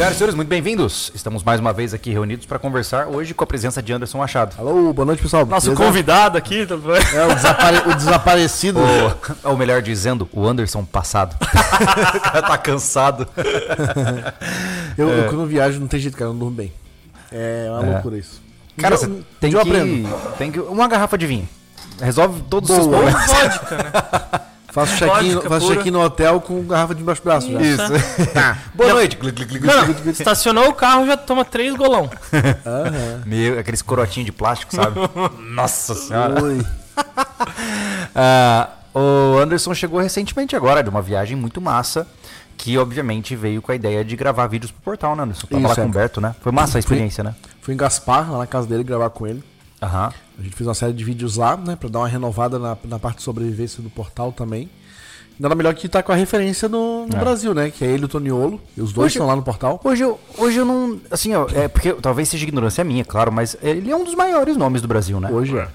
Senhoras e senhores, muito bem-vindos. Estamos mais uma vez aqui reunidos para conversar hoje com a presença de Anderson Machado. Alô, boa noite, pessoal. Nosso Beleza? convidado aqui. tá É o, desapare- o desaparecido. Ou, ou melhor dizendo, o Anderson passado. o cara tá cansado. Eu, eu, quando viajo não tem jeito, cara, eu não durmo bem. É uma É. loucura isso. Cara, você tem que, aprendo. tem que. Uma garrafa de vinho. Resolve todos os seus Boa. problemas. Vodka, né? Faço check-in check no hotel com garrafa de embaixo do braço. já. Isso. Boa Já- noite. Glu, glu, glu, glu. Não. Estacionou o carro já toma três golão. Aham. Meu, aqueles corotinhos de plástico, sabe? Nossa senhora. Oi. Ah, o Anderson chegou recentemente agora de uma viagem muito massa. Que obviamente veio com a ideia de gravar vídeos pro portal, né, Anderson? Tava Isso, lá com é. o Humberto, né? Foi massa a experiência, né? Fui em Gaspar, lá na casa dele, gravar com ele. Aham. A gente fez uma série de vídeos lá, né, pra dar uma renovada na, na parte de sobrevivência do portal também. Nada melhor que estar com a referência no, no É. Brasil, né? Que é ele e o Toniolo. E os dois Hoje- estão lá no portal. Hoje eu, hoje eu não. Assim, ó, é porque talvez seja ignorância minha, claro, mas ele é um dos maiores nomes do Brasil, né? Hoje é.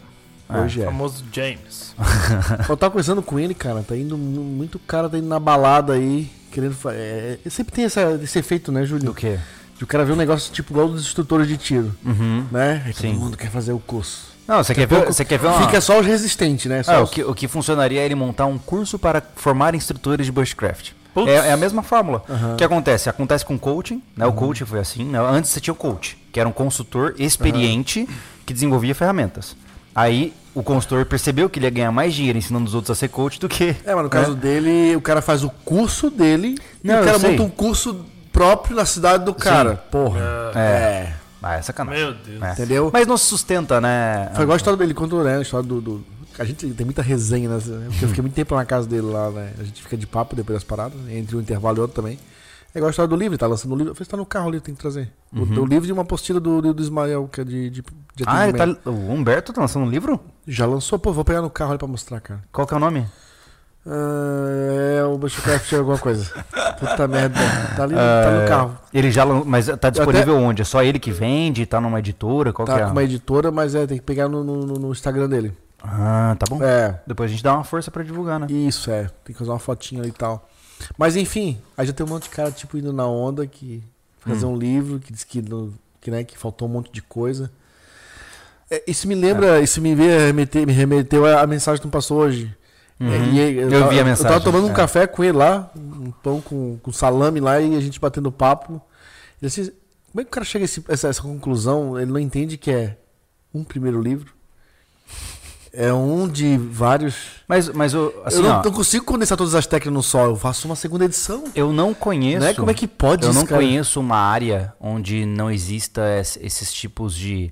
Hoje O é. famoso James. Eu tava conversando com ele, cara. Tá indo mu- muito cara, tá indo na balada aí, querendo. É, é- sempre tem essa- esse efeito, né, Júlio? Do quê? De o cara ver um negócio tipo igual dos instrutores de tiro. Uhum. Né? Aí Sim. todo mundo quer fazer o curso. Não, você quer ver, você quer ver uma. Fica só os resistentes, né? Só Ah, o, os- que, o que funcionaria é ele montar um curso para formar instrutores de bushcraft. É, é a mesma fórmula. O que acontece? Acontece com coaching, né? O coaching foi assim. né? Antes você tinha o coach, que era um consultor experiente que desenvolvia ferramentas. Aí o consultor percebeu que ele ia ganhar mais dinheiro ensinando os outros a ser coach do que. É, mas no caso dele, o cara faz o curso dele Não, e o cara monta um curso próprio na cidade do cara. Porra. É. Ah, é sacanagem. Meu Deus. É. Entendeu? Mas não se sustenta, né? Foi igual a história dele, ele contou, né? A história do. do- A gente tem muita resenha, né? Porque eu fiquei muito tempo na casa dele lá, né? A gente fica de papo depois das paradas, entre um intervalo e outro também. É igual a história do livro, ele tá lançando o livro. Eu falei, tá no carro ali, tem que trazer. O, o livro de uma apostila do, do, do Ismael, que é de, de, de Ah, tá, o Humberto tá lançando um livro? Já lançou? Pô, vou pegar no carro ali pra mostrar, cara. Qual que é o nome? Ah, é o Bushcraft alguma coisa. Puta merda. Tá ali, tá no carro. Ele já mas tá disponível onde? É só ele que vende? Tá numa editora? Qual Tá é? com uma editora, mas é, tem que pegar no, no, no Instagram dele. Ah, tá bom. É, Depois a gente dá uma força pra divulgar, né? isso, é. Tem que fazer uma fotinha e tal. Mas enfim, aí já tem um monte de cara, tipo, indo na onda que fazer um livro, que diz que, que, né, que faltou um monte de coisa. É, isso me lembra, isso me, veio remeter, me remeteu a, a mensagem que tu passou hoje. Uhum. É, e aí, Eu vi a Eu mensagem, tava tomando um é. café com ele lá, um pão com, com salame lá e a gente batendo papo. Ele assim, como é que o cara chega a esse- essa, essa conclusão? Ele não entende que é um primeiro livro. É um de vários. Mas, mas o- assim, eu não, ó, não consigo condensar todas as técnicas no só. Eu faço uma segunda edição. eu não conheço. Né? Como é que pode Eu isso, não cara? conheço uma área onde não exista es- esses tipos de.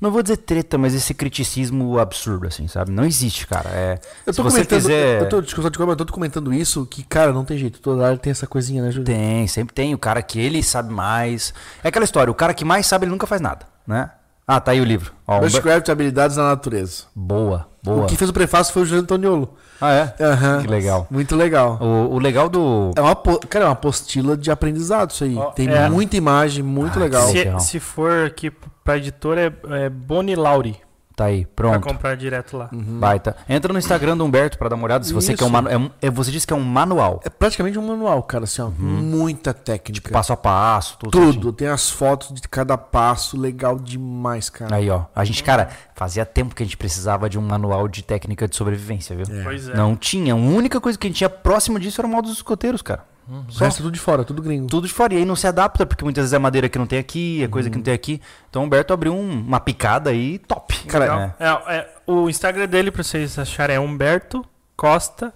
Não vou dizer treta, mas esse criticismo absurdo, assim, sabe? Não existe, cara. É, Eu se tô você comentando. quiser. Eu tô, desculpa, desculpa, mas eu tô comentando isso que, cara, não tem jeito. Toda área tem essa coisinha, né, Júlio? Tem, sempre tem. O cara que ele sabe mais. É aquela história, o cara que mais sabe, ele nunca faz nada, né? Ah, tá aí o livro. Ó, um- Bushcraft Habilidades na Natureza. Boa, boa. O que fez o prefácio foi o Júlio Antoniolo. Ah, é? Aham. Que legal. Muito legal. O, o legal do. É uma, cara, é uma apostila de aprendizado isso aí. Ó, Tem é. muita imagem, muito legal. que Se, legal. se for aqui pra editora, é, é Boni Lauri. Tá aí, Pra pronto. comprar direto lá. Baita. Entra no Instagram do Humberto pra dar uma olhada. Se você quer um Isso. manu... é um- é- Você disse que é um manual. É praticamente um manual, cara, assim, ó. Muita técnica. Passo a passo, tudo. Tudo. certinho. Tem as fotos de cada passo. Legal demais, cara. Aí, ó. A gente, cara, fazia tempo que a gente precisava de um manual de técnica de sobrevivência, viu? Pois é. Não tinha. A única coisa que a gente tinha próximo disso era o mal dos escoteiros, cara. O resto é tudo de fora, tudo gringo. Tudo de fora. E aí não se adapta, porque muitas vezes é madeira que não tem aqui, é coisa que não tem aqui. Então o Humberto abriu um- uma picada aí top. Cara, Legal. É, é, o Instagram dele, pra vocês acharem, é Humberto Costa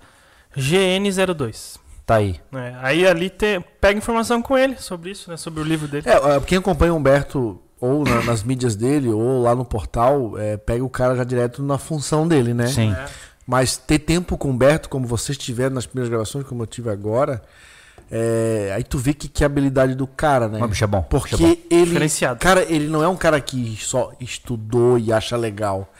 GN02. Tá aí. É, aí ali te, pega informação com ele sobre isso, né? Sobre o livro dele. É, é, quem acompanha o Humberto ou na- nas mídias dele ou lá no portal, é, pega o cara já direto na função dele, né? Sim. É. Mas ter tempo com o Humberto, como vocês tiveram nas primeiras gravações, como eu tive agora, é, aí tu vê que, que é a habilidade do cara, né? Mas, bicho, é bom. Porque bicho é bom. ele. Diferenciado. Cara, ele não é um cara que só estudou e acha legal.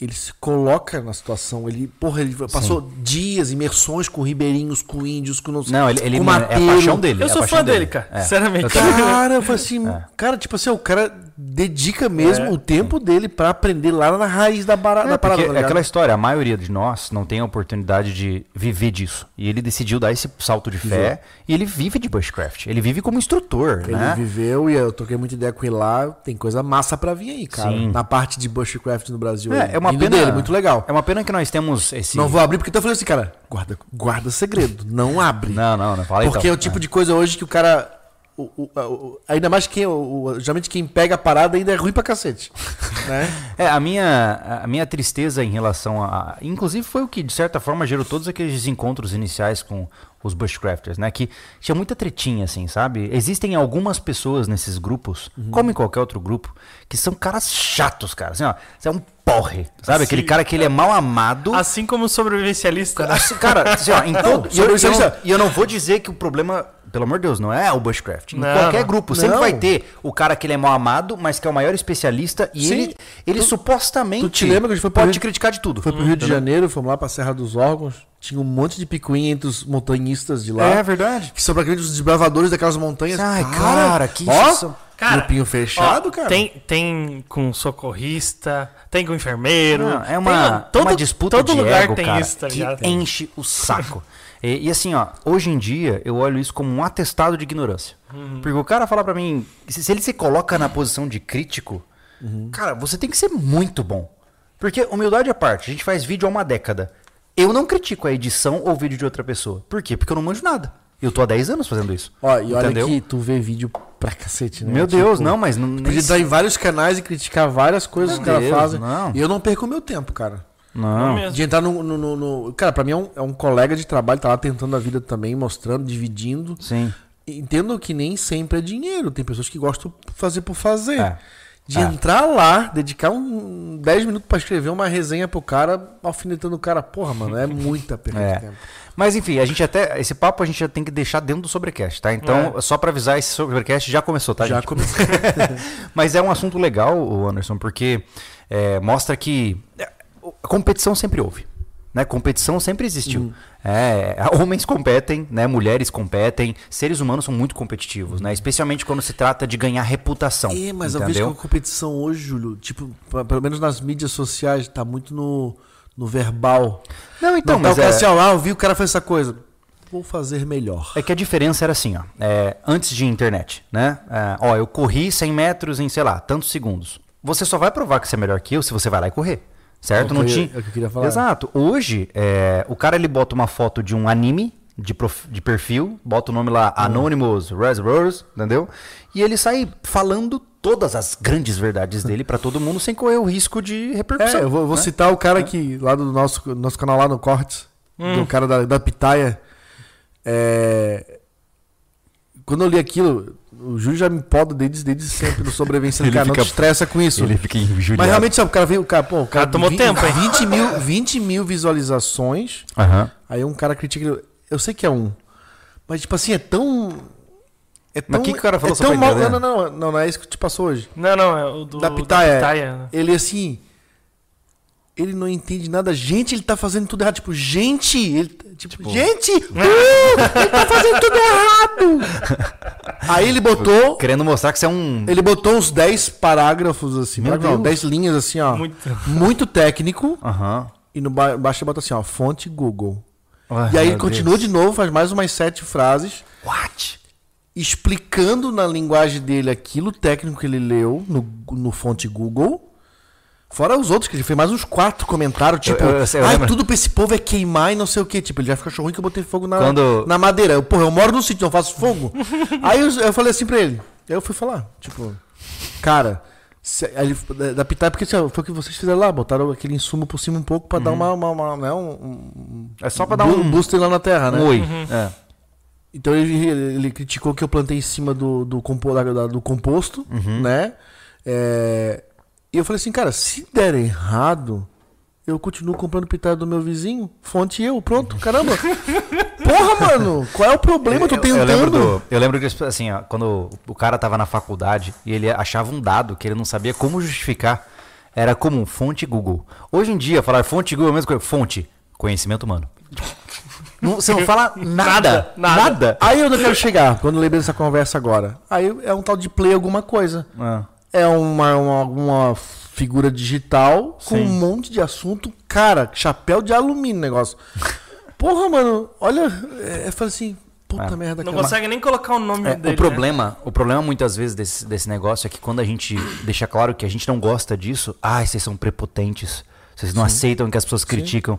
Ele se coloca na situação. Ele, porra, ele passou dias, imersões com ribeirinhos, com índios, com não sei Não, ele, ele com mano, é a paixão dele. Eu é sou fã dele, cara. É. Sinceramente. Cara, eu falei assim, cara, tipo assim, o cara dedica mesmo É. o tempo dele pra aprender lá na raiz da, bara, É, da parada. tá é aquela história, a maioria de nós não tem a oportunidade de viver disso. E ele decidiu dar esse salto de fé e ele vive de bushcraft. Ele vive como instrutor, Ele né? viveu e eu troquei muita ideia com ele lá. Tem coisa massa pra vir aí, cara. Sim. Na parte de bushcraft no Brasil. É, é uma pena. dele, muito legal. É uma pena que nós temos esse. Não vou abrir porque eu falei assim, cara, guarda, guarda segredo, não abre. Não, não, não fala porque então. é o tipo de coisa hoje que o cara. O- o- o- ainda mais quem. O, o- geralmente quem pega a parada ainda é ruim pra cacete. né? É, a minha, a minha tristeza em relação a. Inclusive foi o que, de certa forma, gerou todos aqueles encontros iniciais com os Bushcrafters, né? Que tinha muita tretinha, assim, sabe? Existem algumas pessoas nesses grupos, como em qualquer outro grupo, que são caras chatos, cara. Assim, ó, você é um porre, sabe? Aquele cara que ele é mal amado. Assim como o sobrevivencialista? Assim, cara, assim, ó, em todo, e, eu, e e eu não vou dizer que o problema, pelo amor de Deus, não é o Bushcraft. Em Não, qualquer não. grupo, sempre Não. vai ter o cara que ele é mal amado, mas que é o maior especialista e Sim. ele, ele supostamente tu te lembra que a gente foi pode Rio- te criticar de tudo. Foi pro Rio de Janeiro, fomos lá pra Serra dos Órgãos. Tinha um monte de picuinha entre os montanhistas de lá. É verdade. Que são praticamente os desbravadores daquelas montanhas. Ai, cara, que ó, instrução. Cara, grupinho fechado, Ó, cara. Tem, tem com socorrista, tem com enfermeiro. Não, é tem- uma, todo, uma disputa todo de lugar ego, tem cara, isso, tá que ligado? enche o saco. E, e assim, ó, hoje em dia eu olho isso como um atestado de ignorância. Uhum. Porque o cara fala pra mim, se, se ele se coloca na posição de crítico, Uhum. cara, você tem que ser muito bom. Porque humildade à parte, a gente faz vídeo há uma década. Eu não critico a edição ou vídeo de outra pessoa. Por quê? Porque eu não manjo nada. Eu tô há 10 anos fazendo isso. Ó, e olha Entendeu? que tu vê vídeo pra cacete, né? Meu Tipo, Deus, não, mas não. Nem podia estar em vários canais e criticar várias coisas Meu que Deus, fazem. não. E eu não perco o meu tempo, cara. Não. mesmo. De entrar no, no- no- no- Cara, pra mim é um, é um colega de trabalho, tá lá tentando a vida também, mostrando, dividindo. Sim. Entendo que nem sempre é dinheiro. Tem pessoas que gostam de fazer por fazer. É. De É. entrar lá, dedicar um 10 minutos pra escrever uma resenha pro cara, alfinetando o cara. Porra, mano, é muita perda É. de tempo. Mas enfim, a gente até. Esse papo a gente já tem que deixar dentro do sobrecast, tá? Então, só pra avisar, esse sobrecast já começou, tá, Já gente? comecei. Mas é um assunto legal, o Anderson, porque é, mostra que é, a competição sempre houve. Né? Competição sempre existiu. Hum. É, homens competem, né? mulheres competem, seres humanos são muito competitivos, né? especialmente quando se trata de ganhar reputação. É, mas eu entendeu? vejo que a competição hoje, Júlio, tipo, pelo menos nas mídias sociais, tá muito no, no verbal. Não, então, Não, tá mas é- assim, ah, eu vi o cara fazer essa coisa. Vou fazer melhor. É que a diferença era assim, ó. é, antes de internet, né? É, ó, eu corri 100 metros em, sei lá, tantos segundos. Você só vai provar que você é melhor que eu se você vai lá e correr. Certo? É o Não tinha. é o que eu queria falar. Exato. Hoje, é, o cara ele bota uma foto de um anime de, prof- de perfil, bota o nome lá Hum. Anonymous Reservoirs, entendeu? E ele sai falando todas as grandes verdades dele pra todo mundo sem correr o risco de repercussão. É, eu vou, vou né? citar o cara que, lá do nosso, nosso canal lá no Cortes, Hum. do cara da, da Pitaia. É, quando eu li aquilo, o Júlio já me poda desde, desde sempre no sobrevivência. Ele cara, não te fica- estressa com isso. Ele fica injuriado. Mas realmente, sabe, o cara veio, o cara, pô, o cara, tomou vi- tempo, hein? 20 mil, 20 mil visualizações. Aham. Aí um cara critica. Eu sei que é um. Mas, tipo assim, é tão. É tão, Mas que que o cara falou é tão mal. Não, não, não, não, não é isso que te passou hoje. Não, não, é o do, da Pitaia. Pitaia. Ele assim. Ele não entende nada. Gente, ele tá fazendo tudo errado. Tipo, gente! Ele, tipo, gente! uh, ele tá fazendo tudo errado! Aí ele botou. Querendo mostrar que você é um. Ele botou uns 10 parágrafos assim. Meu parágrafo não, Deus. 10 linhas assim, ó. Muito. Muito técnico. Aham. E no ba- baixo ele bota assim, ó, fonte Google. Ai, e aí ele continua Deus. de novo, faz mais umas sete frases, What? explicando na linguagem dele aquilo técnico que ele leu no, no fonte Google. Fora os outros, que ele fez mais uns quatro comentários, tipo, eu- eu ai, lembro." tudo pra esse povo é queimar e não sei o que. Tipo, ele já fica achou ruim que eu botei fogo na, Quando- na madeira. Eu, porra, eu moro no sítio, não faço fogo. aí eu, eu falei assim pra ele. Aí eu fui falar, tipo, cara, se, aí ele, da- da pitaia, porque assim, foi o que vocês fizeram lá, botaram aquele insumo por cima um pouco pra dar uma, uma, uma- né, um, um, É só pra dar bu- um, booster lá na terra, né? um oi. É. Então ele, ele- ele criticou que eu plantei em cima do, do, compo- da- da- do composto, Uhum. né? É, e eu falei assim, cara, se der errado, eu continuo comprando pitaia do meu vizinho, fonte eu, pronto, caramba. Porra, mano, qual é o problema? Eu tô Eu- tentando. Eu lembro, do- eu lembro que, assim, ó, quando o cara tava na faculdade e ele achava um dado que ele não sabia como justificar, era comum, fonte Google. Hoje em dia, falar fonte Google é a mesma coisa. Fonte, conhecimento humano. Não- você não fala nada. Nada, nada. Nada. Aí eu não quero chegar, quando eu lembrei dessa conversa agora. Aí é um tal de play alguma coisa. Ah. É uma, uma, uma figura digital com Sim. um monte de assunto. Cara, chapéu de alumínio negócio. Porra, mano, olha, é, eu falei assim, puta É. merda, Não cara. consegue nem colocar o nome É, dele. né? o problema, o problema muitas vezes desse, desse negócio é que quando a gente deixa claro que a gente não gosta disso, ai, vocês são prepotentes, vocês não aceitam que as pessoas criticam.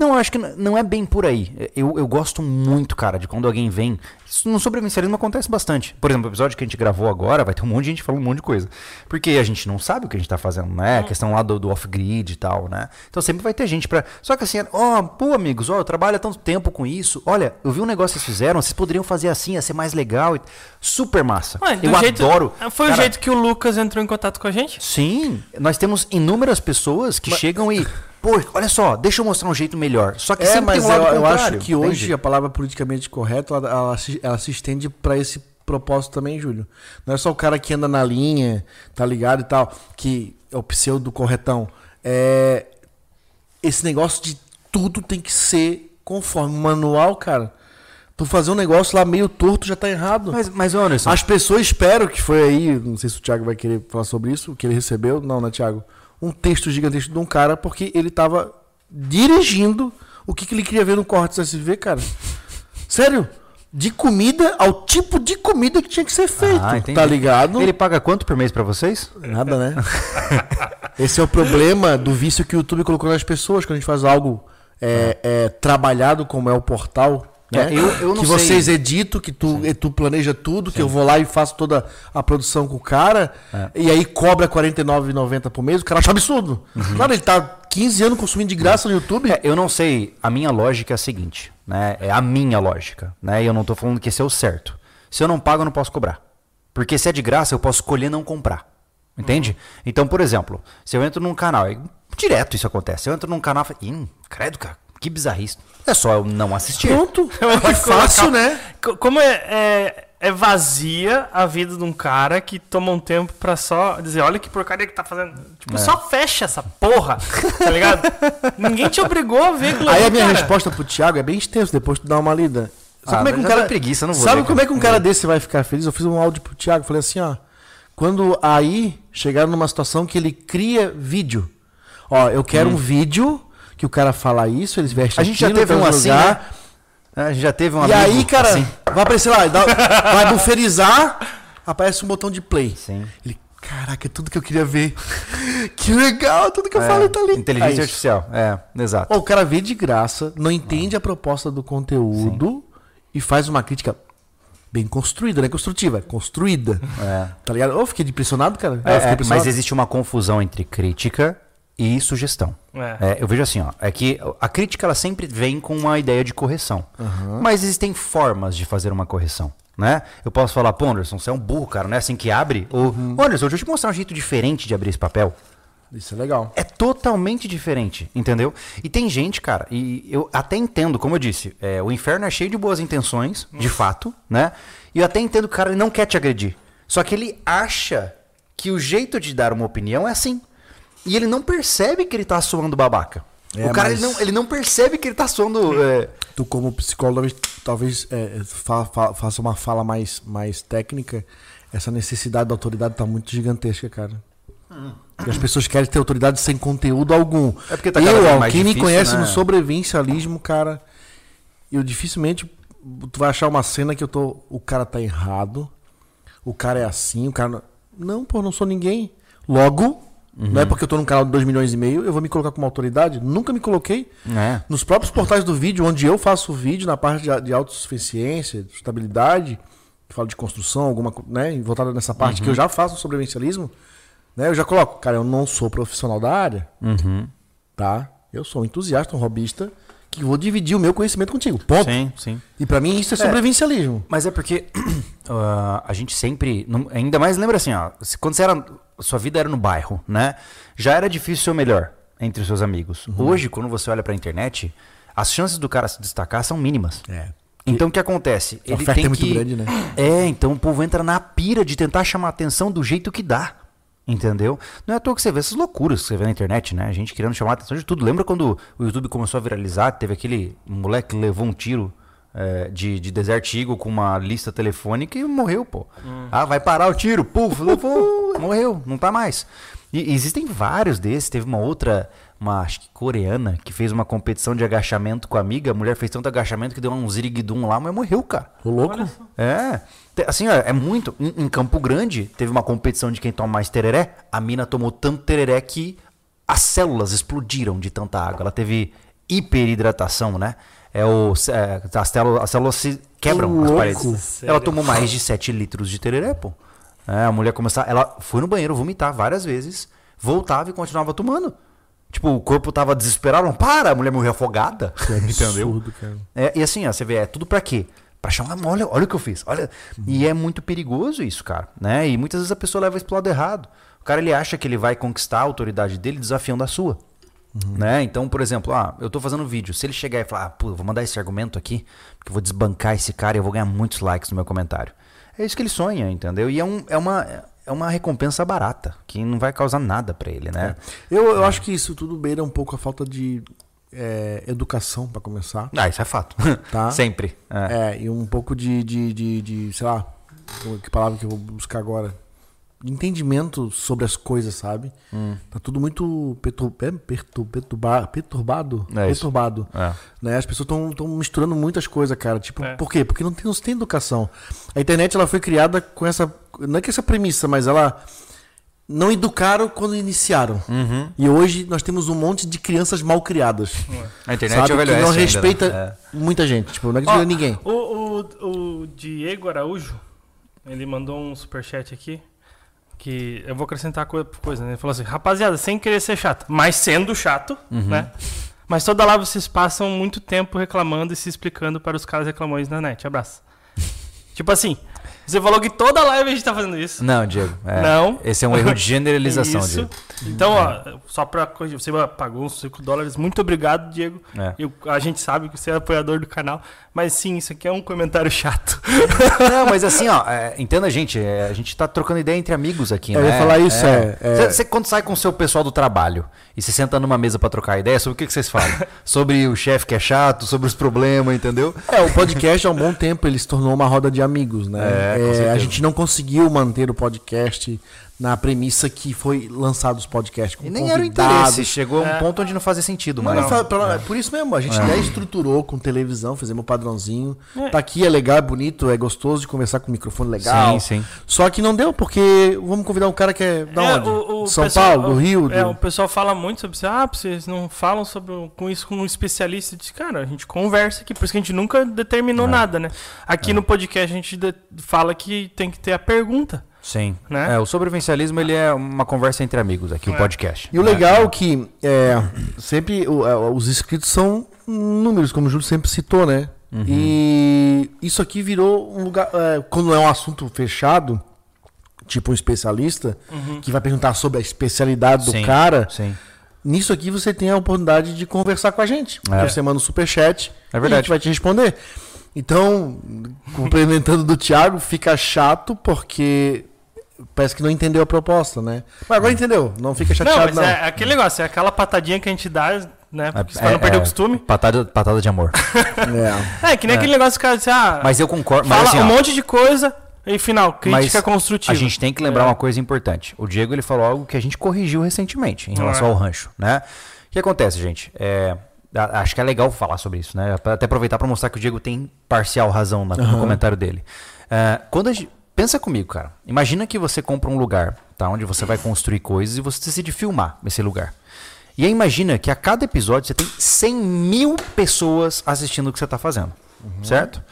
Não, eu acho que não é bem por aí. Eu, eu gosto muito, cara, de quando alguém vem. Isso no sobrevivencialismo acontece bastante. Por exemplo, o episódio que a gente gravou agora, vai ter um monte de gente falando um monte de coisa. Porque a gente não sabe o que a gente tá fazendo, né? A questão lá do, do off-grid e tal, né? Então sempre vai ter gente pra. Só que assim, ó, pô, amigos, ó, eu trabalho há tanto tempo com isso. Olha, eu vi um negócio que vocês fizeram, vocês poderiam fazer assim, ia ser mais legal. e- Super massa. Ué, eu jeito- adoro. Foi o Cara, jeito que o Lucas entrou em contato com a gente? Sim, nós temos inúmeras pessoas que chegam e. Pô, olha só, deixa eu mostrar um jeito melhor. Só que É, sempre mas tem um lado eu, eu acho que hoje entende? a palavra politicamente correta, ela, ela se, ela se estende pra esse propósito também, Júlio. Não é só o cara que anda na linha, tá ligado e tal, que é o pseudo corretão. É esse negócio de tudo tem que ser conforme o manual, cara. Tu fazer um negócio lá meio torto já tá errado. Mas, mas Anderson, As pessoas esperam que foi aí, não sei se o Thiago vai querer falar sobre isso, o que ele recebeu, não, né, Thiago? Um texto gigantesco de um cara, porque ele tava dirigindo o que, que ele queria ver no corte do SV, cara. Sério? De comida ao tipo de comida que tinha que ser feito, Ah, entendi. tá ligado? ele paga quanto por mês pra vocês? Nada, né? Esse é o problema do vício que o YouTube colocou nas pessoas quando a gente faz algo é, é, trabalhado, como é o portal. É, né? eu- eu que sei. vocês editam, que tu, tu planeja tudo, que eu vou lá e faço toda a produção com o cara, É. e aí cobra R$ 49,90 por mês, o cara acha absurdo. Claro, ele tá 15 anos consumindo de graça no YouTube. Uhum. É, eu não sei, a minha lógica é a seguinte, né? É a minha lógica, né? E eu não tô falando que esse é o certo. Se eu não pago, eu não posso cobrar. Porque se é de graça, eu posso escolher não comprar. Entende? Então, por exemplo, se eu entro num canal, direto isso acontece. Eu entro num canal e falo, "Ih, credo, cara, que bizarrice. É só eu não assistir. Pronto. É fácil, né? Co- Como é, é, é vazia a vida de um cara que toma um tempo pra só dizer, olha que porcaria que tá fazendo. Tipo, só fecha essa porra, tá ligado? Ninguém te obrigou a ver aquilo Aí ali, a minha cara. resposta pro Thiago é bem extenso, depois tu dá uma lida. Sabe Ah, como é que um cara. preguiça, não vou Sabe ler, como é que um cara. desse vai ficar feliz? Eu fiz um áudio pro Thiago, falei assim, ó. Quando aí chegaram numa situação que ele cria vídeo. Ó, eu quero um vídeo que o cara fala isso, eles vestem A gente já teve um assim, né? A gente já teve um E amigo aí, cara, assim. vai aparecer lá, dá- vai buferizar, aparece um botão de play. Sim. Ele, caraca, é tudo que eu queria ver. que legal, tudo que eu É, falei tá ali. É Inteligência isso. artificial, é, exato. Ó, o cara vê de graça, não entende a proposta do conteúdo e faz uma crítica bem construída, não é construtiva, é construída. É. Tá ligado? Eu fiquei impressionado, cara. É, eu fiquei é, impressionado. mas existe uma confusão entre crítica e sugestão. É. É, eu vejo assim, ó, é que a crítica ela sempre vem com uma ideia de correção. Mas existem formas de fazer uma correção. Né? Eu posso falar, pô, Anderson, você é um burro, cara, não é assim que abre? Ou, "Ô, Anderson, deixa eu te mostrar um jeito diferente de abrir esse papel. Isso é legal. É totalmente diferente, entendeu? E tem gente, cara, e eu até entendo, como eu disse, é, o inferno é cheio de boas intenções, de fato, né? E eu até entendo que o cara não quer te agredir. Só que ele acha que o jeito de dar uma opinião é assim. E ele não percebe que ele tá soando babaca. É, o cara mas- ele, não, ele não percebe que ele tá soando. é, Tu, como psicólogo, talvez, é, fa- fa- faça uma fala mais, mais técnica. Essa necessidade da autoridade tá muito gigantesca, cara. E as pessoas querem ter autoridade sem conteúdo algum. É porque tá eu, ó, quem me difícil, conhece né? no sobrevivencialismo, cara, eu dificilmente tu vai achar uma cena que eu tô, o cara tá errado, o cara é assim, o cara não pô, não sou ninguém. Logo, Uhum. não é porque eu tô num canal de 2 milhões e meio, eu vou me colocar como autoridade? Nunca me coloquei. né? Nos próprios portais do vídeo, onde eu faço o vídeo na parte de, de autossuficiência, de estabilidade, que falo de construção, alguma co- né, voltada nessa parte que eu já faço no sobrevivencialismo, né, eu já coloco, cara, eu não sou profissional da área, Uhum. tá? Eu sou um entusiasta, um robista, que vou dividir o meu conhecimento contigo. Ponto. Sim, sim. E pra mim isso é sobrevivencialismo. Mas é porque ah, a gente sempre. não- ainda mais lembra assim, ó. se- Quando você era. Sua vida era no bairro, né? Já era difícil ser o melhor entre os seus amigos. Uhum. Hoje, quando você olha pra internet, as chances do cara se destacar são mínimas. É. Então o que acontece? A oferta é muito grande, né? É, então o povo entra na pira de tentar chamar atenção do jeito que dá. Entendeu? Não é à toa que você vê essas loucuras que você vê na internet, né? A gente querendo chamar atenção de tudo. Lembra quando o YouTube começou a viralizar? Teve aquele moleque que levou um tiro é, de, de Desert Eagle com uma lista telefônica e morreu, pô. Ah, vai parar o tiro, puf, levou, morreu, não tá mais. E existem vários desses. Teve uma outra, uma acho que coreana, que fez uma competição de agachamento com a amiga. A mulher fez tanto agachamento que deu um ziriguidum lá, mas morreu, cara. Ô, louco? É. Assim, ó, é muito. Em, em Campo Grande, teve uma competição de quem toma mais tereré. A mina tomou tanto tereré que as células explodiram de tanta água. Ela teve hiperidratação, né? É o, é, as, células, as células se quebram Que as paredes. Sério? Ela tomou mais de 7 litros de tereré, pô. É, a mulher começava. Ela foi no banheiro vomitar várias vezes, voltava e continuava tomando. Tipo, o corpo tava desesperado. Não, para! A mulher morreu afogada. Entendeu? Absurdo, cara. É, e assim, ó, você vê, é tudo pra quê? Pra chamar, olha, olha o que eu fiz, olha. E é muito perigoso isso, cara, né? E muitas vezes a pessoa leva isso pro lado errado. O cara, ele acha que ele vai conquistar a autoridade dele desafiando a sua. Né? Então, por exemplo, ah, eu tô fazendo vídeo. Se ele chegar e falar, ah, pô, vou mandar esse argumento aqui, porque eu vou desbancar esse cara e eu vou ganhar muitos likes no meu comentário. É isso que ele sonha, entendeu? E é, um, é, uma, é uma recompensa barata, que não vai causar nada pra ele, né? Eu, eu acho que isso tudo beira um pouco a falta de é, educação, pra começar. Ah, isso é fato. Tá. Sempre. É. É, e um pouco de, de, de, de, sei lá, que palavra que eu vou buscar agora? Entendimento sobre as coisas, sabe? Hum. Tá tudo muito pertur, é, pertur, perturba, perturbado. É perturbado. É. Né? As pessoas estão misturando muitas coisas, cara. Tipo, É. por quê? Porque não tem, não tem educação. A internet ela foi criada com essa. Não é que essa premissa, mas ela. Não educaram quando iniciaram. Uhum. E hoje nós temos um monte de crianças mal criadas. A internet sabe? Que envelhece não ainda, né? respeita É. muita gente. Tipo, não Ó, acredita em ninguém. O, o, o Diego Araújo, ele mandou um superchat aqui. Que eu vou acrescentar coisa por coisa, né? Ele falou assim: rapaziada, sem querer ser chato, mas sendo chato, Uhum. né? Mas toda live vocês passam muito tempo reclamando e se explicando para os caras reclamões na net. Abraço. tipo assim, você falou que toda live a gente tá fazendo isso. Não, Diego. é. Não. Esse é um erro de generalização, Isso. Diego. Então, ó, só pra corrigir, você pagou uns 5 dólares. Muito obrigado, Diego. É. Eu- a gente sabe que você é apoiador do canal. Mas sim, isso aqui é um comentário chato. Não, mas assim, ó, é, entenda, gente, é, a gente tá trocando ideia entre amigos aqui, Eu né? ia falar isso, é, é. Você, você quando sai com o seu pessoal do trabalho e se senta numa mesa pra trocar ideia, sobre o que, que vocês falam? sobre o chefe que é chato, sobre os problemas, entendeu? É, o podcast há um bom tempo ele se tornou uma roda de amigos, né? É, É, a gente não conseguiu manter o podcast na premissa que foi lançado os podcasts com E nem era o interesse, chegou a um É. ponto onde não fazia sentido, fa- pra- Por isso mesmo, a gente É. até estruturou com televisão, fizemos um padrãozinho. É. Tá aqui, é legal, é bonito, é gostoso de conversar com o microfone legal. Sim, sim. Só que não deu, porque vamos convidar um cara que é da É, onde? o- o São pessoal- Paulo, do Rio? É, do- o pessoal fala muito sobre isso. Ah, vocês não falam sobre, com isso com um especialista. Disse, cara, a gente conversa aqui, por isso que a gente nunca determinou É. nada, né? Aqui no podcast a gente fala que tem que ter a pergunta. Sim. Né? É, o sobrevivencialismo ele é uma conversa entre amigos aqui, o É. podcast. E o legal é que é, sempre o- é, os inscritos são números, como o Júlio sempre citou, né? Uhum. E isso aqui virou um lugar. é, quando é um assunto fechado, tipo um especialista, que vai perguntar sobre a especialidade do Sim, cara, Sim. nisso aqui você tem a oportunidade de conversar com a gente. É. Você manda um superchat É e a verdade. gente vai te responder. Então, complementando do Thiago, fica chato porque parece que não entendeu a proposta, né? Mas agora entendeu, não fica Não, chateado mas não. é aquele negócio, é aquela patadinha que a gente dá, né? Pra É, não perder é, o costume. Patada, patada de amor. É. É, que nem aquele negócio que o cara diz, ah, Mas eu concordo. Mas fala assim, um ó, monte de coisa e final, crítica Mas construtiva. A gente tem que lembrar É. uma coisa importante. O Diego ele falou algo que a gente corrigiu recentemente em relação É. ao rancho, né? O que acontece, gente? É, acho que é legal falar sobre isso, né? Pra Até aproveitar para mostrar que o Diego tem parcial razão na- no comentário dele. É, quando a gente, pensa comigo, cara. Imagina que você compra um lugar, tá? Onde você vai construir coisas e você decide filmar esse lugar. E aí imagina que a cada episódio você tem 100 mil pessoas assistindo o que você está fazendo, certo?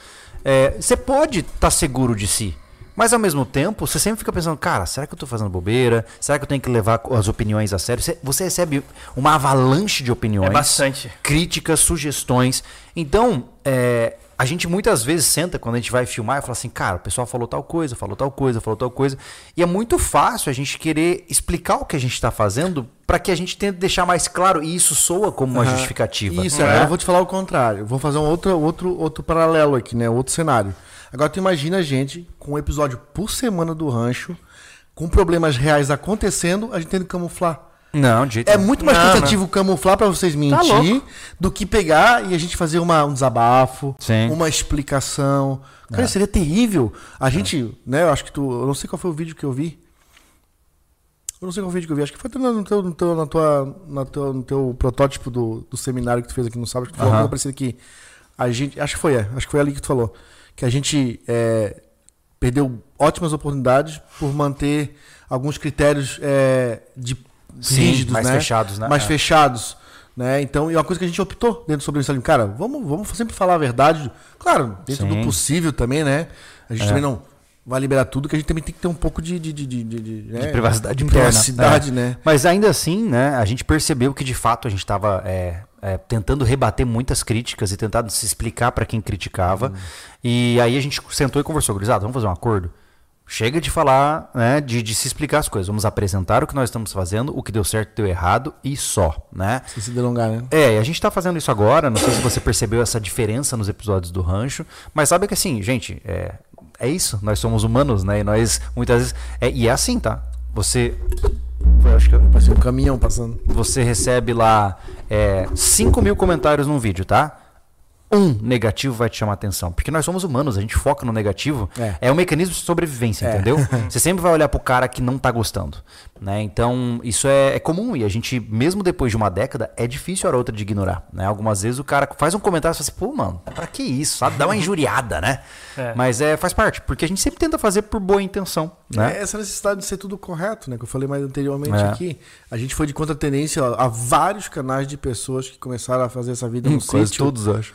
É, você pode estar seguro de si, mas ao mesmo tempo você sempre fica pensando, cara, será que eu estou fazendo bobeira? Será que eu tenho que levar as opiniões a sério? Você, você recebe uma avalanche de opiniões, É bastante. críticas, sugestões. Então, é, a gente muitas vezes senta quando a gente vai filmar e fala assim, cara, o pessoal falou tal coisa, falou tal coisa, falou tal coisa. E é muito fácil a gente querer explicar o que a gente está fazendo para que a gente tente deixar mais claro e isso soa como uma Aham. justificativa. Isso, né? eu vou te falar o contrário. Eu vou fazer um outro, outro, outro paralelo aqui, né? Outro cenário. Agora tu imagina a gente com um episódio por semana do rancho, com problemas reais acontecendo, a gente tendo que camuflar. Não, de jeito É muito mais Não, cansativo camuflar pra vocês mentir louco. do que pegar e a gente fazer uma, um desabafo, Sim. uma explicação. Cara, seria terrível. A gente, né, eu acho que tu. Eu não sei qual foi o vídeo que eu vi. Eu não sei qual vídeo que eu vi. Acho que foi no teu, no teu, na tua, na teu, no teu protótipo do, do seminário que tu fez aqui no sábado. Que tu falou coisa parecida que a gente. Acho que foi, é. Acho que foi ali que tu falou. Que a gente é, perdeu ótimas oportunidades por manter alguns critérios é, de Sim, rígidos, mais né? fechados, né? Mais É. fechados. Né? Então, e uma coisa que a gente optou dentro do sobrevivencialismo, cara, vamos, vamos sempre falar a verdade. Claro, dentro Sim. do possível também, né? A gente É. também não vai liberar tudo, que a gente também tem que ter um pouco de, de, de, de, de, né? De privacidade de interna. privacidade, É. né? Mas ainda assim, né, a gente percebeu que de fato a gente estava tentando rebater muitas críticas e tentando se explicar para quem criticava. E aí a gente sentou e conversou, gurizada, vamos fazer um acordo? Chega de falar, né, de, de se explicar as coisas. Vamos apresentar o que nós estamos fazendo, o que deu certo, deu errado e só, né? Sem se delongar, né? É, e a gente tá fazendo isso agora, não sei se você percebeu essa diferença nos episódios do Rancho, mas sabe que assim, gente, é, é isso, nós somos humanos, né? E nós muitas vezes. É, e é assim, tá? Você. acho que eu- Parece um caminhão passando. você recebe lá é, 5 mil comentários num vídeo, tá? Um negativo vai te chamar atenção. Porque nós somos humanos, a gente foca no negativo. É. É, um mecanismo de sobrevivência, É. entendeu? Você sempre vai olhar pro cara que não tá gostando. Né? Então, isso é, é comum. E a gente, mesmo depois de uma década, é difícil a hora ou outra de ignorar. Né? Algumas vezes o cara faz um comentário e fala assim, pô, mano, pra que isso? Sabe? Dá uma injuriada, né? É. Mas é, faz parte, porque a gente sempre tenta fazer por boa intenção. Né? É essa necessidade de ser tudo correto, né? Que eu falei mais anteriormente É. aqui. A gente foi de contra tendência a vários canais de pessoas que começaram a fazer essa vida no Quase sítio. todos, acho.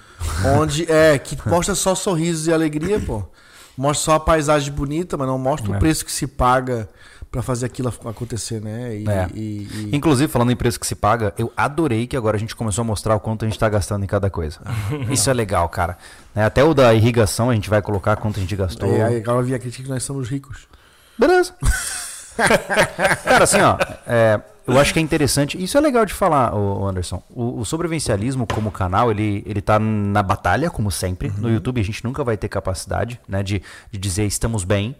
Onde é, que mostra só sorrisos e alegria, pô. Mostra só a paisagem bonita, mas não mostra É. o preço que se paga pra fazer aquilo acontecer, né? E, É. e- e- Inclusive, falando em preço que se paga, eu adorei que agora a gente começou a mostrar o quanto a gente tá gastando em cada coisa. Isso é legal, cara. Né, Até o da irrigação a gente vai colocar quanto a gente gastou. aí, aí agora vi a crítica que nós somos ricos. Beleza. Cara, assim, ó, é, eu acho que é interessante. Isso é legal de falar, ô Anderson. O, o sobrevivencialismo como canal, ele, ele tá na batalha, como sempre. No YouTube a gente nunca vai ter capacidade, né, de, de dizer estamos bem.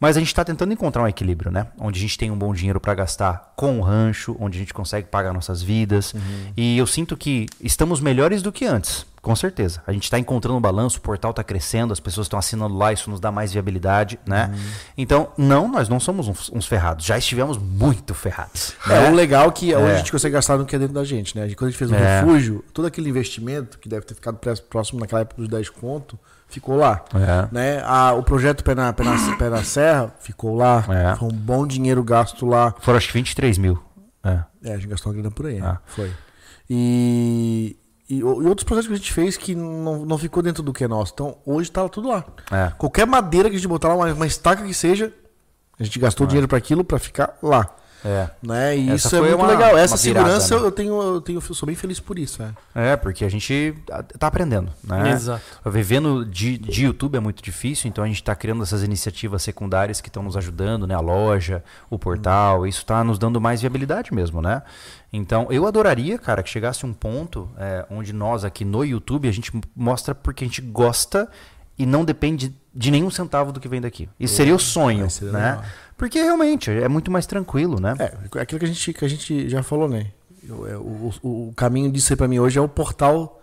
Mas a gente está tentando encontrar um equilíbrio, né? Onde a gente tem um bom dinheiro para gastar com o rancho, onde a gente consegue pagar nossas vidas. E eu sinto que estamos melhores do que antes, com certeza. A gente está encontrando um balanço, o portal está crescendo, as pessoas estão assinando lá, isso nos dá mais viabilidade, né? Então, não, nós não somos uns, uns ferrados. Já estivemos muito ferrados. É, né? o legal é que hoje É. a gente consegue gastar no que é dentro da gente, né? Quando a gente fez o É. refúgio, todo aquele investimento que deve ter ficado próximo naquela época dos 10 conto, ficou lá. É. Né? A, o projeto Pé na, Pé, na, Pé na Serra ficou lá. É. Foi um bom dinheiro gasto lá. Foram acho que 23 mil. É. É, a gente gastou uma grana por aí. Ah. Foi. E, e, e outros projetos que a gente fez que não, não ficou dentro do que é nosso. Então, hoje tá tudo lá. É. Qualquer madeira que a gente botar lá, uma, uma estaca que seja, a gente gastou dinheiro para aquilo para ficar lá. É. Né? E Essa isso é muito uma- legal. Essa virada, segurança né? eu tenho, eu tenho, eu sou bem feliz por isso. É. É, porque a gente tá aprendendo, né? Exato. Vivendo de, de YouTube é muito difícil, então a gente está criando essas iniciativas secundárias que estão nos ajudando, né? A loja, o portal, isso está nos dando mais viabilidade mesmo, né? Então, eu adoraria, cara, que chegasse um ponto é, onde nós aqui no YouTube a gente mostra porque a gente gosta e não depende de nenhum centavo do que vem daqui. Isso seria o sonho, né? legal. Porque realmente é muito mais tranquilo, né? É, aquilo que a gente, que a gente já falou, né? É, O, o, o caminho disso aí pra mim hoje é o portal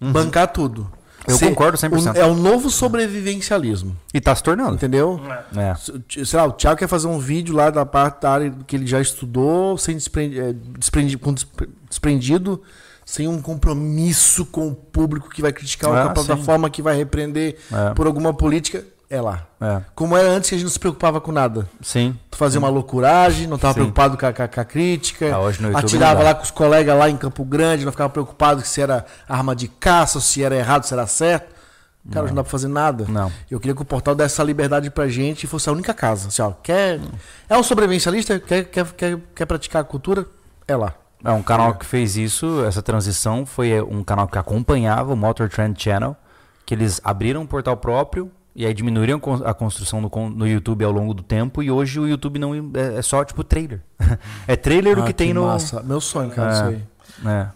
bancar tudo. Uhum, Eu concordo 100%. o- é o novo sobrevivencialismo. E tá se tornando. Entendeu? É. Se- Sei lá, o Thiago quer fazer um vídeo lá da parte da área que ele já estudou, sem desprendi, é, desprendi- com despre- desprendido, sem um compromisso com o público que vai criticar, Ah, com a plataforma que vai repreender É. por alguma política. É lá. É. Como era antes que a gente não se preocupava com nada. Sim. Tu fazia uma loucuragem, não estava Sim. preocupado com a, com a- crítica. Ah, hoje no YouTube atirava não lá com os colegas lá em Campo Grande, não ficava preocupado se era arma de caça, se era errado, se era certo. Cara, hoje não dá pra fazer nada. Não. Eu queria que o portal desse essa liberdade pra gente e fosse a única casa. Assim, ó, quer, é um sobrevivencialista? Quer, quer, quer, quer praticar a cultura? É lá. É, um canal que fez isso, essa transição, foi um canal que acompanhava o Motor Trend Channel, que eles abriram um portal próprio e aí diminuíram a construção no, no YouTube ao longo do tempo e hoje o YouTube não é, é só tipo trailer. é trailer do Ah, que tem no... Massa. Meu sonho, cara, É. isso aí. É.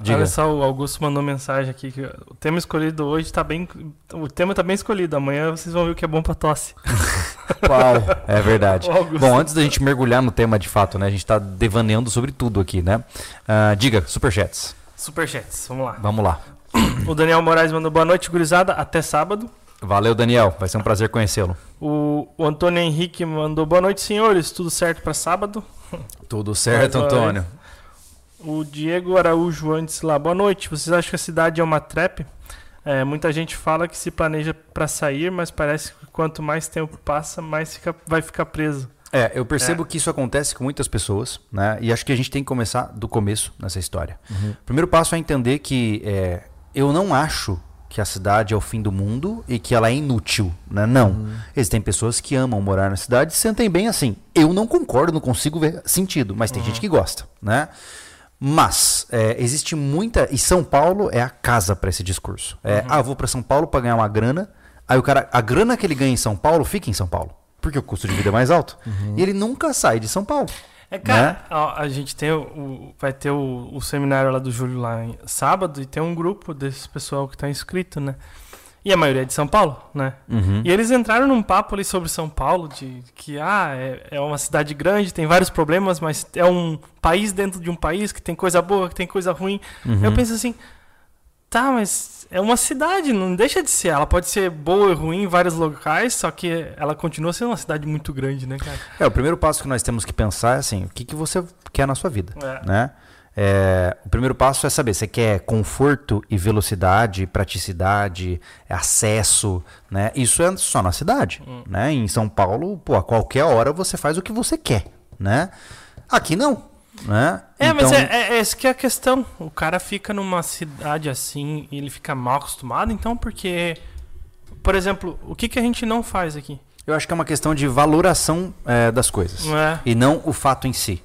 Diga. olha só, o Augusto mandou mensagem aqui que o tema escolhido hoje tá bem. O tema tá bem escolhido. Amanhã vocês vão ver o que é bom pra tosse. Uau. É verdade. Bom, antes da gente mergulhar no tema de fato, né? A gente tá devaneando sobre tudo aqui, né? Ah, diga, superchats. Superchats, vamos lá. Vamos lá. O Daniel Moraes mandou boa noite, gurizada. Até sábado. Valeu, Daniel. Vai ser um prazer conhecê-lo. O, o Antônio Henrique mandou boa noite, senhores. Tudo certo pra sábado. Tudo certo. Antônio? O Diego Araújo antes lá. Boa noite. Vocês acham que a cidade é uma trap? É, muita gente fala que se planeja pra sair, mas parece que quanto mais tempo passa, mais fica- vai ficar preso. É, eu percebo que isso acontece com muitas pessoas, né? E acho que a gente tem que começar do começo nessa história. O primeiro passo é entender que é, eu não acho que a cidade é o fim do mundo e que ela é inútil, né? Não. Existem pessoas que amam morar na cidade e se sentem bem assim. Eu não concordo, não consigo ver sentido, mas tem gente que gosta, né? Mas é, existe muita. E São Paulo é a casa para esse discurso. É, Ah, eu vou para São Paulo para ganhar uma grana. Aí o cara. A grana que ele ganha em São Paulo fica em São Paulo. Porque o custo de vida é mais alto. E ele nunca sai de São Paulo. É, cara, Né? a gente tem o, o- vai ter o, o seminário lá do Júlio lá em sábado e tem um grupo desse pessoal que tá inscrito, né? E a maioria é de São Paulo, né? Uhum. E eles entraram num papo ali sobre São Paulo, de que ah, é, é uma cidade grande, tem vários problemas, mas é um país dentro de um país que tem coisa boa, que tem coisa ruim. Uhum. Eu penso assim, tá, mas é uma cidade, não deixa de ser. Ela pode ser boa e ruim em vários locais, só que ela continua sendo uma cidade muito grande, né, cara? É, o primeiro passo que nós temos que pensar é assim: o que, que você quer na sua vida? É. Né? É, o primeiro passo é saber, você quer conforto e velocidade, praticidade, acesso, né? Isso é só na cidade, Hum. né? Em São Paulo, pô, a qualquer hora você faz o que você quer, né? Aqui não, né? É, mas Então- é, é, é essa que é a questão. O cara fica numa cidade assim e ele fica mal acostumado, então porque. Por exemplo, o que, que a gente não faz aqui? Eu acho que é uma questão de valoração é, das coisas. É? E não o fato em si.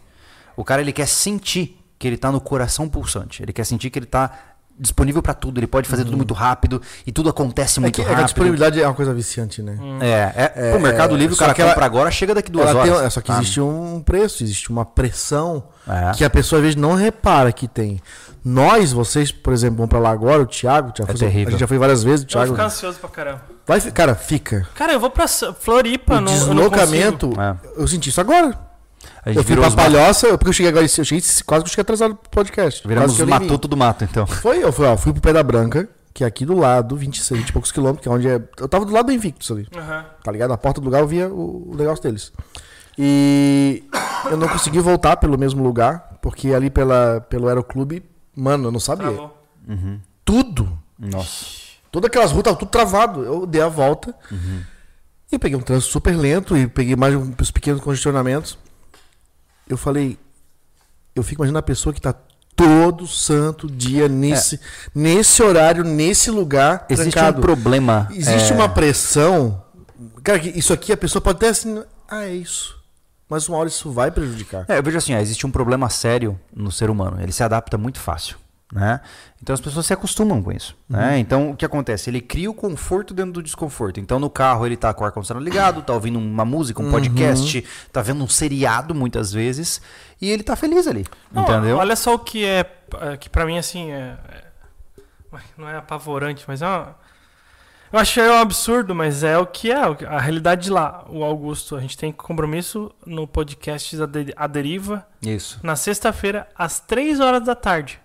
O cara ele quer sentir que ele tá no coração pulsante. Ele quer sentir que ele tá disponível para tudo. Ele pode fazer tudo muito rápido e tudo acontece É muito é que a rápido. disponibilidade é uma coisa viciante, né? É, é, É, o Mercado é, Livre, o cara que ela- compra agora, chega daqui duas tem- horas. é, só que existe um preço, existe uma pressão É. que a pessoa às vezes não repara que tem. Nós, vocês, por exemplo, vão pra lá agora, o Thiago, já É foi- terrível. a gente já foi várias vezes, o Eu vou Thiago. ficar ansioso pra caramba. Vai, cara, fica. Cara, eu vou pra Floripa, O não, eu não deslocamento, consigo. É. eu senti isso agora. A gente Eu fui pra os Palhoça, porque eu cheguei agora, eu cheguei, quase que eu cheguei atrasado pro podcast. Viramos os matuto do mato, então. Foi, eu fui, ó, fui pro Pedra Branca, que é aqui do lado, 26, 20 e poucos quilômetros, que é onde é. Eu tava do lado do Invictus ali. Aham. Tá ligado? Na porta do lugar eu via o, o negócio deles. E eu não consegui voltar pelo mesmo lugar, porque ali pela, pelo Aeroclube, mano, eu não sabia. Travou. Tudo. Nossa. Todas aquelas ruas, tava tudo travado. Eu dei a volta e peguei um trânsito super lento e peguei mais os pequenos congestionamentos. Eu falei, eu fico imaginando a pessoa que tá todo santo dia nesse, nesse horário, nesse lugar. Existe trancado. um problema. Existe é, uma pressão. Cara, isso aqui a pessoa pode até assim. Ah, é isso. Mas uma hora isso vai prejudicar. É, eu vejo assim, ó, existe um problema sério no ser humano. Ele se adapta muito fácil, né? Então as pessoas se acostumam com isso, né? Então o que acontece? Ele cria o conforto dentro do desconforto. Então no carro ele tá com o ar-condicionado ligado, tá ouvindo uma música, um podcast, tá vendo um seriado muitas vezes e ele tá feliz ali, Não, entendeu? Olha só o que é. é, Que pra mim, assim, é. é- Não é apavorante, mas é uma. Eu achei um absurdo, mas é o que é. A realidade de lá. O Augusto, a gente tem compromisso no podcast A De- A Deriva Isso. na sexta-feira, às 3 horas da tarde.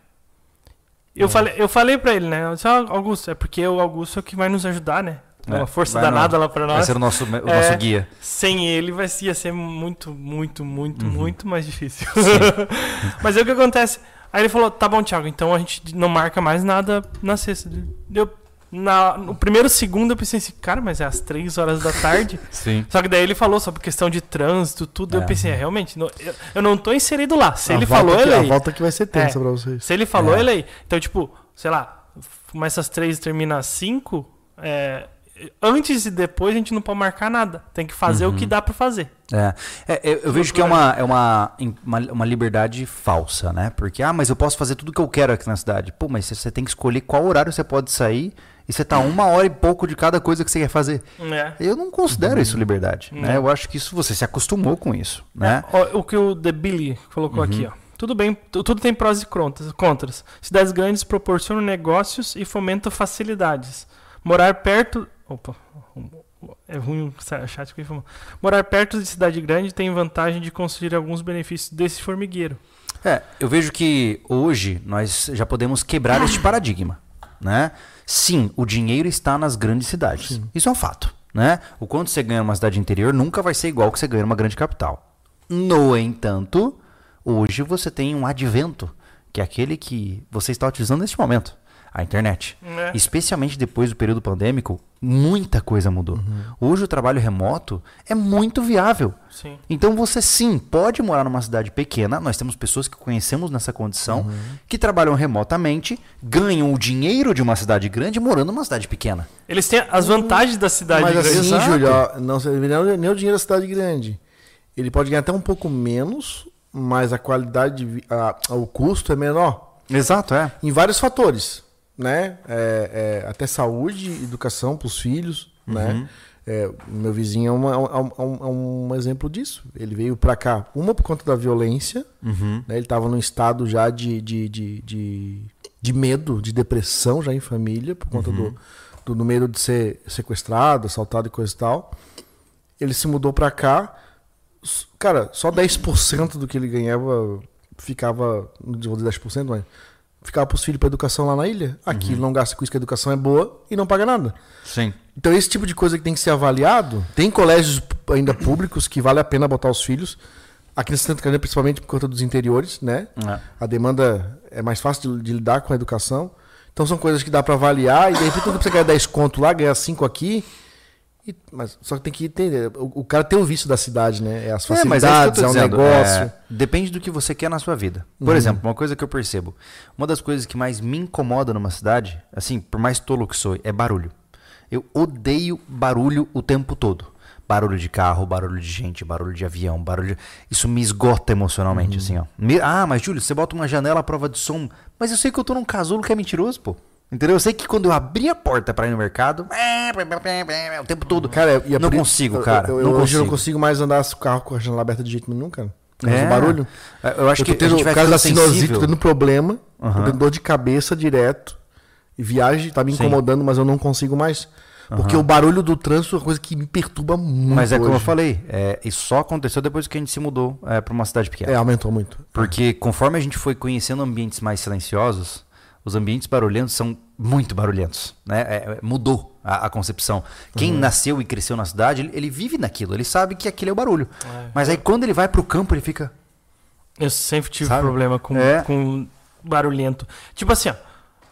Eu, falei, eu falei pra ele, né? Eu disse, "Ah, Augusto, é porque o Augusto é o que vai nos ajudar, né? É uma força vai danada no- lá pra Vai nós. ser o nosso, o É. nosso guia. Sem ele vai ia ser muito, muito, muito, Uhum. muito mais difícil. Mas aí o que acontece? Aí ele falou, tá bom, Thiago, então a gente não marca mais nada na sexta. Deu, na, no primeiro segundo eu pensei assim, cara, mas é às três horas da tarde. Sim. Só que daí ele falou sobre questão de trânsito, tudo. É. Eu pensei, é, realmente, não- eu, eu não tô inserido lá. Se A ele falou, que, ele A aí. volta que vai ser tensa É. pra vocês. Se ele falou, É. ele aí. Então, tipo, sei lá, começa às três e termina às cinco. é, antes e depois a gente não pode marcar nada. Tem que fazer o Uhum. que dá pra fazer. É, É, eu, eu vejo que é uma, é uma, uma, uma liberdade falsa, né? Porque, ah, mas eu posso fazer tudo que eu quero aqui na cidade. Pô, mas você tem que escolher qual horário você pode sair e você tá uma hora e pouco de cada coisa que você quer fazer. É. Eu não considero isso liberdade, né? Eu acho que isso você se acostumou com isso, né? Ó, o que o The Billy colocou Uhum. aqui, ó. Tudo bem, tu- tudo tem prós e contras. Cidades grandes proporcionam negócios e fomentam facilidades. Morar perto. Opa, é ruim o chat que. Morar perto de cidade grande tem vantagem de conseguir alguns benefícios desse formigueiro. É, eu vejo que hoje nós já podemos quebrar este paradigma, né? Sim, o dinheiro está nas grandes cidades. Isso é um fato, né? O quanto você ganha numa cidade interior nunca vai ser igual que você ganha numa grande capital. No entanto, hoje você tem um advento, que é aquele que você está utilizando neste momento, a internet. É. Especialmente depois do período pandêmico, muita coisa mudou. Hoje o trabalho remoto é muito viável. Sim. Então você sim pode morar numa cidade pequena. Nós temos pessoas que conhecemos nessa condição, que trabalham remotamente, ganham o dinheiro de uma cidade grande morando numa cidade pequena. Eles têm as vantagens da cidade Mas grande. assim. Júlio, ó, não nem o- nem o dinheiro da cidade grande. Ele pode ganhar até um pouco menos, mas a qualidade, de a- o custo é menor. Exato, é. Em vários fatores, né? É, é, até saúde, educação para os filhos, né? É, o meu vizinho é, uma- é um, é um- é um exemplo disso. Ele veio para cá, uma por conta da violência, né? Ele estava num estado já de, de, de, de, de medo, de depressão já em família, por conta do, do, do medo de ser sequestrado, assaltado e coisa e tal. Ele se mudou para cá, cara, só 10% do que ele ganhava ficava, não vou dizer 10%, mas ficava pros filhos pra educação lá na ilha. Aqui ele não gasta com isso que a educação é boa e não paga nada. Sim. Então esse tipo de coisa que tem que ser avaliado, tem colégios ainda públicos que vale a pena botar os filhos. Aqui no Santa Catarina, principalmente por conta dos interiores, né? É. A demanda é mais fácil de, de lidar com a educação. Então são coisas que dá pra avaliar e de repente precisa ganhar 10 conto lá, ganhar 5 aqui. E- mas só que tem que entender, o, o cara tem o vício da cidade, né? É as É, é facilidades, é, o dizendo. negócio. É, depende do que você quer na sua vida. Por exemplo, uma coisa que eu percebo. Uma das coisas que mais me incomoda numa cidade, assim, por mais tolo que sou, é barulho. Eu odeio barulho o tempo todo. Barulho de carro, barulho de gente, barulho de avião, barulho. de- Isso me esgota emocionalmente, assim, ó. Me- Ah, mas Júlio, você bota uma janela à prova de som. Mas eu sei que eu tô num casulo que é mentiroso, pô. Entendeu? Eu sei que quando eu abrir a porta pra ir no mercado, o tempo todo. Cara, e é não por- consigo, eu- cara. Eu, eu, não hoje consigo. eu não consigo mais andar com o carro com a janela aberta de jeito nenhum, cara. Por causa É. barulho. Eu acho eu que tô tendo, a gente vai por causa da sinusite, tô tendo problema, tô Aham. tendo dor de cabeça direto. E viagem tá me Sim. incomodando, mas eu não consigo mais. Porque o barulho do trânsito é uma coisa que me perturba muito. Mas é como eu hoje. falei, é, isso só aconteceu depois que a gente se mudou é, para uma cidade pequena. É, aumentou muito. Porque conforme a gente foi conhecendo ambientes mais silenciosos, os ambientes barulhentos são muito barulhentos. Né? É, é, mudou a, a concepção. Quem Uhum. nasceu e cresceu na cidade, ele, ele vive naquilo, ele sabe que aquilo é o barulho. É. Mas aí quando ele vai pro campo, ele fica. Eu sempre tive Sabe? problema com, É. com barulhento. Tipo assim, ó.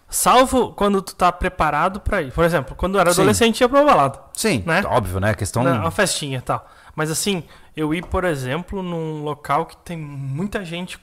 Salvo quando tu tá preparado pra ir. Por exemplo, quando eu era Sim. adolescente ia pra uma balada. Sim, Né? óbvio, né? A questão. Né? Uma festinha e tal. Mas assim, eu ir, por exemplo, num local que tem muita gente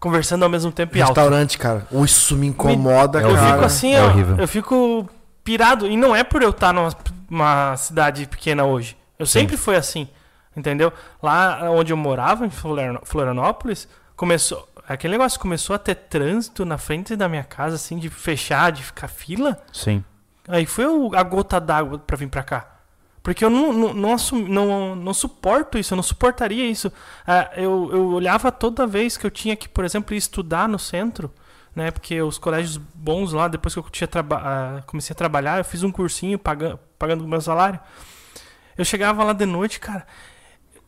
conversando ao mesmo tempo e alto. Restaurante, cara. Isso me incomoda, É Eu cara. fico assim, é ó, horrível. eu fico pirado. E não é por eu estar numa uma cidade pequena hoje. Eu sempre fui assim, entendeu? Lá onde eu morava, em Florian- Florianópolis, começou. Aquele negócio começou a ter trânsito na frente da minha casa, assim, de fechar, de ficar fila. Sim. Aí foi a gota d'água pra vir pra cá. Porque eu não, não, não, assumi- não, não suporto isso, eu não suportaria isso. Ah, eu, eu olhava toda vez que eu tinha que, por exemplo, ir estudar no centro, né? Porque os colégios bons lá, depois que eu tinha ah, comecei a trabalhar, eu fiz um cursinho pagando, pagando o meu salário. Eu chegava lá de noite, cara.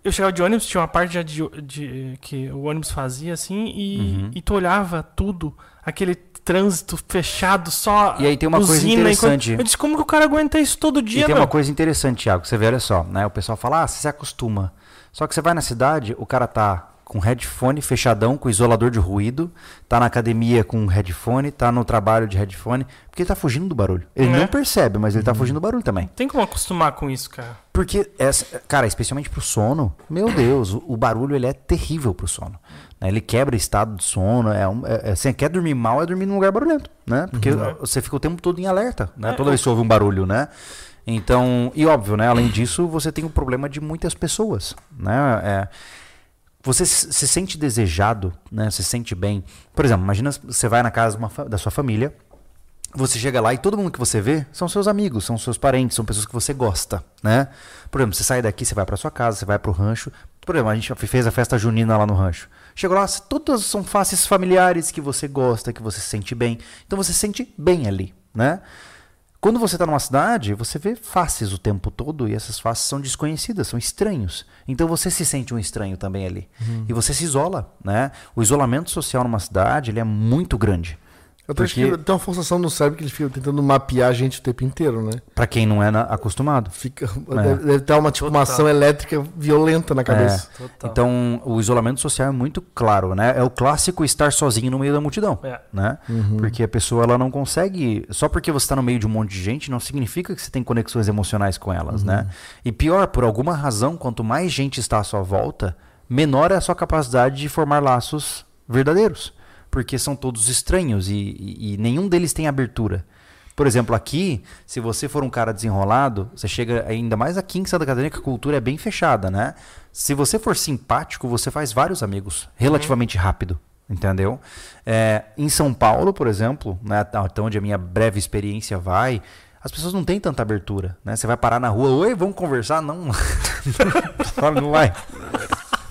Eu chegava de ônibus, tinha uma parte de, de- que o ônibus fazia assim, e, Uhum. e tu olhava tudo, aquele trânsito fechado, só. E aí tem uma coisa usina enquanto- interessante. Eu disse, como que o cara aguenta isso todo E dia, tem meu? uma coisa interessante, Thiago. Você vê, olha só, né? O pessoal fala, ah, você se acostuma. Só que você vai na cidade, o cara tá com headphone fechadão, com isolador de ruído, tá na academia com headphone, tá no trabalho de headphone, porque ele tá fugindo do barulho. Ele É. não percebe, mas ele tá fugindo do barulho também. Tem como acostumar com isso, cara. Porque, essa, cara, especialmente pro sono, meu Deus, o, o barulho ele é terrível pro sono. Né? Ele quebra estado de sono. É um, é, é- você quer dormir mal, é dormir num lugar barulhento, né? Porque você fica o tempo todo em alerta, né? É, Toda vez que você ouve um barulho, né? Então, e óbvio, né? Além disso, você tem o problema de muitas pessoas, né? É, você se se sente desejado, né? Se sente bem. Por exemplo, imagina você vai na casa uma da sua família, você chega lá e todo mundo que você vê são seus amigos, são seus parentes, são pessoas que você gosta, né? Por exemplo, você sai daqui, você vai pra sua casa, você vai pro rancho. Por exemplo, a gente fez a festa junina lá no rancho. Chega lá, todas são faces familiares que você gosta, que você se sente bem. Então você se sente bem ali, né? Quando você está numa cidade, você vê faces o tempo todo e essas faces são desconhecidas, são estranhos. Então você se sente um estranho também ali. E você se isola, né? O isolamento social numa cidade, ele é muito grande. Eu tô Porque- que tem uma forçação no cérebro que ele fica tentando mapear a gente o tempo inteiro, né? Pra quem não é na- acostumado. Fica, deve, deve ter uma, tipo, uma ação elétrica violenta na cabeça. Total. Então, o isolamento social é muito claro, né? É o clássico estar sozinho no meio da multidão, É. né? Porque a pessoa ela não consegue, só porque você está no meio de um monte de gente, não significa que você tem conexões emocionais com elas, né? E pior, por alguma razão, quanto mais gente está à sua volta, menor é a sua capacidade de formar laços verdadeiros, porque são todos estranhos e, e- e nenhum deles tem abertura. Por exemplo, aqui, se você for um cara desenrolado, você chega ainda mais aqui em Santa Catarina que a cultura é bem fechada, né? Se você for simpático, você faz vários amigos relativamente rápido, entendeu? É, em São Paulo, por exemplo, né, até onde a minha breve experiência vai, as pessoas não têm tanta abertura, né? Você vai parar na rua, oi, vamos conversar? Não, não vai.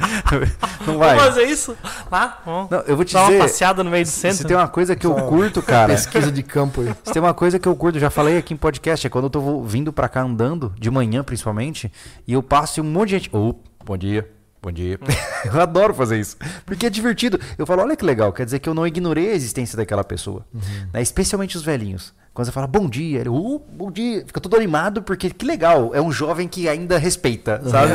Não vai. Vamos fazer isso? Lá? Vamos Não, eu vou te dar uma dizer, passeada no meio do se centro. tem uma coisa que eu curto, cara, Pesquisa de campo aí. se tem uma coisa que eu curto, já falei aqui em podcast, é quando eu tô vindo pra cá andando, de manhã principalmente, e eu passo e um monte de gente. Ô, bom dia. Bom dia. eu adoro fazer isso. Porque é divertido. Eu falo, olha que legal, quer dizer que eu não ignorei a existência daquela pessoa. Né? Especialmente os velhinhos. Quando você fala bom dia, ele, uh, bom dia, fica todo animado, porque que legal, é um jovem que ainda respeita, sabe?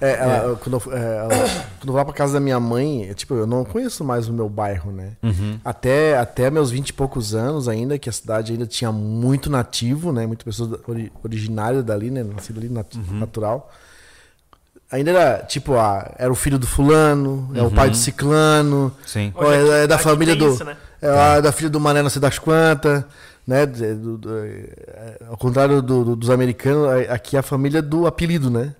É, ela- Quando, eu, é, ela- quando eu vou lá pra casa da minha mãe, é, tipo, eu não conheço mais o meu bairro, né? Até, até meus 20 e poucos anos ainda, que a cidade ainda tinha muito nativo, né? Muitas pessoas da- ori, originárias dali, né? Nascido ali, nat- natural. Ainda era, tipo, ah, era o filho do fulano, é o pai do ciclano, Sim. ou é, é da aqui família do... isso, né? É a da filha do Mané não sei das quantas, né? Do- do- do- é, ao contrário do- do- dos americanos, aqui é a família do apelido, né?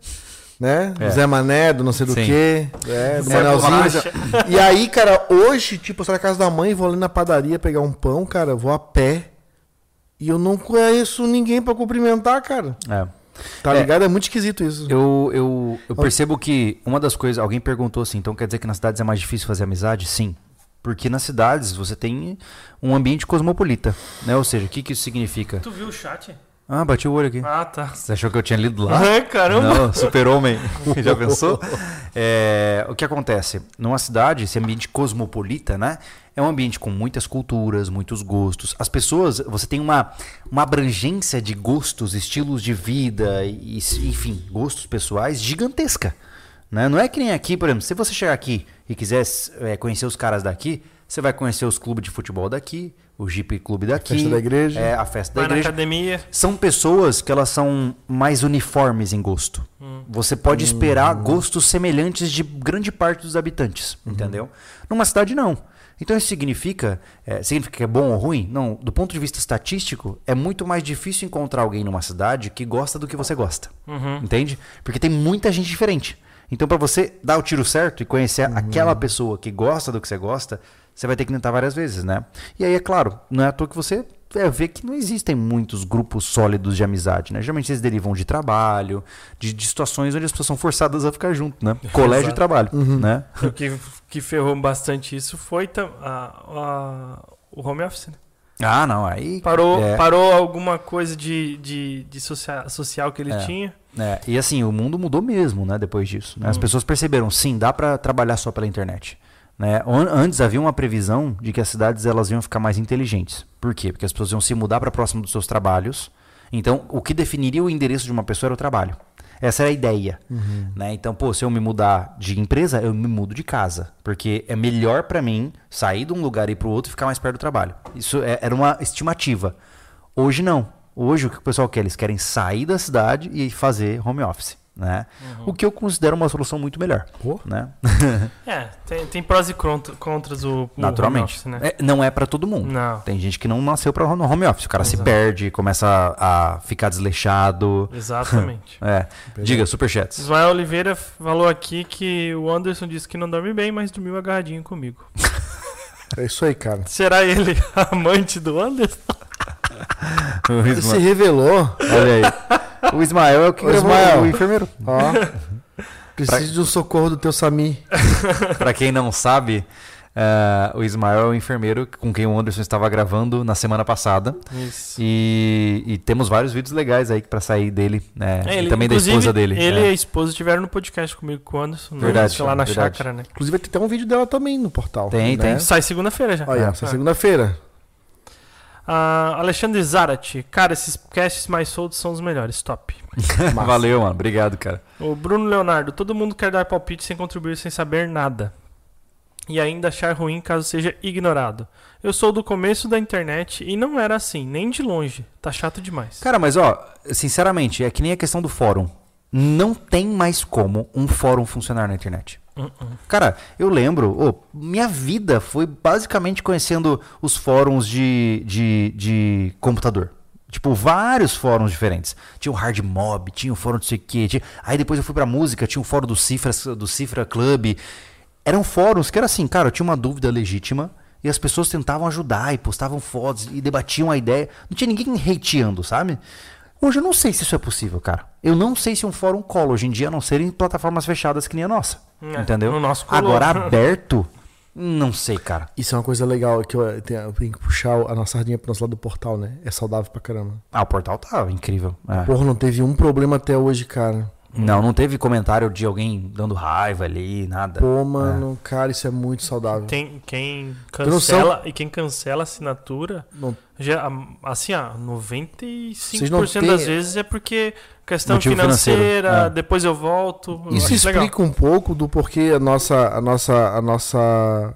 Né? Do É. Zé Mané, do não sei do Sim. quê, é, do Manelzinho. E aí, cara, hoje, tipo, eu saio da casa da mãe, vou ali na padaria pegar um pão, cara, vou a pé. E eu não conheço ninguém pra cumprimentar, cara. É. Tá É. ligado? É muito esquisito isso. Eu, eu, eu percebo que uma das coisas. Alguém perguntou assim, então quer dizer que nas cidades é mais difícil fazer amizade? Sim. Porque nas cidades você tem um ambiente cosmopolita. Né? Ou seja, o que, que isso significa? Tu viu o chat? Ah, bati o olho aqui. Ah, tá. Você achou que eu tinha lido lá? Ah, caramba. Não, super-homem. Já pensou? É, o que acontece? Numa cidade, esse ambiente cosmopolita, né? É um ambiente com muitas culturas, muitos gostos. As pessoas, você tem uma, uma abrangência de gostos, estilos de vida, e, enfim, gostos pessoais gigantesca. Né? Não é que nem aqui, por exemplo, se você chegar aqui e quiser é, conhecer os caras daqui, você vai conhecer os clubes de futebol daqui, o Jeep Clube daqui. festa da igreja. É, a festa da Vai na igreja academia. são pessoas que elas são mais uniformes em gosto. Você pode esperar gostos semelhantes de grande parte dos habitantes, entendeu? Numa cidade não. Então isso significa, é, significa que é bom ou ruim? Não. Do ponto de vista estatístico, é muito mais difícil encontrar alguém numa cidade que gosta do que você gosta, entende? Porque tem muita gente diferente. Então para você dar o tiro certo e conhecer aquela pessoa que gosta do que você gosta, você vai ter que tentar várias vezes, né? E aí é claro, não é à toa que você é, vê que não existem muitos grupos sólidos de amizade, né? Geralmente eles derivam de trabalho, de, de situações onde as pessoas são forçadas a ficar junto, né? Colégio e trabalho, né? O que, que ferrou bastante isso foi a- a- o home office. né? Ah, não, aí... Parou, é, parou alguma coisa de, de, de socia- social que ele É. tinha. É, e assim, o mundo mudou mesmo, né? Depois disso. né? As Hum. pessoas perceberam, sim, dá pra trabalhar só pela internet. Né? An- Antes havia uma previsão de que as cidades elas iam ficar mais inteligentes. Por quê? Porque as pessoas iam se mudar para próximo dos seus trabalhos. Então, o que definiria o endereço de uma pessoa era o trabalho. Essa era a ideia. Né? Então, pô, se eu me mudar de empresa, eu me mudo de casa. Porque é melhor para mim sair de um lugar e ir para o outro e ficar mais perto do trabalho. Isso é- era uma estimativa. Hoje não. Hoje o que o pessoal quer? Eles querem sair da cidade e fazer home office. Né? O que eu considero uma solução muito melhor. Pô. Né? É, tem, tem prós e contra- contras o, o home Naturalmente. office, né? É, não é para todo mundo. Não. Tem gente que não nasceu para home office. O cara se Exato. perde, começa a, a ficar desleixado. Exatamente. É. Diga, superchats. Ismael Oliveira falou aqui que o Anderson disse que não dorme bem, mas dormiu agarradinho comigo. É isso aí, cara. Será ele amante do Anderson? O Ele Isma- se revelou. Olha aí. O Ismael é o que gravou Ismael. o enfermeiro. Ó. Preciso de um socorro do teu Sami. Pra quem não sabe, eh, o Ismael é o enfermeiro com quem o Anderson estava gravando na semana passada. Isso. E, e temos vários vídeos legais aí pra sair dele, né? É, e ele- também da esposa dele. Ele é. e a esposa estiveram no podcast comigo com o Anderson. Verdade, lá na verdade. chácara, né? Inclusive vai ter até um vídeo dela também no portal. Tem, né? tem. Sai segunda-feira já. Olha, É. essa segunda-feira. Ah, Alexandre Zarate. Cara, esses casts mais soltos são os melhores. Top. Valeu, mano. Obrigado, cara. O Bruno Leonardo. Todo mundo quer dar palpite sem contribuir, sem saber nada. E ainda achar ruim caso seja ignorado. Eu sou do começo da internet e não era assim, nem de longe. Tá chato demais. Cara, mas ó, sinceramente, é que nem a questão do fórum. Não tem mais como um fórum funcionar na internet. Cara, eu lembro, ô, minha vida foi basicamente conhecendo os fóruns de, de, de computador. Tipo, vários fóruns diferentes. Tinha o Hard Mob, tinha o fórum de sei o quê. Tinha... Aí depois eu fui pra música, tinha o fórum do Cifra, do Cifra Club. Eram fóruns que era assim, cara, eu tinha uma dúvida legítima e as pessoas tentavam ajudar e postavam fotos e debatiam a ideia. Não tinha ninguém hateando, sabe? Hoje eu não sei se isso é possível, cara. Eu não sei se um fórum cola hoje em dia, a não ser em plataformas fechadas que nem a nossa. É, entendeu? no nosso colou. Agora aberto, não sei, cara. Isso é uma coisa legal que eu tenho, eu tenho que puxar a nossa sardinha pro nosso lado do portal, né? É saudável pra caramba. Ah, o portal tá incrível. É. Porra, não teve um problema até hoje, cara. Não, não teve comentário de alguém dando raiva ali, nada. Pô, mano, cara, isso é muito saudável. Tem quem Tem cancela e quem cancela a assinatura, Não- já, assim, não 95% têm- das vezes é porque questão Motivo financeira, financeiro, é. depois eu volto. eu Isso explica legal. um pouco do porquê a nossa, a nossa, a nossa,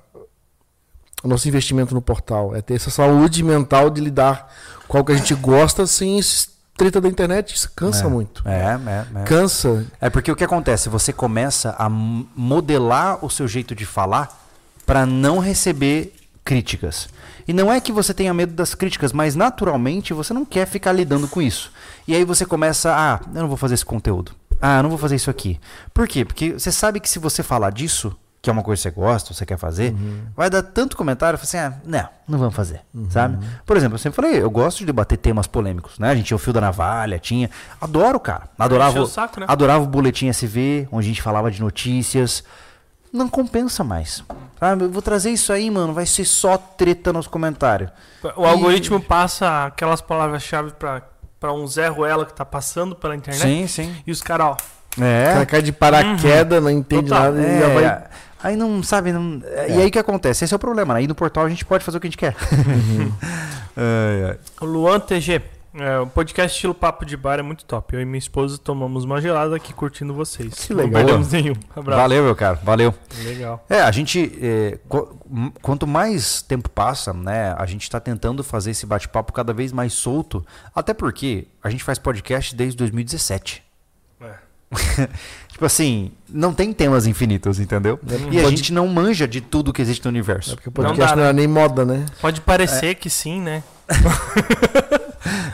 o nosso investimento no portal é ter essa saúde mental de lidar com o que a gente gosta sem esse treta da internet. Isso cansa É. muito. É, é, é. Cansa. É porque o que acontece? Você começa a modelar o seu jeito de falar para não receber críticas. E não é que você tenha medo das críticas, mas naturalmente você não quer ficar lidando com isso. E aí você começa, ah, eu não vou fazer esse conteúdo. Ah, eu não vou fazer isso aqui. Por quê? Porque você sabe que se você falar disso, que é uma coisa que você gosta, você quer fazer, vai dar tanto comentário, assim, ah, não, não vamos fazer, sabe? Por exemplo, eu sempre falei, eu gosto de debater temas polêmicos, né? A gente tinha o Fio da Navalha, tinha... Adoro, cara. Adorava, o saco, né? adorava o Boletim SV, onde a gente falava de notícias. Não compensa mais. Sabe? Eu vou trazer isso aí, mano, vai ser só treta nos comentários. O algoritmo passa aquelas palavras-chave pra, pra um Zé Ruela que tá passando pela internet. Sim, sim. E os caras, ó, O cara É. cai de paraquedas, não entende Total. nada e já vai. É. Aí não sabe. Não... E aí o que acontece? Esse é o problema. né? Aí no portal a gente pode fazer o que a gente quer. Ai, ai. o Luan TG. É, o podcast estilo Papo de Bar é muito top. Eu e minha esposa tomamos uma gelada aqui curtindo vocês. Que Não legal. perdemos nenhum. Abraço. Valeu, meu cara. Valeu. Legal. É, a gente. é, qu- quanto mais tempo passa, né? A gente tá tentando fazer esse bate-papo cada vez mais solto. Até porque a gente faz podcast desde 2017. É. Tipo assim, não tem temas infinitos, entendeu? E a Pode- gente não manja de tudo que existe no É universo. porque o podcast dá, não, era nem moda, né? Pode parecer que sim, né?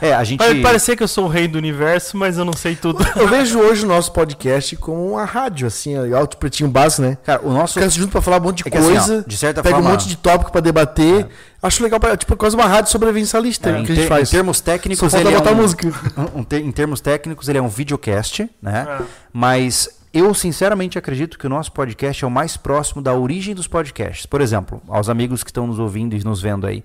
É, a gente. Pode parecer que eu sou o rei do universo, mas eu não sei tudo. Eu vejo hoje o nosso podcast como uma rádio, assim, alto pretinho básico, né? Cara, o nosso. Fica junto pra falar um monte de É que assim, coisa. ó, de certa pega forma- um monte de tópico pra debater. Acho legal, pra, tipo, quase uma rádio sobrevivencialista é, que em, a gente faz. em termos técnicos, Só ele é um- música. um te- em termos técnicos, ele é um videocast, né? É. Mas eu sinceramente acredito que o nosso podcast é o mais próximo da origem dos podcasts. Por exemplo, aos amigos que estão nos ouvindo e nos vendo aí.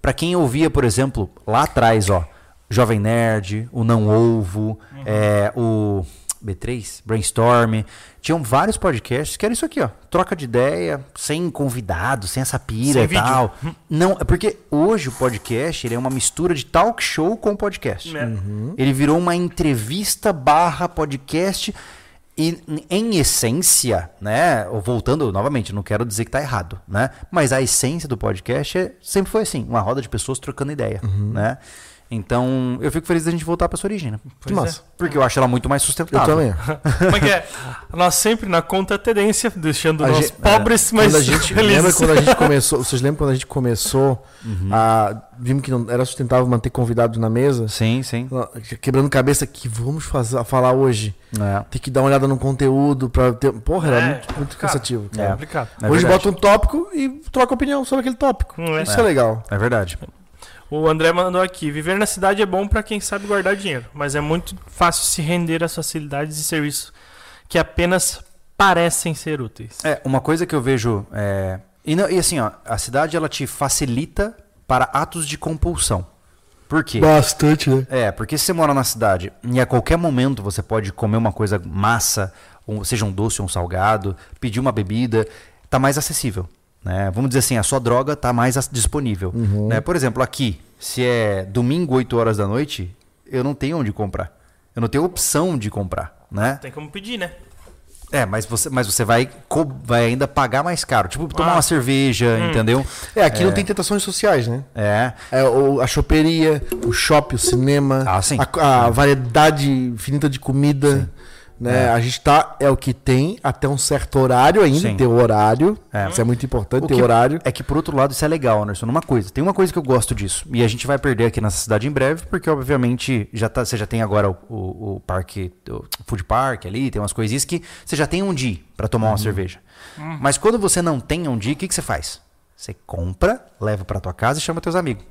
Pra quem ouvia, por exemplo, lá atrás, ó, Jovem Nerd, o Não Ovo, é, o B3, Brainstorm, tinham vários podcasts que era isso aqui, ó, troca de ideia, sem convidado, sem essa pira Sem e vídeo. tal. Não, é porque hoje o podcast ele é uma mistura de talk show com podcast. É. Ele virou uma entrevista barra podcast e em essência, né, voltando novamente, não quero dizer que tá errado, né, mas a essência do podcast é, sempre foi assim, uma roda de pessoas trocando ideia, né. Então, eu fico feliz da gente voltar para essa origem, né? Pois massa. Porque eu acho ela muito mais Eu sustentável. também. Como é que é? Nós sempre na conta tendência, deixando A nós gente- pobres, mas Quando a gente, felizes. lembra quando a gente começou? Vocês lembram quando a gente começou a. Vimos que não era sustentável manter convidados na mesa? Sim, sim. Quebrando cabeça que vamos fazer, falar hoje. É. Tem que dar uma olhada no conteúdo pra ter. Porra, era É, muito, muito cara, cansativo. É cara. complicado. É hoje bota um tópico e troca opinião sobre aquele tópico. É? Isso é, legal. É verdade. O André mandou aqui: viver na cidade é bom pra quem sabe guardar dinheiro, mas é muito fácil se render às facilidades e serviços que apenas parecem ser úteis. É, uma coisa que eu vejo. É... E, não- e assim, ó, a cidade ela te facilita para atos de compulsão. Por quê? Bastante, né? É, porque se você mora na cidade e a qualquer momento você pode comer uma coisa massa, um- seja um doce ou um salgado, pedir uma bebida, tá mais acessível. Né? Vamos dizer assim, a sua droga tá mais disponível. Né? Por exemplo, aqui, se é domingo, 8 horas da noite, eu não tenho onde comprar. Eu não tenho opção de comprar. Né? Tem como pedir, né? É, mas você, mas você vai, vai ainda pagar mais caro. Tipo, tomar Ah. uma cerveja, entendeu? É, aqui não tem tentações sociais, né? É. É, o- a choperia, o shopping, o cinema, Ah, sim. a, a variedade infinita de comida. Né? A gente tá, é o que tem até um certo horário ainda, Sim. ter o horário. É. Isso é muito importante, O ter que- horário. É que por outro lado isso é legal, Anderson. Numa coisa, tem uma coisa que eu gosto disso. E a gente vai perder aqui nessa cidade em breve, porque obviamente já tá, você já tem agora o, o, o parque, o food park ali, tem umas coisinhas que você já tem onde ir pra tomar uma cerveja. Mas quando você não tem onde ir, o que, que você faz? Você compra, leva pra tua casa e chama teus amigos.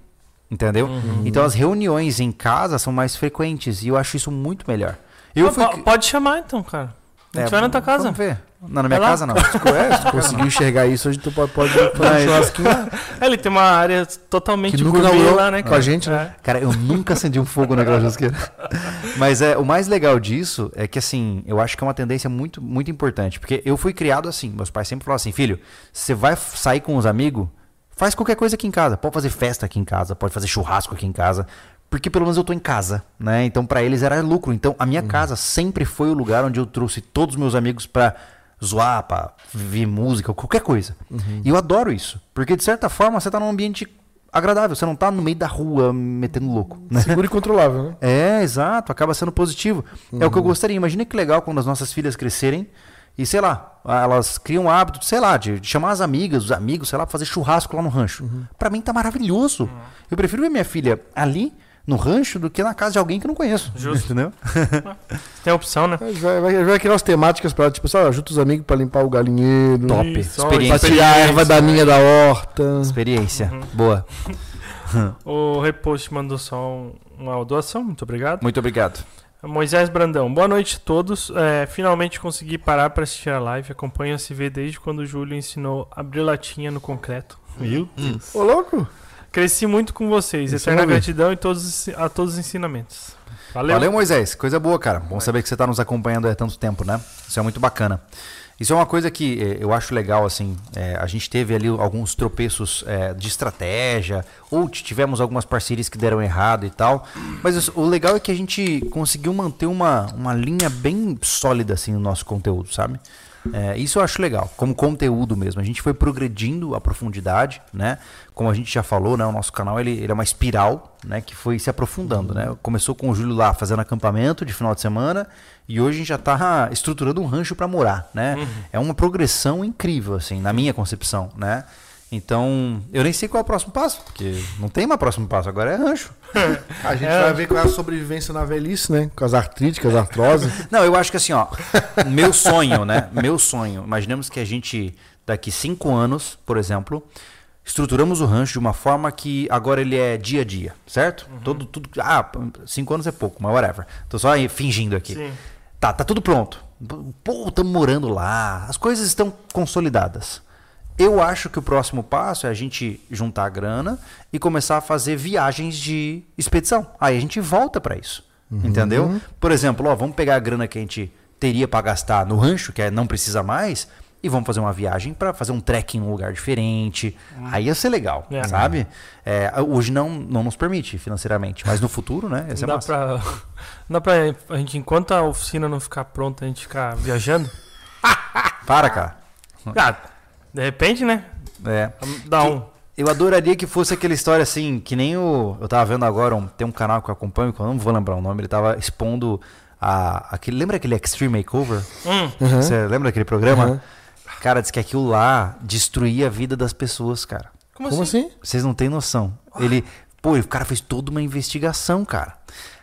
Entendeu? Então as reuniões em casa são mais frequentes e eu acho isso muito melhor. Eu Ah, fui. po- Pode chamar então, cara. A gente É, vai na tua casa. Vamos ver. Não, na minha casa não. É, se tu conseguiu enxergar isso, a gente pode, pode fazer um churrasquinho. É, ele tem uma área totalmente Que nunca gourmet lá, né? com cara? a gente, né? É. Cara, eu nunca acendi um fogo naquela churrasqueira. Mas é, o mais legal disso é que, assim, eu acho que é uma tendência muito, muito importante. Porque eu fui criado assim. Meus pais sempre falaram assim: filho, você vai sair com os amigos, faz qualquer coisa aqui em casa. Pode fazer festa aqui em casa, pode fazer churrasco aqui em casa. Porque pelo menos eu tô em casa, né? Então pra eles era lucro. Então a minha casa sempre foi o lugar onde eu trouxe todos os meus amigos pra zoar, pra ver música, qualquer coisa. E eu adoro isso. Porque de certa forma você tá num ambiente agradável. Você não tá no meio da rua metendo louco, né? Seguro e controlável, né? É, exato, acaba sendo positivo. É o que eu gostaria. Imagina que legal quando as nossas filhas crescerem e, sei lá, elas criam o hábito, sei lá, de, de chamar as amigas, os amigos, sei lá, pra fazer churrasco lá no rancho. Pra mim tá maravilhoso. Eu prefiro ver minha filha ali no rancho do que na casa de alguém que eu não conheço. Justo. Entendeu? Tem a opção, né? Vai, vai, vai criar umas temáticas pra, tipo, só junta os amigos pra limpar o galinheiro. Top. Isso, Pra Experiência. tirar a erva daninha da horta. Experiência. Boa. O repost mandou só um- uma doação, muito obrigado. Muito obrigado. Moisés Brandão, boa noite a todos. É, finalmente consegui parar para assistir a live. Acompanho a CV desde quando o Júlio ensinou a abrir latinha no concreto. Meu Deus. Ô, louco! Cresci muito com vocês. Isso Eterna gratidão e todos, os- a todos os ensinamentos. Valeu. Valeu, Moisés. Coisa boa, cara. Bom saber que você está nos acompanhando há tanto tempo, né? Isso é muito bacana. Isso é uma coisa que eh, eu acho legal, assim. eh, a gente teve ali alguns tropeços eh, de estratégia, ou tivemos algumas parcerias que deram errado e tal. Mas isso- o legal é que a gente conseguiu manter uma, uma linha bem sólida, assim, no nosso conteúdo, sabe? Eh, isso eu acho legal, como conteúdo mesmo. A gente foi progredindo a profundidade, né? Como a gente já falou, né? O nosso canal ele, ele é uma espiral, né? Que foi se aprofundando, né? Começou com o Júlio lá fazendo acampamento de final de semana e hoje a gente já está estruturando um rancho para morar, né? É uma progressão incrível, assim, na minha concepção, né? Então, eu nem sei qual é o próximo passo, porque não tem mais próximo passo, agora é rancho. A gente É. vai ver qual é a sobrevivência na velhice, né? Com as artrites, com as artroses. Não, eu acho que assim, ó, meu sonho, né? Meu sonho. Imaginemos que a gente, daqui cinco anos, por exemplo, estruturamos o rancho de uma forma que agora ele é dia a dia, certo? Todo, tudo. Ah, cinco anos é pouco, mas whatever. Tô só aí fingindo aqui. Sim. Tá, tá tudo pronto. Pô, estamos morando lá. As coisas estão consolidadas. Eu acho que o próximo passo é a gente juntar a grana e começar a fazer viagens de expedição. Aí a gente volta para isso. Entendeu? Por exemplo, ó, vamos pegar a grana que a gente teria para gastar no rancho, que é não precisa mais, e vamos fazer uma viagem para fazer um trekking num lugar diferente. Aí ia ser legal, É. sabe? É, hoje não, não nos permite financeiramente, mas no futuro, né? Ia ser Dá massa. pra, dá pra a gente, enquanto a oficina não ficar pronta, a gente ficar viajando? Para, cara. Ah, de repente, né? É. Dá um. Eu adoraria que fosse aquela história assim, que nem o. Eu tava vendo agora, um, tem um canal que eu acompanho, que eu não vou lembrar o nome, ele tava expondo a. Aquele, lembra aquele Extreme Makeover? Hum, Você lembra daquele programa? Uhum. Cara, diz que aquilo lá destruía a vida das pessoas, cara. como, Como assim? assim? Vocês não têm noção. Ele. Pô, o cara fez toda uma investigação, cara.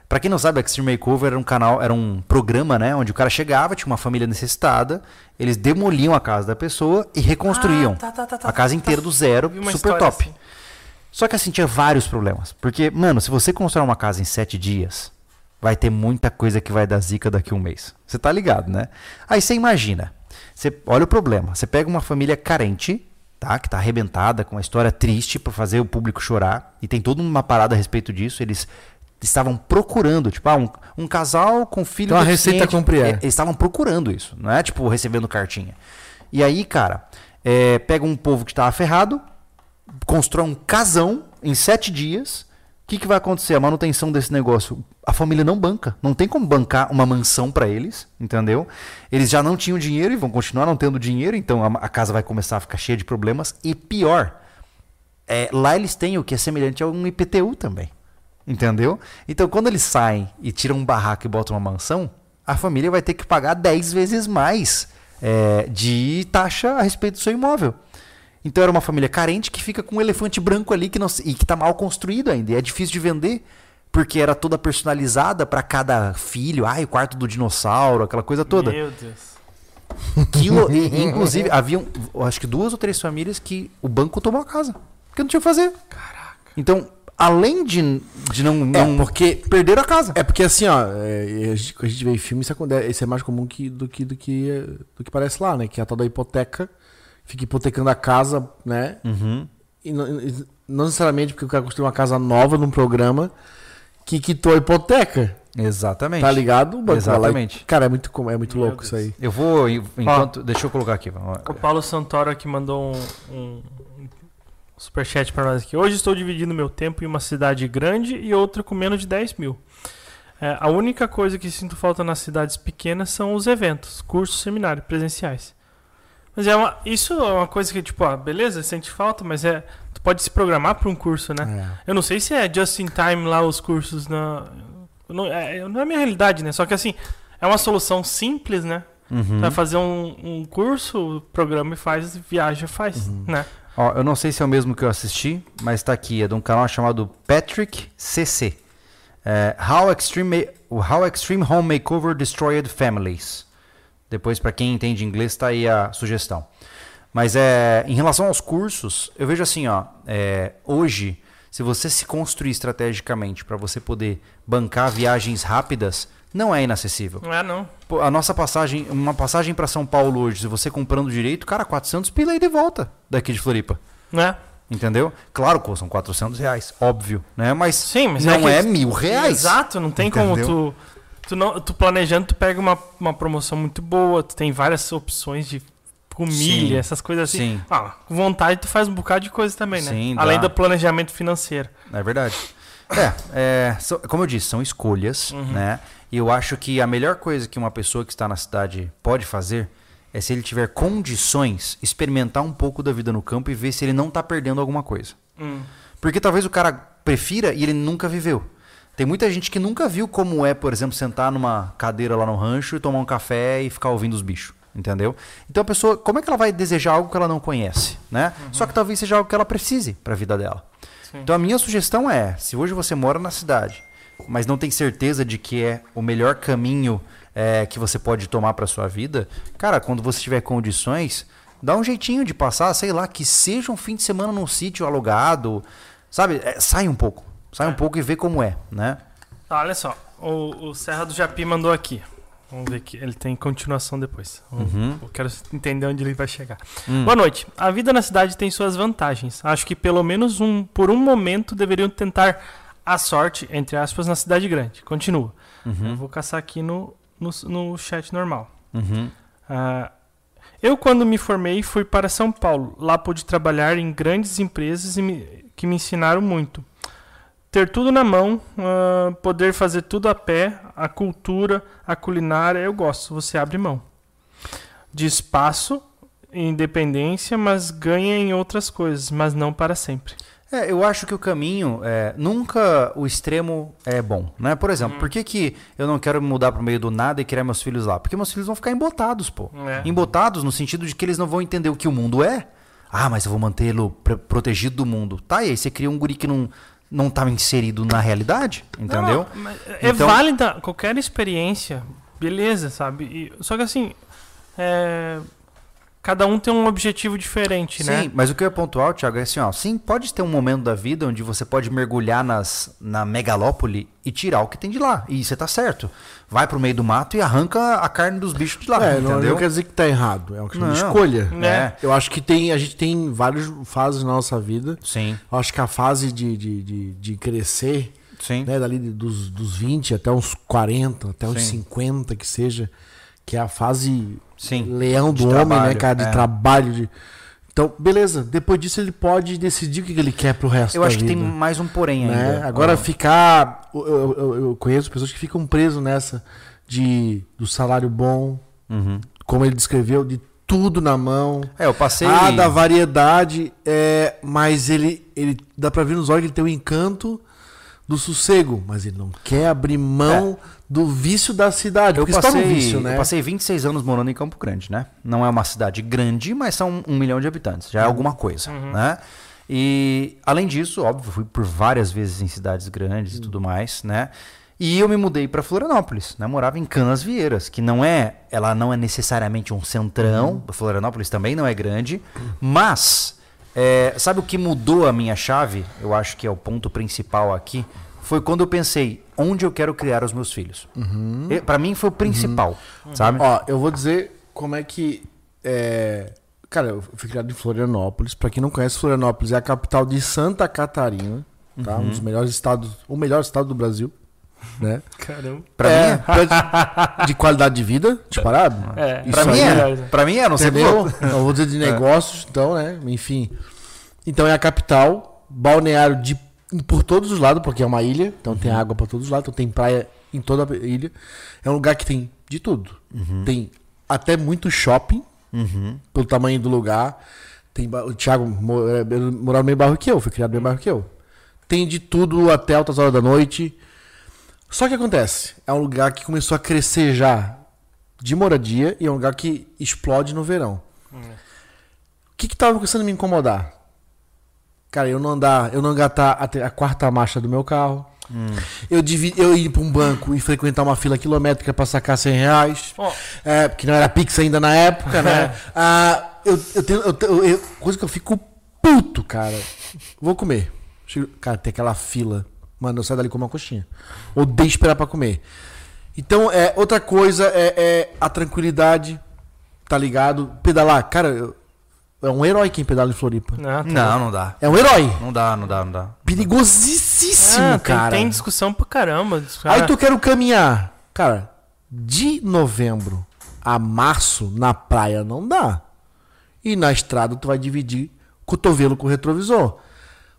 Pra quem não sabe, Extreme Makeover era um canal, era um programa, né? Onde o cara chegava, tinha uma família necessitada, eles demoliam a casa da pessoa e reconstruíam Ah, tá, tá, tá, tá, a casa tá. inteira do zero, Vi uma super top. assim. Só que assim, tinha vários problemas. Porque, mano, se você constrói uma casa em sete dias, vai ter muita coisa que vai dar zica daqui a um mês. Você tá ligado, né? Aí você imagina, Você, olha o problema. Você pega uma família carente, tá? Que tá arrebentada, com uma história triste para fazer o público chorar. E tem toda uma parada a respeito disso. Eles estavam procurando, tipo, ah, um, um casal com filho Então a receita cumprir, é. Eles estavam procurando isso, não é tipo recebendo cartinha. E aí, cara, é, pega um povo que estava ferrado, constrói um casão em sete dias. O que, que vai acontecer? A manutenção desse negócio. A família não banca. Não tem como bancar uma mansão para eles, entendeu? Eles já não tinham dinheiro e vão continuar não tendo dinheiro, então a, a casa vai começar a ficar cheia de problemas. E pior, é, lá eles têm o que é semelhante a um IPTU também. Entendeu? Então, quando eles saem e tiram um barraco e botam uma mansão, a família vai ter que pagar 10 vezes mais é, de taxa a respeito do seu imóvel. Então, era uma família carente que fica com um elefante branco ali que não, e que está mal construído ainda. E é difícil de vender, porque era toda personalizada para cada filho. Ai, o quarto do dinossauro, aquela coisa toda. Meu Deus. Quilo, e, inclusive, haviam, eu acho que duas ou três famílias que o banco tomou a casa. Porque não tinha o que fazer. Caraca. Então, além de, de não, não porque- perderam a casa. É porque assim, ó, é, a, gente, a gente vê em filme, isso, acontece, isso é mais comum que, do, que, do, que, do que parece lá, né? Que é a tal da hipoteca, fica hipotecando a casa, né? Uhum. E não, e não necessariamente porque o cara construiu uma casa nova num programa que quitou a hipoteca, Exatamente. tá ligado? O banco e- Exatamente. cara, é muito, é muito Meu louco isso aí. Eu vou, en- enquanto. Deixa eu colocar aqui. O Paulo Santoro aqui mandou um, um superchat pra nós aqui. Hoje estou dividindo meu tempo em uma cidade grande e outra com menos de 10 mil. É, a única coisa que sinto falta nas cidades pequenas são os eventos, cursos, seminários presenciais. Mas é uma, isso é uma coisa que, tipo, ah, beleza, sente falta, mas é. Tu pode se programar para um curso, né? É. Eu não sei se é just in time lá os cursos na. Não é, não é a minha realidade, né? Só que assim, é uma solução simples, né? Uhum. Vai fazer um, um curso, programa e faz, viaja, faz, né? Ó, eu não sei se é o mesmo que eu assisti, mas tá aqui. É de um canal chamado Patrick CC. É, How, Extreme, How Extreme Home Makeover Destroyed Families. Depois, para quem entende inglês, tá aí a sugestão. Mas é, em relação aos cursos, eu vejo assim, ó, é, hoje, se você se construir estrategicamente para você poder bancar viagens rápidas, não é inacessível. Não é, não. Pô, a nossa passagem, uma passagem para São Paulo hoje, se você comprando direito, cara, 400 pila aí de volta daqui de Floripa. Né? Entendeu? Claro que são 400 reais, óbvio, né? Mas, Sim, mas não que- é, mil reais. Exato, não tem como Entendeu? tu. Tu, não, tu planejando, tu pega uma, uma promoção muito boa, tu tem várias opções de com Sim. milha, essas coisas assim. Sim. Ah, com vontade tu faz um bocado de coisa também, né? Sim, Além do planejamento financeiro. É verdade. É, é, como eu disse, são escolhas, Uhum. né? E eu acho que a melhor coisa que uma pessoa que está na cidade pode fazer é se ele tiver condições, experimentar um pouco da vida no campo e ver se ele não está perdendo alguma coisa. Hum. Porque talvez o cara prefira e ele nunca viveu. Tem muita gente que nunca viu como é, por exemplo, sentar numa cadeira lá no rancho e tomar um café e ficar ouvindo os bichos. Entendeu? Então a pessoa, como é que ela vai desejar algo que ela não conhece, né? Só que talvez seja algo que ela precise para a vida dela. Sim. Então a minha sugestão é, se hoje você mora na cidade, mas não tem certeza de que é o melhor caminho é, que você pode tomar para sua vida, cara, quando você tiver condições, dá um jeitinho de passar, sei lá, que seja um fim de semana num sítio alugado, sabe? É, sai um pouco, sai um É. pouco e vê como é, né? Tá, olha só, o, o Serra do Japi mandou aqui. Vamos ver que ele tem continuação depois. Uhum. Eu quero entender onde ele vai chegar. Hum. Boa noite. A vida na cidade tem suas vantagens. Acho que pelo menos um, por um momento deveriam tentar a sorte, entre aspas, na cidade grande. Continua. Eu vou caçar aqui no, no, no chat normal. Uhum. Ah, eu, quando me formei, fui para São Paulo. Lá pude trabalhar em grandes empresas e me- que me ensinaram muito. Ter tudo na mão, ah, poder fazer tudo a pé, a cultura, a culinária, eu gosto. Você abre mão. De espaço, independência, mas ganha em outras coisas, mas não para sempre. É, eu acho que o caminho é nunca o extremo é bom, né? Por exemplo, por que, que eu não quero me mudar pro meio do nada e criar meus filhos lá? Porque meus filhos vão ficar embotados, pô. É. Embotados no sentido de que eles não vão entender o que o mundo é. Ah, mas eu vou mantê-lo protegido do mundo. Tá, e aí você cria um guri que não não tá inserido na realidade, entendeu? Não, é Então- válida qualquer experiência, beleza, sabe? E- só que assim, é, cada um tem um objetivo diferente, Sim, né? mas o que eu ia pontuar, Thiago, é assim, ó, sim, pode ter um momento da vida onde você pode mergulhar nas, na megalópole e tirar o que tem de lá. E você tá certo. Vai pro meio do mato e arranca a carne dos bichos de lá, É, não, entendeu? não quer dizer que tá errado. É uma questão de escolha. É. Eu acho que tem, a gente tem várias fases na nossa vida. Sim, Eu acho que a fase de, de, de, de crescer, sim. né, dali dos, dos 20 até uns 40, até uns Sim. 50 que seja, que é a fase Sim. leão do homem, né, trabalho, cara, de é. trabalho. De... Então, beleza. Depois disso ele pode decidir o que ele quer pro resto Eu acho que tem vida. mais um porém né? ainda. Agora Ó, ficar. Eu, eu- eu- conheço pessoas que ficam presos nessa de do salário bom, Uhum. como ele descreveu, de tudo na mão. É, eu passei. Ah, da variedade, é, mas ele, ele dá pra ver nos olhos que ele tem o encanto do sossego, mas ele não quer abrir mão do vício da cidade, É. Eu torna passei, vício, né? eu passei 26 anos morando em Campo Grande, né? Não é uma cidade grande, mas são um milhão de habitantes. Já é alguma coisa, né? E, além disso, óbvio, fui por várias vezes em cidades grandes e tudo mais, né? E eu me mudei para Florianópolis, né? Morava em Canas Vieiras, que não é, ela não é necessariamente um centrão. Florianópolis também não é grande, mas é, sabe o que mudou a minha chave? Eu acho que é o ponto principal aqui. Foi quando eu pensei onde eu quero criar os meus filhos. E, Pra mim foi o principal, sabe? Ó, eu vou dizer como é que. é, Cara, eu fui criado em Florianópolis. Pra quem não conhece, Florianópolis é a capital de Santa Catarina, tá? Um dos melhores estados, o melhor estado do Brasil, né? Caramba. Pra É, mim, de, de qualidade de vida, disparado. É, Isso pra mim aí, é. Pra mim é, não sei Entendeu? Não vou dizer de negócios, então, né? Enfim. Então é a capital, balneário de, por todos os lados, porque é uma ilha, então tem água por todos os lados, então tem praia em toda a ilha. É um lugar que tem de tudo. Tem até muito shopping, pelo tamanho do lugar. Tem, o Thiago é, morava no mesmo bairro que eu, foi criado no mesmo bairro que eu. Tem de tudo até altas horas da noite. Só que acontece, é um lugar que começou a crescer já de moradia e é um lugar que explode no verão. O que que tava começando a me incomodar? Cara, eu não andar, eu não engatar a, a quarta marcha do meu carro. Eu, divi- eu ir para um banco e frequentar uma fila quilométrica para sacar 100 reais. Ó. É, porque não era Pix ainda na época, né? Ah, eu, eu tenho. eu eu- coisa que eu fico puto, cara. Vou comer. Chego- Cara, tem aquela fila. Mano, eu saio dali com uma coxinha. Odeio esperar pra comer. Então, é, outra coisa é, é a tranquilidade, tá ligado? Pedalar. Cara, eu- é um herói quem pedala em Floripa. Não, tá Não, não dá. É um herói. Não dá, não dá, não dá. Perigosíssimo, Ah, tem, cara. tem discussão pra caramba. Aí tu quero caminhar. Cara, de novembro a março na praia não dá. E na estrada tu vai dividir cotovelo com retrovisor.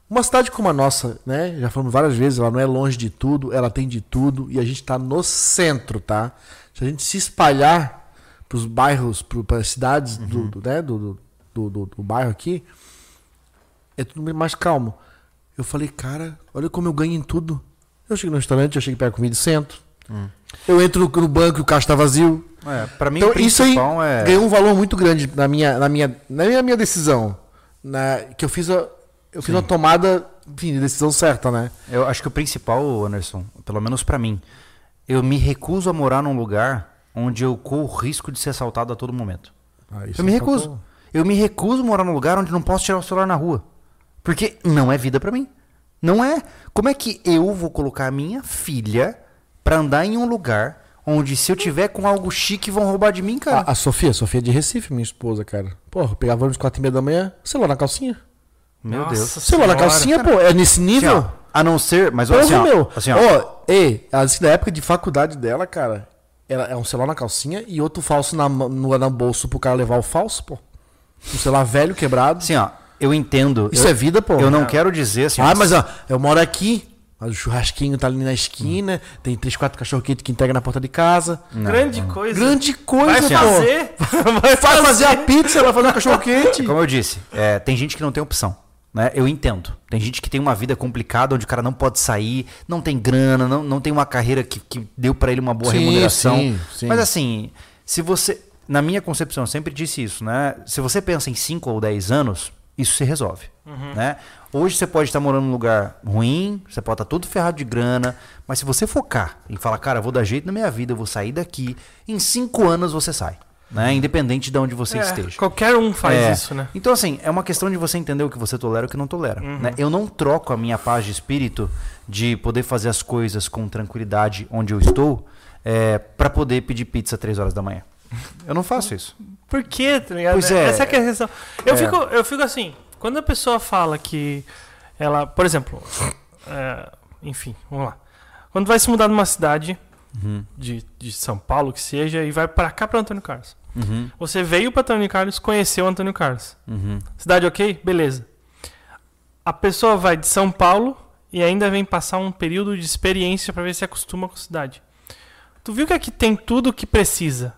Uma cidade como a nossa, né? Já falamos várias vezes, ela não é longe de tudo, ela tem de tudo e a gente tá no centro, tá? Se a gente se espalhar pros bairros, para as cidades do, do, né? do, do, do, do- do bairro aqui, é tudo mais calmo. Eu falei, cara, olha como eu ganho em tudo. Eu chego no restaurante, eu chego pego comida e sento. Eu entro no, no banco e o caixa tá vazio. É, pra mim Então, isso aí é. ganhou um valor muito grande na minha, na minha, na minha, minha decisão. Na, que eu fiz a, eu fiz uma tomada, enfim, de decisão certa, né? Eu acho que o principal, Anderson, pelo menos pra mim, eu me recuso a morar num lugar onde eu corro risco de ser assaltado a todo momento. Ah, Eu me é recuso. fator. Eu me recuso a morar num lugar onde não posso tirar o celular na rua. Porque não é vida pra mim. Não é. Como é que eu vou colocar a minha filha pra andar em um lugar onde se eu tiver com algo chique vão roubar de mim, cara? A, a Sofia, a Sofia é de Recife, minha esposa, cara. Porra, pegava ônibus quatro e meia da manhã, celular na calcinha. Meu Nossa Deus. Celular na Senhora, calcinha, pô, é nesse Assim, nível? ó, a não ser, mas Porra, assim, ó, meu. assim, ó, Ó, ei, ela disse que na época de faculdade dela, cara, ela é um celular na calcinha e outro falso na, no, na bolso pro cara levar o falso, pô. Um celular velho, quebrado. assim, ó, eu entendo. Isso eu, é vida, pô. Eu não quero dizer assim, Ah, mas ó, eu moro aqui, mas o churrasquinho tá ali na esquina, tem três, quatro cachorro quente que entrega na porta de casa. Grande coisa. Grande Vai coisa, pô. fazer. Vai Vai fazer a pizza, vai fazer um cachorro quente. Como eu disse, é, tem gente que não tem opção. Né? Eu entendo. Tem gente que tem uma vida complicada onde o cara não pode sair, não tem grana, não, não tem uma carreira que, que deu pra ele uma boa Sim, remuneração. sim, sim. Mas assim, se você. Na minha concepção, eu sempre disse isso, né? Se você pensa em 5 ou 10 anos, isso se resolve. Né? Hoje você pode estar morando num lugar ruim, você pode estar todo ferrado de grana, mas se você focar e falar, cara, eu vou dar jeito na minha vida, eu vou sair daqui, em 5 anos você sai. Né? Independente de onde você É, esteja. Qualquer um faz É. isso, né? Então, assim, é uma questão de você entender o que você tolera e o que não tolera. né? Eu não troco a minha paz de espírito de poder fazer as coisas com tranquilidade onde eu estou é, para poder pedir pizza às 3 horas da manhã. Eu não faço isso. Por quê, tá ligado? Pois é. Essa é é a questão. Eu, É. fico, eu fico assim, quando a pessoa fala que ela, por exemplo, é, enfim, vamos lá. Quando vai se mudar numa cidade Uhum. de, de São Paulo, que seja, e vai pra cá pra Antônio Carlos. Uhum. Você veio pra Antônio Carlos, conheceu Antônio Carlos. Uhum. Cidade ok? Beleza. A pessoa vai de São Paulo e ainda vem passar um período de experiência pra ver se acostuma com a cidade. Tu viu que aqui tem tudo o que precisa.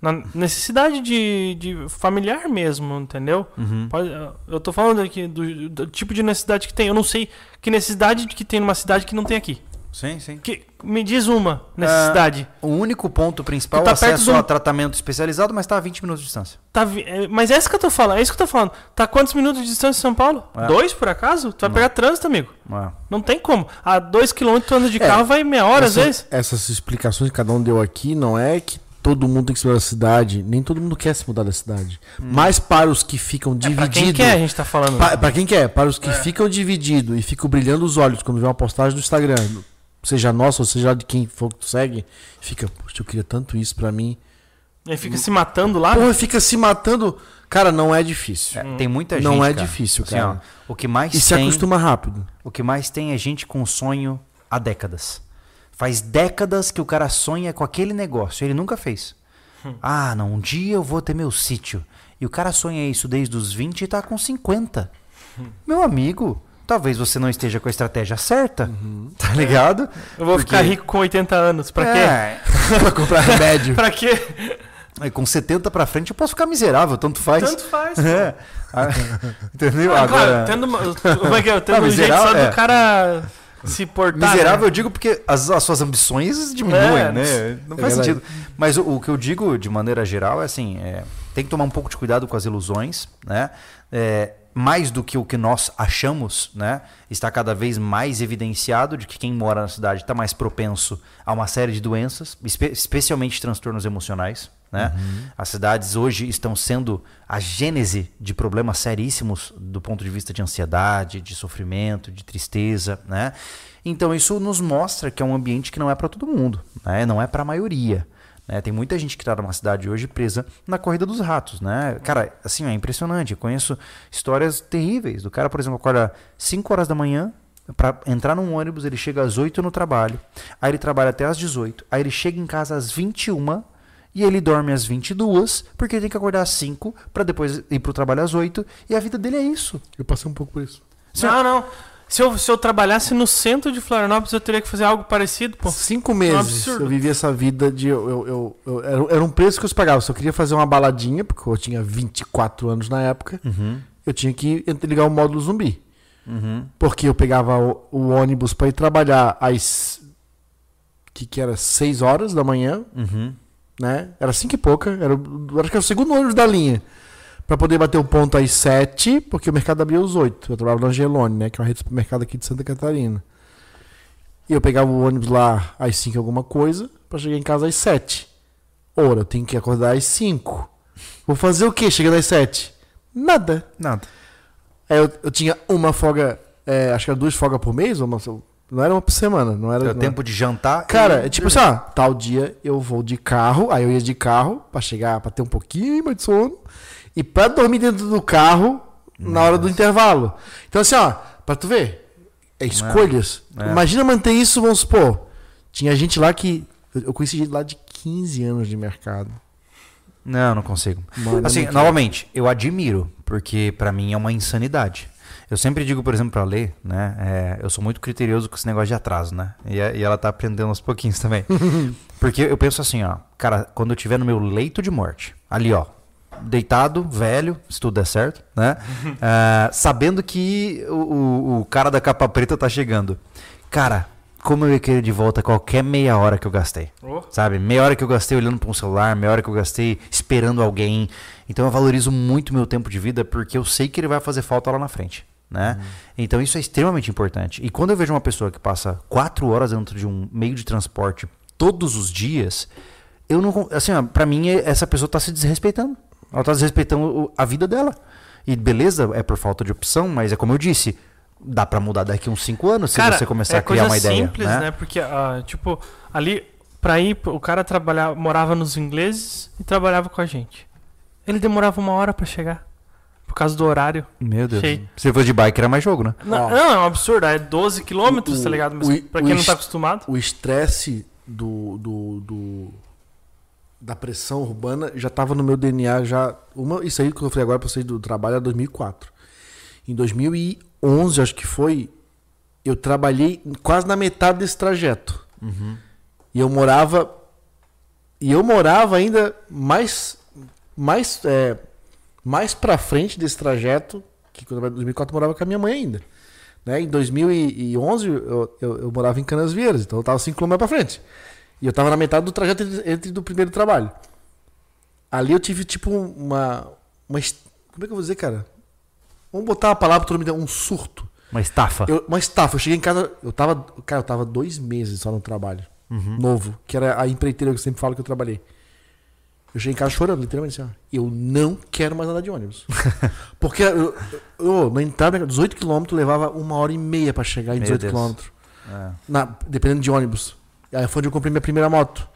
Na necessidade de, de familiar mesmo, entendeu? Uhum. Pode- eu tô falando aqui do, do tipo de necessidade que tem. Eu não sei que necessidade que tem numa cidade que não tem aqui. Sim, sim. Que, me diz uma necessidade. O único ponto principal tá é acesso perto do- a tratamento especializado, mas está a 20 minutos de distância. Tá vi- é, mas é isso que eu tô falando. É isso que eu tô falando. Tá quantos minutos de distância de São Paulo? É. Dois, por acaso? Tu vai pegar trânsito, amigo. Ah. Não tem como. A dois quilômetros tu anda de É. carro, vai meia hora às Essa- vezes. Essas explicações que cada um deu aqui não é que todo mundo tem que se mudar da cidade. Nem todo mundo quer se mudar da cidade. Mas para os que ficam É pra quem divididos. quer, a gente tá falando. Pa- Pra quem quer, para os que ficam divididos e ficam brilhando os olhos quando vê uma postagem do Instagram, seja nossa ou seja de quem for que tu segue, fica, poxa, eu queria tanto isso pra mim. Aí fica se matando lá. Porra, fica se matando. Cara, não é difícil. É, Tem muita gente. Não é cara. difícil, Assim, cara. ó, o que mais E se tem, acostuma rápido. o que mais tem é gente com sonho há décadas. Faz décadas que o cara sonha com aquele negócio, ele nunca fez. Ah, não, um dia eu vou ter meu sítio. E o cara sonha isso desde os 20 e tá com 50. Meu amigo, talvez você não esteja com a estratégia certa, tá ligado? Eu vou Porque- ficar rico com 80 anos. Pra quê? É, pra comprar remédio. Pra quê? aí com 70 pra frente eu posso ficar miserável, tanto faz. Tanto faz. É. Ah, Entendeu? Ah, Agora, claro, tendo uma, como é que é? Tendo Ah, um jeito só miserável, é. do cara se portar. Miserável né? eu digo porque as, as suas ambições diminuem, É, né? Não é faz verdade. sentido. Mas o, o que eu digo de maneira geral é assim: é, tem que tomar um pouco de cuidado com as ilusões, né? Mais do que o que nós achamos, né? Está cada vez mais evidenciado de que quem mora na cidade está mais propenso a uma série de doenças, espe- especialmente transtornos emocionais. Né? As cidades hoje estão sendo a gênese de problemas seríssimos do ponto de vista de ansiedade, de sofrimento, de tristeza. Né? Então isso nos mostra que é um ambiente que não é para todo mundo, né? não é para a maioria. Né? Tem muita gente que está numa cidade hoje presa na corrida dos ratos. Né? Cara, assim, é impressionante. Eu conheço histórias terríveis. Do cara, por exemplo, acorda 5 horas da manhã, Pra entrar num ônibus, ele chega às 8 no trabalho. Aí ele trabalha até às 18. Aí ele chega em casa às 21 e ele dorme às 22, porque ele tem que acordar às 5 para depois ir pro trabalho às 8. E a vida dele é isso. Eu passei um pouco por isso. Não, não. Se eu, se eu trabalhasse no centro de Florianópolis, eu teria que fazer algo parecido, pô. Cinco meses absurdo. eu vivi essa vida de. Eu, eu, eu- eu- era, era um preço que eu pagava. Se eu queria fazer uma baladinha, porque eu tinha 24 anos na época, eu tinha que ligar o módulo zumbi. Porque eu pegava o, o ônibus para ir trabalhar às. que, que era? 6 horas da manhã, Uhum. né? Era 5 e pouca. Era, o- acho que era o segundo ônibus da linha. Pra poder bater o ponto às 7, porque o mercado abria às 8. Eu trabalhava na Angelone, né? Que é uma rede de supermercado aqui de Santa Catarina. E eu pegava o ônibus lá às 5 alguma coisa, pra chegar em casa às 7. Ora, eu tenho que acordar às 5. Vou fazer o quê? Chegando às 7? Nada. Nada. Aí eu, eu tinha uma folga, é, acho que era duas folgas por mês, ou uma, não era uma por semana, não era. Deu não- tempo de jantar. Cara, e- é tipo assim, ó, tal dia eu vou de carro, aí eu ia de carro pra chegar, pra ter um pouquinho mais de sono, e pra dormir dentro do carro na hora do intervalo. Então assim, ó, pra tu ver, é escolhas. É. Imagina manter isso, vamos supor. Tinha gente lá que. Eu conheci gente lá de 15 anos de mercado. Não, não consigo. Mano, assim, não novamente, eu admiro, porque pra mim é uma insanidade. Eu sempre digo, por exemplo, pra ler, né? é, eu sou muito criterioso com esse negócio de atraso, né? E, a- e ela tá aprendendo aos pouquinhos também. porque eu penso assim, ó, cara, quando eu estiver no meu leito de morte, ali, ó, deitado, velho, se tudo der certo, né? Ah, sabendo que o, o, cara da capa preta tá chegando. Cara, como eu ia querer de volta qualquer meia hora que eu gastei. Oh. Sabe? Meia hora que eu gastei olhando para um celular, meia hora que eu gastei esperando alguém. Então eu valorizo muito meu tempo de vida porque eu sei que ele vai fazer falta lá na frente. Né? Então isso é extremamente importante. E quando eu vejo uma pessoa que passa quatro horas dentro de um meio de transporte todos os dias, eu não. Assim, ó, pra mim, essa pessoa tá se desrespeitando. Ela tá desrespeitando a vida dela. E beleza, é por falta de opção, mas é como eu disse. Dá pra mudar daqui uns 5 anos se Cara, você começar é a criar coisa uma ideia. simples, né? né? Porque, ah, tipo, ali, pra ir, o cara trabalhava, morava nos ingleses e trabalhava com a gente. Ele demorava uma hora pra chegar. Por causa do horário. Meu Deus. Cheio. Se fosse de bike, era mais jogo, né? Não, não, é um absurdo. É 12 quilômetros, tá ligado? Mas o- pra quem não tá acostumado. O estresse do, do, do- da pressão urbana já estava no meu DNA já. Uma, isso aí que eu falei agora para vocês do trabalho é 2004. Em 2011, acho que foi, eu trabalhei quase na metade desse trajeto. E eu morava e eu morava ainda mais mais é, mais para frente desse trajeto que quando eu trabalhei em 2004 eu morava com a minha mãe ainda. Né? Em 2011 eu, eu, eu morava em Canas Vieiras, então eu tava 5 km para frente. E eu tava na metade do trajeto entre, entre do primeiro trabalho. Ali eu tive tipo uma, uma como é que eu vou dizer, cara? Vamos botar uma palavra para todo mundo, um surto. Uma estafa. Eu, uma estafa. Eu cheguei em casa, eu tava, cara, eu tava dois meses só no trabalho. Novo, que era a empreiteira que eu sempre falo que eu trabalhei. Eu cheguei em casa chorando, literalmente assim, ó. Eu não quero mais andar de ônibus. Porque eu, eu, na entrada, 18 km levava uma hora e meia pra chegar em Meu 18 Deus. km. É. Na, dependendo de ônibus. Aí foi onde eu comprei minha primeira moto.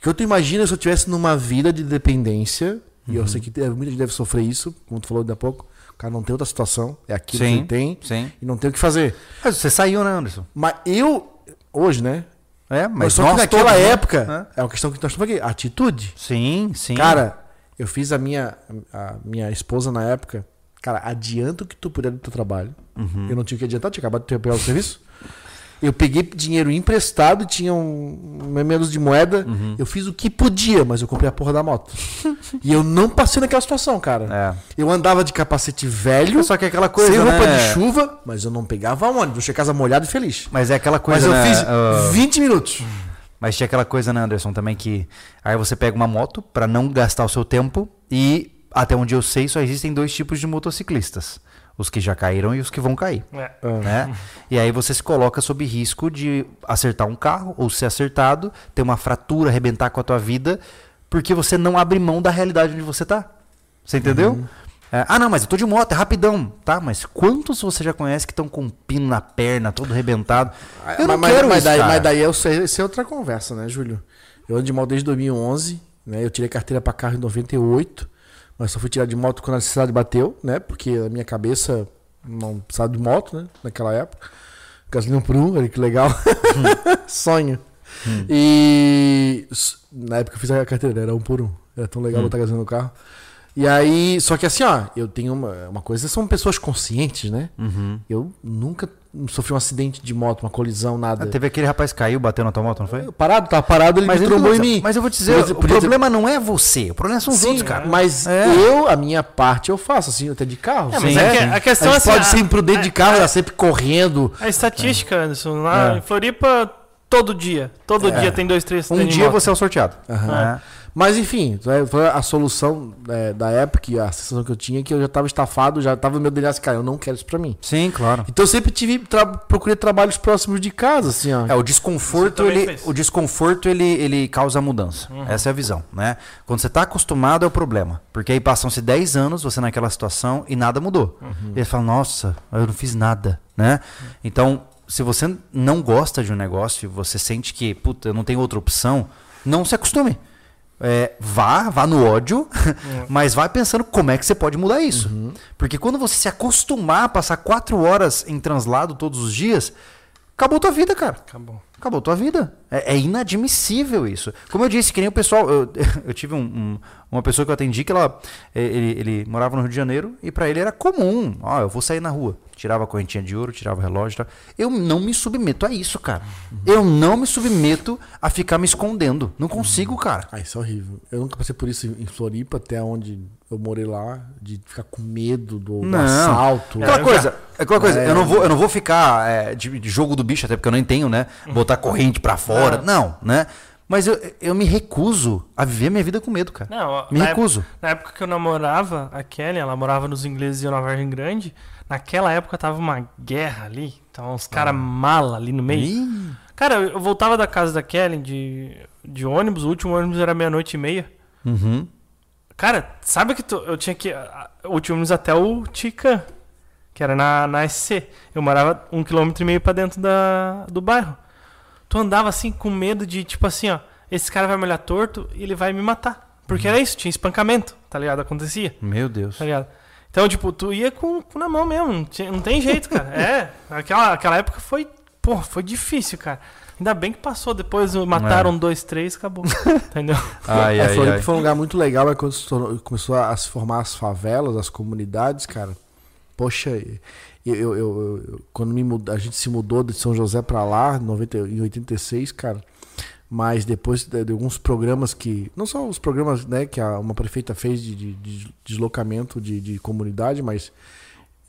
Que eu tu imagina se eu tivesse numa vida de dependência, e Uhum. eu sei que muita gente deve sofrer isso, como tu falou ainda há pouco. O cara não tem outra situação, é aquilo que Sim. ele tem Sim. e não tem o que fazer. Mas você saiu, né, Anderson? Mas eu, hoje, né? É, Mas mas só nós que naquela todos, né? época, é uma questão que nós estamos aqui, atitude. Sim, sim. Cara, eu fiz a minha, a minha esposa na época, cara, adianta o que tu puder do teu trabalho. Uhum. Eu não tinha o que adiantar, tinha acabado de pegar o serviço. Eu peguei dinheiro emprestado, tinha um, menos de moeda. Uhum. Eu fiz o que podia, mas eu comprei a porra da moto. e eu não passei naquela situação, cara. É. Eu andava de capacete velho, Só que é aquela coisa, sem roupa né? de chuva, mas eu não pegava ônibus. Eu cheguei casa molhado e feliz. Mas é aquela Mas coisa, eu né? fiz ah, 20 minutos. Mas tinha aquela coisa, né, Anderson, também que aí você pega uma moto pra não gastar o seu tempo e até onde eu sei só existem dois tipos de motociclistas, os que já caíram e os que vão cair, É. né? E aí você se coloca sob risco de acertar um carro ou ser acertado, ter uma fratura, arrebentar com a tua vida, porque você não abre mão da realidade onde você tá. Você entendeu? É, ah, não, mas eu tô de moto, é rapidão. Tá, mas quantos você já conhece que estão com um pino na perna, todo arrebentado? Eu não mas, quero mas isso, daí, cara. mas daí eu sei, isso é outra conversa, né, Júlio? Eu ando de moto desde 2011, né? Eu tirei carteira pra carro em 98, mas só fui tirar de moto quando a necessidade bateu, né? Porque a minha cabeça não precisava de moto, né? Naquela época. Gasolina por um, olha que legal. Sonho. E s- na época eu fiz a carteira, era um por um. Era tão legal botar gasolina no carro. E aí, só que assim, ó, eu tenho uma, uma coisa, são pessoas conscientes, né? Uhum. Eu nunca sofri um acidente de moto, uma colisão, nada. Ah, teve aquele rapaz que caiu, bateu na tua moto, não foi? Eu Parado, tava parado, ele me ele trombou em mim. Mas eu vou te dizer, Podia- o podia ter- problema não é você, o problema são os Sim, outros, cara. Mas É. eu, a minha parte, eu faço, assim, até de carro. É, mas Sim, é sim. a questão a é assim, pode a- ser imprudente de carro, tá sempre correndo. A estatística, Anderson, lá É. em Floripa, todo dia. Todo dia tem dois, três Um dia moto. você é o sorteado. né? Mas enfim, né, foi a solução é, da época, e a sensação que eu tinha, é que eu já tava estafado, já tava no meu DNA assim, cara, eu não quero isso pra mim. Sim, claro. Então eu sempre tive, tra procurei trabalhos próximos de casa, assim, ó. É, o desconforto, ele, fez. o desconforto ele, ele causa mudança. Essa é a visão, né? Quando você tá acostumado é o problema. Porque aí passam-se 10 anos você naquela situação e nada mudou. E aí fala, nossa, eu não fiz nada, né? Então, se você não gosta de um negócio, você sente que, puta, eu não tenho outra opção, não se acostume. É, vá, vá no ódio, mas vá pensando como é que você pode mudar isso. Porque quando você se acostumar a passar quatro horas em translado todos os dias, acabou tua vida, cara. Acabou. Acabou tua vida. É, é inadmissível isso. Como eu disse, que nem o pessoal. Eu, eu tive um- um- uma pessoa que eu atendi que ela, ele, ele morava no Rio de Janeiro e pra ele era comum. Ó, eu vou sair na rua. Tirava a correntinha de ouro, tirava o relógio e tal. Eu não me submeto a isso, cara. Eu não me submeto a ficar me escondendo. Não consigo, cara. Ah, isso é horrível. Eu nunca passei por isso em Floripa, até onde eu morei lá, de ficar com medo do, do assalto. Aquela eu coisa, é aquela coisa, É. eu não vou, eu não vou ficar é, de, de jogo do bicho, até porque eu nem tenho, né? Botar corrente pra fora. Não, né? Mas eu, eu me recuso a viver minha vida com medo, cara. Não, ó, me na recuso. Época, na época que eu namorava a Kelly, ela morava nos ingleses e eu na Vargem Grande. Naquela época tava uma guerra ali. Então, uns caras mala ali no meio. Ih, Cara, eu voltava da casa da Kellen de, de ônibus, o último ônibus era meia-noite e meia. Uhum. Cara, sabe que tu- eu tinha que. O último ônibus até o Ticã, que era na, na SC. Eu morava um quilômetro e meio pra dentro da, do bairro. Tu andava assim com medo de, tipo assim, ó, esse cara vai me olhar torto e ele vai me matar. Porque era isso, tinha espancamento, tá ligado? Acontecia, Meu Deus. tá ligado? Então, tipo, tu ia com, com na mão mesmo, não, tinha- não tem jeito, cara. É, aquela, aquela época foi, pô, foi difícil, cara. Ainda bem que passou, depois mataram dois, três, acabou. Entendeu? Ai, É, ai, Floripa ai. foi um lugar muito legal, mas quando tornou- começou a se formar as favelas, as comunidades, cara. Poxa, eu, eu, eu- eu- quando me mud- a gente se mudou de São José pra lá, em 90 em 86, cara. Mas depois de, de alguns programas que. Não só os programas né, que a, uma prefeita fez de, de- de deslocamento de, de comunidade, mas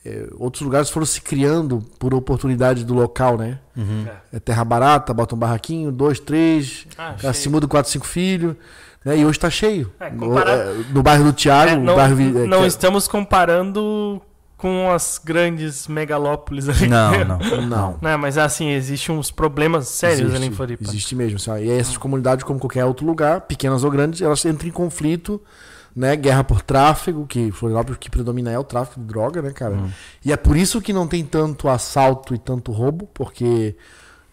é, outros lugares foram se criando por oportunidade do local, né? Uhum. É terra barata, bota um barraquinho, dois, três, Ah, se muda quatro, cinco filhos, né? E hoje tá cheio. É, no, comparado- é, no bairro do Thiago, É, no não bairro é, não que é- estamos comparando com as grandes megalópolis ali. Não, não. Não. Né, mas assim, existem uns problemas sérios existe, ali em Floripa. Existe mesmo. assim, ó. e essas comunidades, como qualquer outro lugar, pequenas ou grandes, elas entram em conflito, né? Guerra por tráfego, que Florianópolis o que predomina é o tráfico de droga, né, cara? Hum. E é por isso que não tem tanto assalto e tanto roubo, porque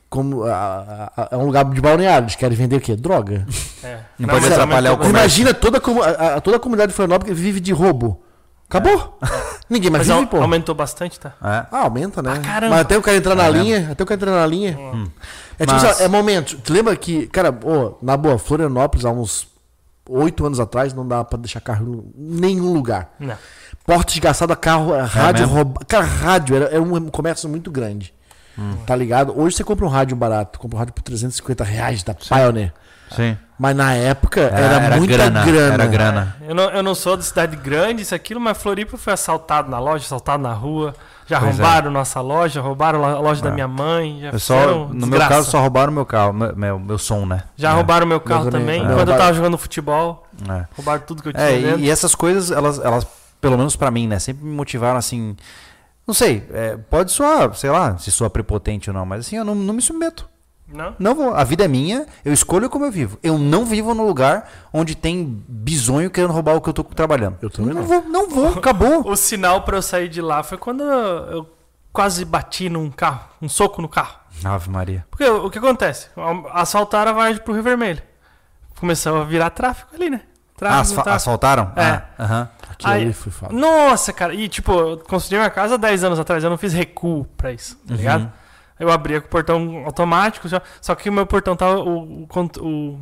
como a- a- a- é um lugar de balneário, eles querem vender o quê? Droga. É. Não pode mas atrapalhar o comércio. Imagina toda, a comu- a, a- toda a comunidade de Florianópolis que vive de roubo. Acabou. Ninguém mais Mas vive, pô. aumentou bastante, tá? É. Ah, aumenta, né? caramba. Mas até o cara entrar na linha, até o cara entrar na linha. É tipo, Mas- assim, ó, é momento. Tu lembra que, cara, ô, na boa, Florianópolis, há uns oito anos atrás, não dava pra deixar carro em nenhum lugar. Não. Porta esgaçada, carro, é, rádio mesmo? roubado. Cara, rádio era, era um comércio muito grande. Tá ligado? Hoje você compra um rádio barato, compra um rádio por 350 reais da Pioneer. Sim. Mas na época Era, era, era muita grana, grana. Era grana. Eu não, eu não sou de cidade grande, isso aquilo, mas Floripa foi assaltado na loja, assaltado na rua. Já Pois é. roubaram nossa loja, roubaram a loja da É. minha mãe. Já Eu só, no meu caso, só roubaram meu carro, meu, meu, meu som, né? Já É. roubaram meu carro também. também. É. Quando eu tava jogando futebol, É. roubaram tudo que eu tinha É, e, e essas coisas, elas, elas, pelo menos pra mim, né, sempre me motivaram assim. Não sei, é, pode soar, sei lá, se soa prepotente ou não, mas assim, eu não, não me submeto. Não? Não vou. A vida é minha, eu escolho como eu vivo. Eu não vivo no lugar onde tem bisonho querendo roubar o que eu tô trabalhando. Eu também não. vou, não vou, acabou. O sinal pra eu sair de lá foi quando eu quase bati num carro, um soco no carro. Ave Maria. Porque o que acontece? Assaltaram a Vargem pro Rio Vermelho. Começou a virar tráfico ali, né? Tráfico, asfa- tráfico. asfaltaram? É. Ah, aham. Aquilo Aí- ali foi foda. Nossa, cara. E tipo, eu construí minha casa há 10 anos atrás. Eu não fiz recuo pra isso, tá Uhum. ligado? Eu abria com o portão automático, só, só que o meu portão tava. O, o, o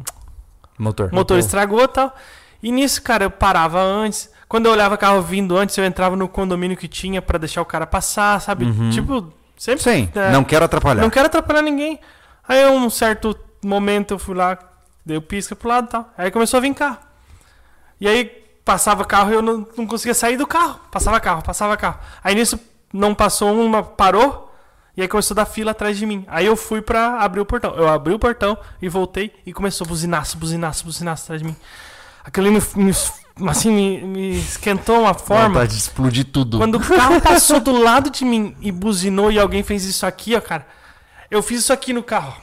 Motor. motor estragou e tal. E nisso, cara, eu parava antes. Quando eu olhava carro vindo antes, eu entrava no condomínio que tinha pra deixar o cara passar, sabe? Uhum. Tipo, sempre. Sim, É. não quero atrapalhar. Não quero atrapalhar ninguém. Aí, um certo momento, eu fui lá, dei o pisca pro lado e tal. Aí começou a vir carro. E aí, passava carro e eu não, não conseguia sair do carro. Passava carro, passava carro. Aí nisso, não passou uma, parou. E aí começou a dar fila atrás de mim. Aí eu fui pra abrir o portão. Eu abri o portão e voltei e começou buzinaço, buzinaço, buzinaço atrás de mim. Aquilo me, me- assim, me, me esquentou uma forma. Vontade de explodir tudo. Quando o carro passou do lado de mim e buzinou e alguém fez isso aqui, ó, cara. Eu fiz isso aqui no carro.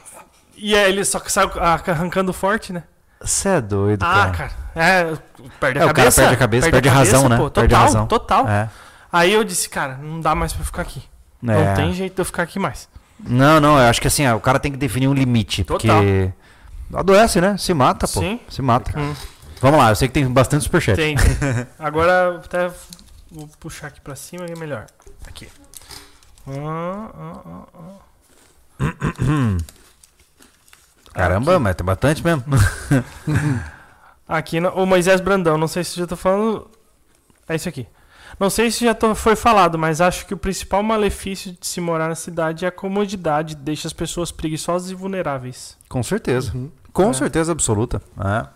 E aí ele só saiu arrancando forte, né? Você é doido, Ah, cara. cara. É, perde a É, o cara cabeça. perde a cabeça, perde a razão, né? Pô, total, Perde a razão. total. É. Aí eu disse, cara, não dá mais pra ficar aqui. É. Não tem jeito de eu ficar aqui mais. Não, não, eu acho que assim, ó, o cara tem que definir um limite. Total. Porque adoece, né? Se mata, pô. Sim. Se mata. Hum. Vamos lá, eu sei que tem bastante superchat. Tem. Agora até vou puxar aqui pra cima que é melhor. Aqui. Ah, ah, ah, ah. Caramba, mas tem bastante mesmo. Aqui, no- o Moisés Brandão, não sei se já tô falando. É isso aqui. Não sei se já tô- foi falado, mas acho que o principal malefício de se morar na cidade é a comodidade, deixa as pessoas preguiçosas e vulneráveis. Com certeza. Com É. certeza absoluta. É.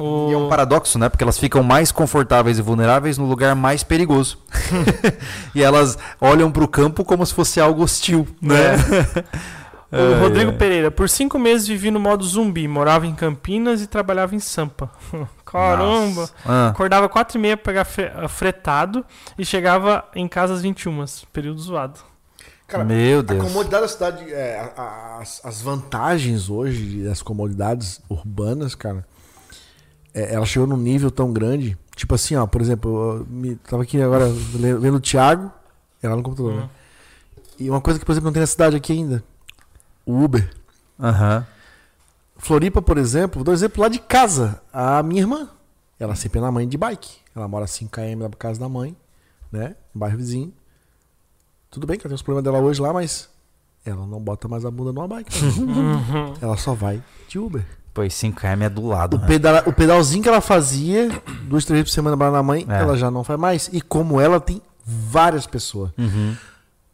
O... E é um paradoxo, né? Porque elas ficam mais confortáveis e vulneráveis no lugar mais perigoso. e elas olham pro campo como se fosse algo hostil, né? O É, Rodrigo é. Pereira, por cinco meses vivi no modo zumbi, morava em Campinas e trabalhava em Sampa. Caramba! Ah, Acordava quatro e meia pra pegar fre- fretado e chegava em casa às 21, período zoado. Cara, Meu A Deus. comodidade da cidade, é, a- a- as, as vantagens hoje das comodidades urbanas, cara, é, ela chegou num nível tão grande. Tipo assim, ó, por exemplo, eu me, tava aqui agora vendo o Thiago, é lá no computador, né? E uma coisa que, por exemplo, não tem na cidade aqui ainda: o Uber. Aham. Floripa, por exemplo, vou dar um exemplo lá de casa. A minha irmã, ela sempre é na mãe de bike. Ela mora 5km da casa da mãe, né? No bairro vizinho. Tudo bem que ela tem os problemas dela hoje lá, mas ela não bota mais a bunda numa bike. não. ela só vai de Uber. Pois 5km é do lado. O, né? pedal, o pedalzinho que ela fazia, duas, três vezes por semana lá na mãe, É. ela já não faz mais. E como ela tem várias pessoas. Uhum.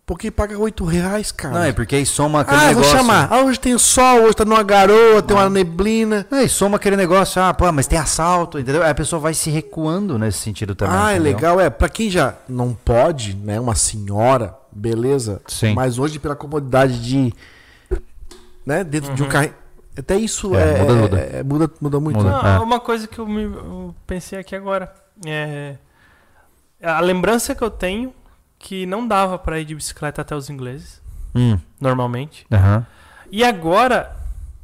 Porque paga 8 reais, cara. Não, é porque aí soma aquele ah, negócio. vou chamar. Ah, hoje tem sol, hoje tá numa garoa, tem uma neblina. Não, e soma aquele negócio, ah, pô, mas tem assalto, entendeu? Aí a pessoa vai se recuando nesse sentido também. Ah, é entendeu? legal, é. Pra quem já não pode, né? Uma senhora, beleza. Sim. Mas hoje, pela comodidade de. Né, dentro de um carro. Até isso É, é, muda, é- muda. é- muda, muda muito. Muda. né? Não, É. Uma coisa que eu, me, eu pensei aqui agora. É, a lembrança que eu tenho que não dava pra ir de bicicleta até os ingleses, Hum, normalmente. aham. E agora,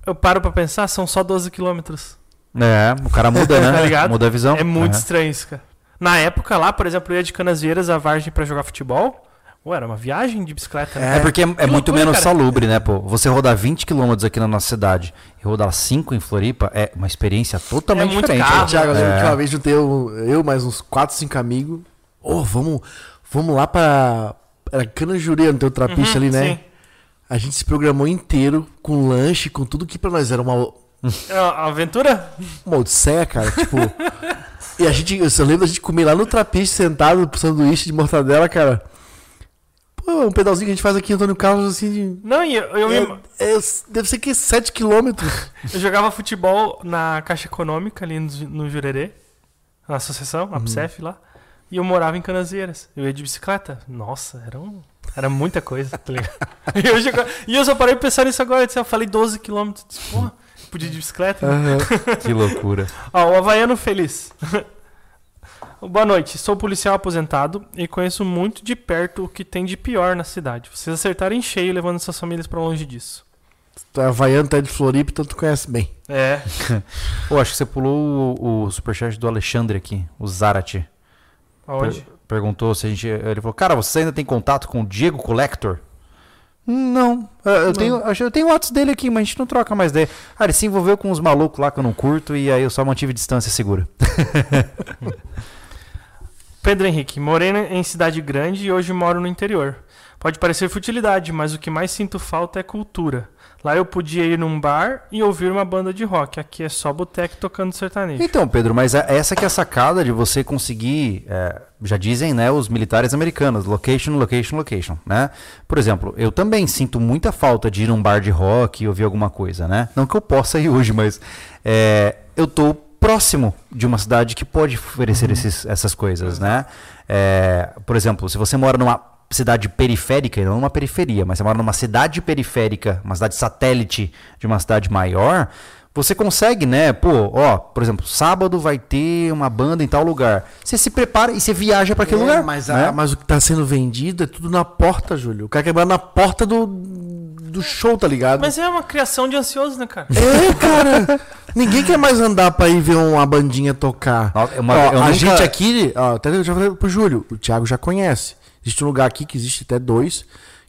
eu paro pra pensar, são só 12 quilômetros. É, o cara muda, né? Tá? Muda a visão. É muito Aham. estranho isso, cara. Na época lá, por exemplo, eu ia de Canasvieiras a Vargem pra jogar futebol. Ué, era uma viagem de bicicleta. né? É porque é, é muito loucura, menos cara. salubre, né, pô? Você rodar 20 km aqui na nossa cidade e rodar 5 em Floripa é uma experiência totalmente É muito diferente. né? Eu lembro É. que uma vez juntei eu, eu mais uns 4, 5 amigos. Ô, vamos, vamos lá pra. Era Canajureira, no teu trapista Uhum, ali, né? sim. A gente se programou inteiro, com lanche, com tudo que pra nós era uma, É uma aventura? uma odisseia, cara. Tipo. e a gente. Eu só lembro da gente comer lá no trapiste, sentado, pro sanduíche de mortadela, cara. Pô, um pedalzinho que a gente faz aqui, Antônio Carlos, assim. De, Não, e eu, eu, me- é, é, deve ser que 7 quilômetros. eu jogava futebol na Caixa Econômica, ali no, no Jurerê, na associação, Uhum. a PSEF lá. E eu morava em Canasvieiras. Eu ia de bicicleta. Nossa, era, um, era muita coisa, tá ligado? e, eu jogava- e eu só parei de pensar nisso agora. Eu, disse, eu falei 12 quilômetros. Porra, podia ir de bicicleta. né? Que loucura. Ó, o Havaiano Feliz. Boa noite, sou policial aposentado e conheço muito de perto o que tem de pior na cidade. Vocês acertaram em cheio levando suas famílias pra longe disso. Tu é havaiano, tá de Floripa, então tu conhece bem. É. Pô, acho que você pulou o, o superchat do Alexandre aqui, o Zarate. Aonde? Per- perguntou se a gente. Ele falou, cara, você ainda tem contato com o Diego Collector? Não. Eu, eu tenho, eu tenho o WhatsApp dele aqui, mas a gente não troca mais ideia. Ah, ele se envolveu com uns malucos lá que eu não curto e aí eu só mantive distância segura. Pedro Henrique, morei em cidade grande e hoje moro no interior. Pode parecer futilidade, mas o que mais sinto falta é cultura. Lá eu podia ir num bar e ouvir uma banda de rock. Aqui é só boteco tocando sertanejo. Então, Pedro, mas é- essa que é a sacada de você conseguir, é, já dizem, né, os militares americanos, location, location, location, né? Por exemplo, eu também sinto muita falta de ir num bar de rock e ouvir alguma coisa, né? Não que eu possa ir hoje, mas é, eu tô próximo de uma cidade que pode oferecer esses- essas coisas, né? É, por exemplo, se você mora numa cidade periférica, e não numa periferia, mas você mora numa cidade periférica, uma cidade satélite de uma cidade maior, você consegue, né? Pô, ó, por exemplo, sábado vai ter uma banda em tal lugar. Você se prepara e você viaja para aquele É, lugar. Mas, né? a- mas o que tá sendo vendido é tudo na porta, Júlio. O cara quer na porta do, do show, tá ligado? Mas é uma criação de ansioso, né, cara? É, cara. Ninguém quer mais andar pra ir ver uma bandinha tocar. Uma- Ó, eu a nunca- gente aqui, ó, até eu já falei pro Júlio, o Thiago já conhece. Existe um lugar aqui que existe até dois,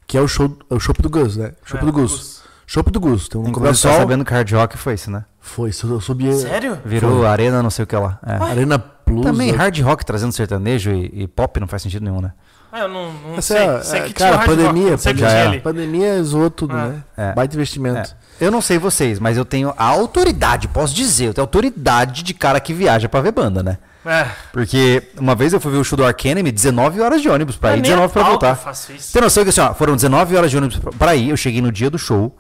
que é o show, é o Chopp do Gus, né? Chopp É, do Gus. Gus. Chopp do Gus. Tem um Inclusive, Cobrasol. tá sabendo que Hard Rock foi isso, né? Foi, eu subi Sério? Virou arena, não sei o que lá. É. Arena Plus. Também né? hard rock trazendo sertanejo e, e pop não faz sentido nenhum, né? Ah, eu não, não Essa sei. é, sei é, que cara, tinha pandemia, ali. Pandemia zoou tudo, Ah. né? É. Baita investimento. Eu não sei vocês, mas eu tenho a autoridade, posso dizer, eu tenho autoridade de cara que viaja pra ver banda, né? É. Porque uma vez eu fui ver o show do Ark Enemy, 19 horas de ônibus pra É, ir, nem a 19 pra voltar. que eu faço isso. Tem noção que assim, ó, foram 19 horas de ônibus pra- pra ir, eu cheguei no dia do show,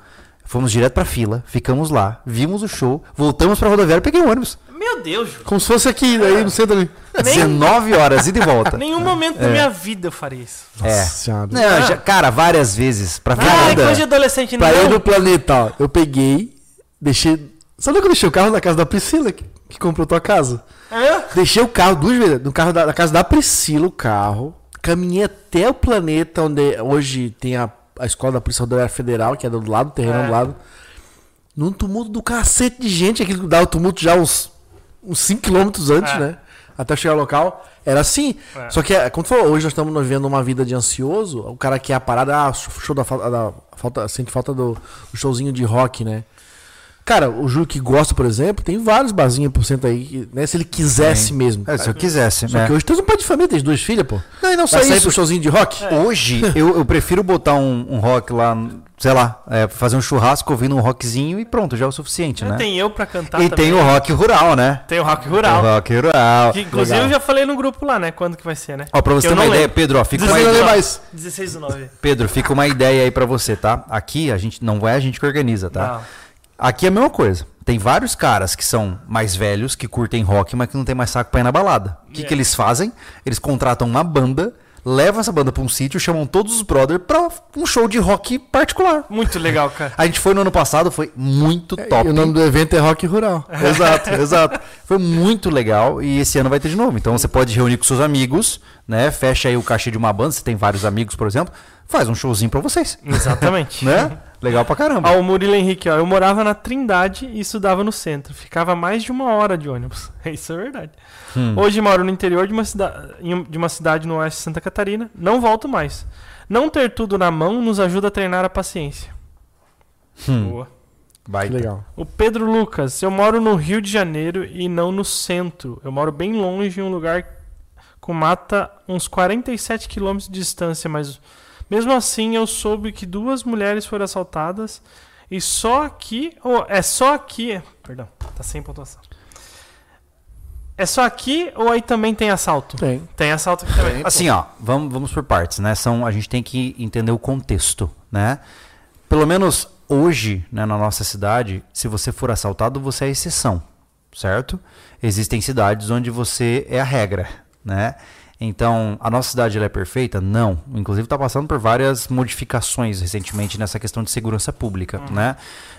fomos direto pra fila, ficamos lá, vimos o show, voltamos pra rodoviária e peguei o ônibus. Meu Deus, Ju. Como se fosse aqui, aí no centro ali. Nem- 19 horas, ida e volta. Nenhum momento da minha vida eu faria isso. É. Senhora. Não, já- cara, várias vezes. Pra ver Ah, é coisa de adolescente, Pra eu não. no planeta, ó. Eu peguei, deixei. Sabe que eu deixei o carro na casa da Priscila, que, que comprou tua casa? É? Deixei o carro duas vezes, no carro da, na casa da Priscila, o carro. Caminhei até o planeta onde hoje tem a, a escola da Polícia Rodoviária Federal, que é do lado, do terreno É. do lado. Num tumulto do cacete de gente, aquilo que dá o tumulto já uns, uns 5 km antes, É. né? Até chegar ao local. Era assim. É. Só que, é, quando for, hoje nós estamos vivendo uma vida de ansioso, o cara quer a parada, ah, show da, falta- da falta, sente falta do, do showzinho de rock, né? Cara, o Júlio que gosta, por exemplo, tem vários barzinhos por cento aí, né? Se ele quisesse mesmo. É, se eu quisesse, Só né? que hoje tu és um pai de família, tens duas filhas, pô. Não, e não só Vai sair isso. pro showzinho de rock? Hoje, eu, eu prefiro botar um, um rock lá, sei lá, é, fazer um churrasco ouvindo um rockzinho e pronto, já é o suficiente, né? Tem eu pra cantar E também. tem o rock rural, né? Tem o rock O rural. rock rural. Que, inclusive Legal. eu já falei no grupo lá, né? Quando que vai ser, né? Ó, pra você ter uma ideia, lembro. Pedro, ó, fica uma 16 não ideia. mais. 16 do 9. Pedro, fica uma ideia aí pra você, tá? Aqui a gente não é a gente que organiza, tá? Não. Aqui é a mesma coisa. Tem vários caras que são mais velhos, que curtem rock, mas que não tem mais saco pra ir na balada. O que, É. que eles fazem? Eles contratam uma banda, levam essa banda pra um sítio, chamam todos os brothers pra um show de rock particular. Muito legal, cara. A gente foi no ano passado, foi muito top. E o nome do evento é Rock Rural. Exato, exato. Foi muito legal e esse ano vai ter de novo. Então você pode reunir com seus amigos, né? Fecha aí o cachê de uma banda, você tem vários amigos, por exemplo, faz um showzinho pra vocês, Exatamente. né? Legal pra caramba. Ó, o Murilo Henrique, ó. Eu morava na Trindade e estudava no centro. Ficava mais de uma hora de ônibus. Isso é verdade. Hum. Hoje moro no interior de uma, cida... um- de uma cidade no oeste de Santa Catarina. Não volto mais. Não ter tudo na mão nos ajuda a treinar a paciência. Hum. Boa. Vai. Que legal. O Pedro Lucas, eu moro no Rio de Janeiro e não no centro. Eu moro bem longe em um lugar com mata uns 47 quilômetros de distância, mas mesmo assim eu soube que duas mulheres foram assaltadas e só aqui, ou é só aqui, perdão, tá sem pontuação. É só aqui ou aí também tem assalto? Tem. Tem assalto aqui também. Assim, ó, vamos, vamos por partes, né? São, a gente tem que entender o contexto, né? Pelo menos hoje, né, na nossa cidade, se você for assaltado, você é exceção, certo? Existem cidades onde você é a regra, né? Então, a nossa cidade é perfeita? Não. Inclusive está passando por várias modificações recentemente nessa questão de segurança pública, né?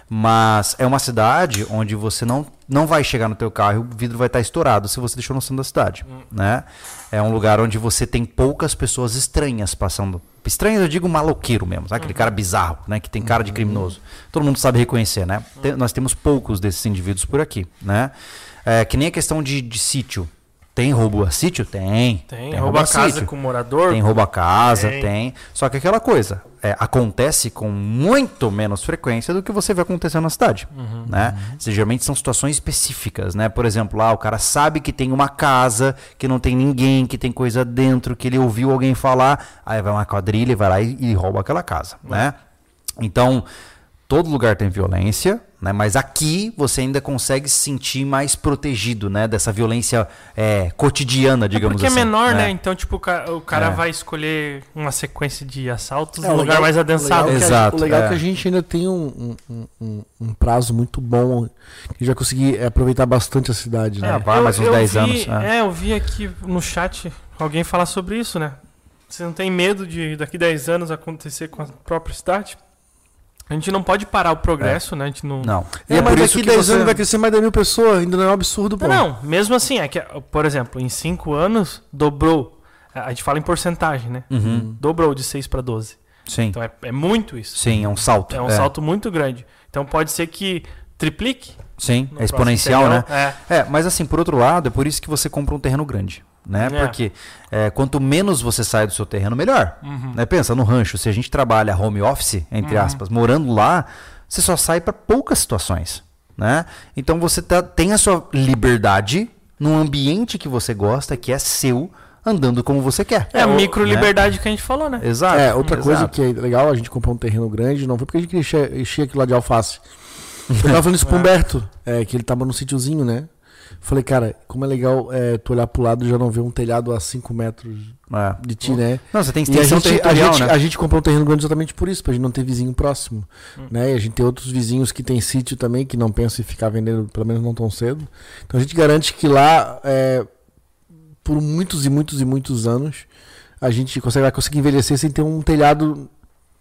Mas é uma cidade onde você não, não vai chegar no teu carro e o vidro vai estar estourado se você deixou no centro da cidade, né? É um lugar onde você tem poucas pessoas estranhas passando. Estranhas eu digo maloqueiro mesmo, sabe? Aquele cara bizarro, né? Que tem cara de criminoso. Todo mundo sabe reconhecer, né? Tem- nós temos poucos desses indivíduos por aqui, né? É, que nem a questão de, de sítio. Tem roubo a sítio? Tem. Tem, rouba a casa sítio. com morador. Tem roubo a casa, Tem. tem. Só que aquela coisa, é, acontece com muito menos frequência do que você vê acontecendo na cidade. Uhum. Né? Isso, geralmente são situações específicas, né? Por exemplo, lá o cara sabe que tem uma casa, que não tem ninguém, que tem coisa dentro, que ele ouviu alguém falar, aí vai uma quadrilha e vai lá e, e rouba aquela casa, né? Então, todo lugar tem violência, né? Mas aqui você ainda consegue se sentir mais protegido, né? Dessa violência é, cotidiana, digamos Porque assim. é menor, né? Então, tipo, o ca- o cara É. vai escolher uma sequência de assaltos É, num lugar legal- mais adensado. Legal, é a- Exato, o legal é. é. que a gente ainda tem um, um, um, um prazo muito bom. Que já consegui é, aproveitar bastante a cidade, né? É, vai mais uns 10 vi, anos, é. É. eu vi aqui no chat alguém falar sobre isso, né? Você não tem medo de daqui 10 anos acontecer com a própria cidade? A gente não pode parar o progresso, né? A gente não. Não. É, mas daqui 10 anos vai crescer mais de mil pessoas, ainda não é um absurdo, pô. Não, não, mesmo assim, é que, por exemplo, em 5 anos dobrou. A gente fala em porcentagem, né? Uhum. Dobrou de 6 para 12. Sim. Então é, é muito isso. Sim, é um salto. É um salto muito grande. Então pode ser que triplique. Sim, é exponencial, né? É. É, mas assim, por outro lado, é por isso que você compra um terreno grande. Né? É. Porque é, quanto menos você sai do seu terreno, melhor. Uhum. Né? Pensa no rancho, se a gente trabalha home office, entre aspas, morando lá, você só sai para poucas situações. Né? Então você tá, tem a sua liberdade num ambiente que você gosta, que é seu, andando como você quer. É a Né? micro liberdade que a gente falou, né? Exato. É, outra coisa exato. que é legal, a gente comprou um terreno grande, não foi porque a gente queria encher, encher aquilo lá de alface. Eu tava falando isso pro Humberto, é, que ele tava num sítiozinho, né? Falei, cara, como é legal é, tu olhar pro lado e já não ver um telhado a 5 metros É. de ti, né? Não, você tem E a extensão gente, a, gente, né? a gente comprou um terreno grande exatamente por isso, pra gente não ter vizinho próximo. Né? E a gente tem outros vizinhos que tem sítio também, que não pensam em ficar vendendo, pelo menos não tão cedo. Então a gente garante que lá, é, por muitos e muitos e muitos anos, a gente consegue, vai conseguir envelhecer sem ter um telhado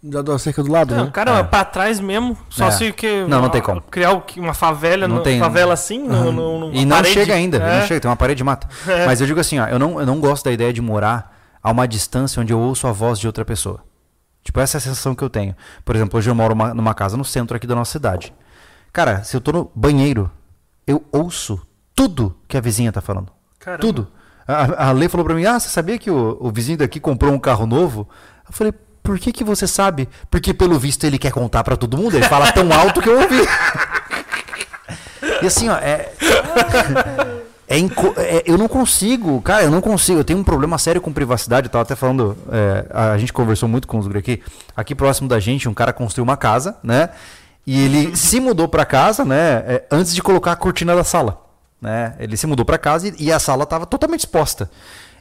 da, da cerca do lado, Não, né? cara, É. pra trás mesmo, só É. se que Não, não tem como. criar uma favela, Não no- tem- favela assim, no, no, numa E não parede. chega ainda, É. não chega, tem uma parede de mata. É. Mas eu digo assim, ó, eu não, eu não gosto da ideia de morar a uma distância onde eu ouço a voz de outra pessoa. Tipo, essa é a sensação que eu tenho. Por exemplo, hoje eu moro uma- numa casa no centro aqui da nossa cidade. Cara, se eu tô no banheiro, eu ouço tudo que a vizinha tá falando. Caramba. Tudo. A, a Lê falou pra mim: Ah, você sabia que o, o vizinho daqui comprou um carro novo? Eu falei: Por que, que você sabe? Porque pelo visto ele quer contar pra todo mundo. Ele fala tão alto que eu ouvi. e assim, ó, é. É é- eu não consigo, cara, eu não consigo. Eu tenho um problema sério com privacidade. Eu tava até falando, é, a, gente conversou muito com os guri aqui. Aqui próximo da gente, um cara construiu uma casa, né? E ele se mudou pra casa, né? é, antes de colocar a cortina da sala, né? Ele se mudou pra casa e, e a sala tava totalmente exposta.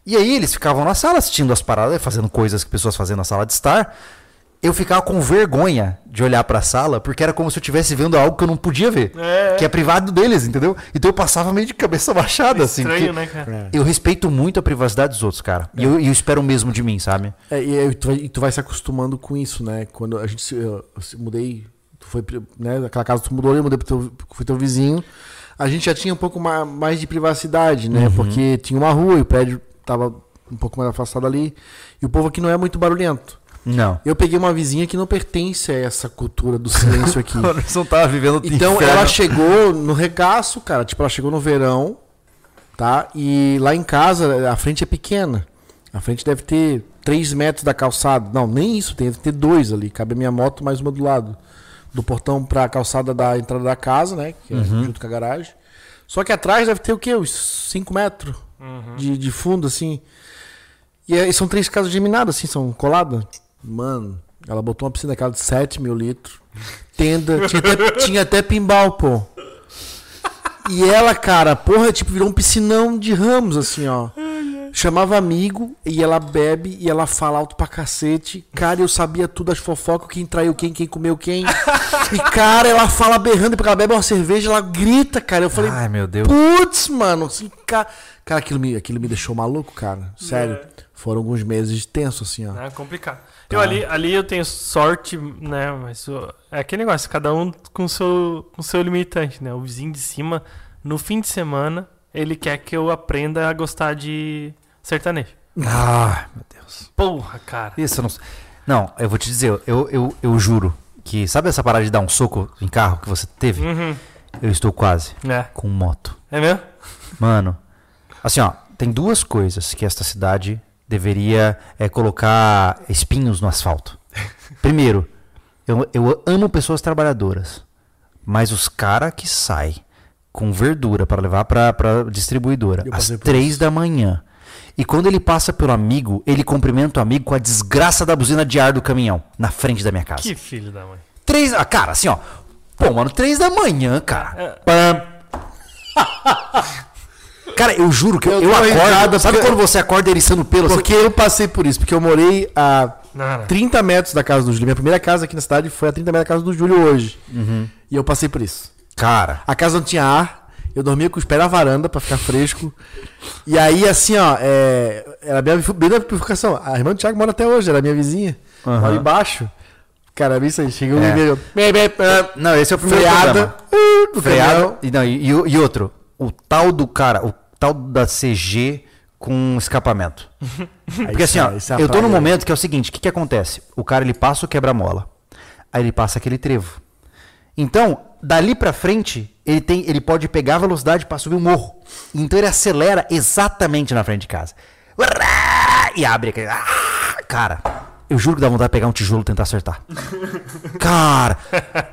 E aí eles ficavam na sala assistindo as paradas, fazendo coisas que pessoas fazem na sala de estar. Eu ficava com vergonha de olhar pra sala, porque era como se eu estivesse vendo algo que eu não podia ver. É. Que é privado deles, entendeu? Então eu passava meio de cabeça baixada, assim. Estranho, porque né, cara? Eu respeito muito a privacidade dos outros, cara. E eu, eu espero o mesmo de mim, sabe? É, e, tu vai, e tu vai se acostumando com isso, né? Quando a gente se, eu, eu se mudei, tu foi, né? Aquela casa tu mudou, eu mudei pro teu, fui teu vizinho. A gente já tinha um pouco ma- mais de privacidade, né? Porque tinha uma rua e o prédio tava um pouco mais afastado ali. E o povo aqui não é muito barulhento. Não. Eu peguei uma vizinha que não pertence a essa cultura do silêncio aqui. O Anderson tava vivendo Então inferno. ela chegou no regaço, cara. Tipo, ela chegou no verão, tá? E lá em casa, a frente é pequena. A frente deve ter 3 metros da calçada. Não, nem isso, deve ter dois ali. Cabe a minha moto mais uma do lado. Do portão pra calçada da entrada da casa, né? Que é junto com a garagem. Só que atrás deve ter o quê? Uns 5 metros de, de fundo, assim. E aí são três casas geminadas, assim, são coladas. Mano, ela botou uma piscina daquela de 7 mil litros. Tenda, tinha até, tinha até pinball, pô. E ela, cara, porra, tipo, virou um piscinão de ramos, assim, ó. Chamava amigo e ela bebe e ela fala alto pra cacete. Cara, eu sabia tudo as fofocas, quem traiu quem, quem comeu quem. E, cara, ela fala berrando, porque ela bebe uma cerveja, ela grita, cara. Eu falei, Ai, meu Deus. Putz, mano, assim, cara, cara aquilo, me, aquilo me deixou maluco, cara. Sério. É. Foram alguns meses tensos, assim, ó. É complicado. Eu ali, ali eu tenho sorte, né? Mas é aquele negócio, cada um com seu, com seu limitante, né? O vizinho de cima, no fim de semana, ele quer que eu aprenda a gostar de sertanejo. Ah, meu Deus. Porra, cara. Isso eu não. Não, eu vou te dizer, eu, eu, eu juro que. Sabe essa parada de dar um soco em carro que você teve? Uhum. Eu estou quase É. com moto. É mesmo? Mano, assim, ó, tem duas coisas que esta cidade deveria é, colocar espinhos no asfalto. Primeiro, eu, eu amo pessoas trabalhadoras, mas os cara que sai com verdura para levar pra, pra distribuidora às três da manhã. E quando ele passa pelo amigo, ele cumprimenta o amigo com a desgraça da buzina de ar do caminhão na frente da minha casa. Que filho da mãe. Três. Ah, cara, assim, ó. Pô, mano, três da manhã, cara. É. Pam. Cara, eu juro que eu, Eu acordo. risada Sabe quando você acorda eriçando pelo? assim? Porque eu passei por isso, porque eu morei a Não, não. 30 metros da casa do Júlio. Minha primeira casa aqui na cidade foi a 30 metros da casa do Júlio hoje. Uhum. E eu passei por isso. Cara, A casa não tinha ar, eu dormia com os pés na varanda pra ficar fresco. E aí, assim, ó, é, era bem, bem da bifurcação. A irmã do Thiago mora até hoje, era minha vizinha. Aham. Mora embaixo. Cara, isso aí. Chegou É. um e-mail. Não, esse é o primeiro Freada. problema. uh, caminhão. E, não, e, e outro, o tal do cara, o tal da CG com escapamento. Porque assim, ó, é- é eu tô num momento que é o seguinte, o que que acontece? O cara ele passa o quebra-mola. Aí ele passa aquele trevo. Então, dali pra frente, ele tem, ele pode pegar a velocidade pra subir o morro. Então ele acelera exatamente na frente de casa. E abre aquele. Ah, Cara, eu juro que dá vontade de pegar um tijolo e tentar acertar. Cara,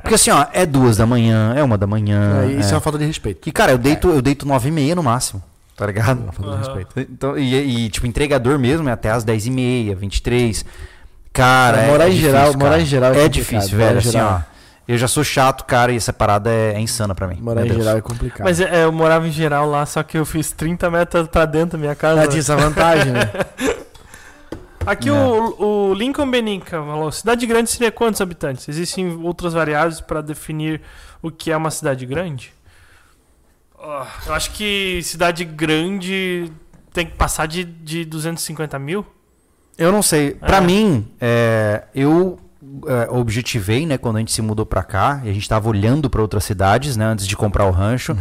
porque assim, ó, é duas da manhã, é uma da manhã. É, isso é é. uma falta de respeito. Que, cara, eu deito, eu deito nove e meia no máximo. Tá ligado? Falta de respeito. Então, e, e, tipo, entregador mesmo é até as 10 e meia, 23. Cara, É, é, morar é em difícil, geral- cara. morar em geral é é difícil, velho. Assim, geral. ó. Eu já sou chato, cara, e essa parada é, é insana pra mim. Morar em Deus. geral é complicado. Mas é, eu morava em geral lá, só que eu fiz 30 metros pra dentro da minha casa. Ah, tinha essa vantagem, né? Aqui É. o, o Lincoln Beninca falou: cidade grande seria quantos habitantes? Existem outras variáveis para definir o que é uma cidade grande? Ah, eu acho que cidade grande tem que passar de, de 250 mil. Eu não sei. Pra É. mim, é, eu é, objetivei, né, quando a gente se mudou pra cá, e a gente tava olhando pra outras cidades, né, antes de comprar o rancho,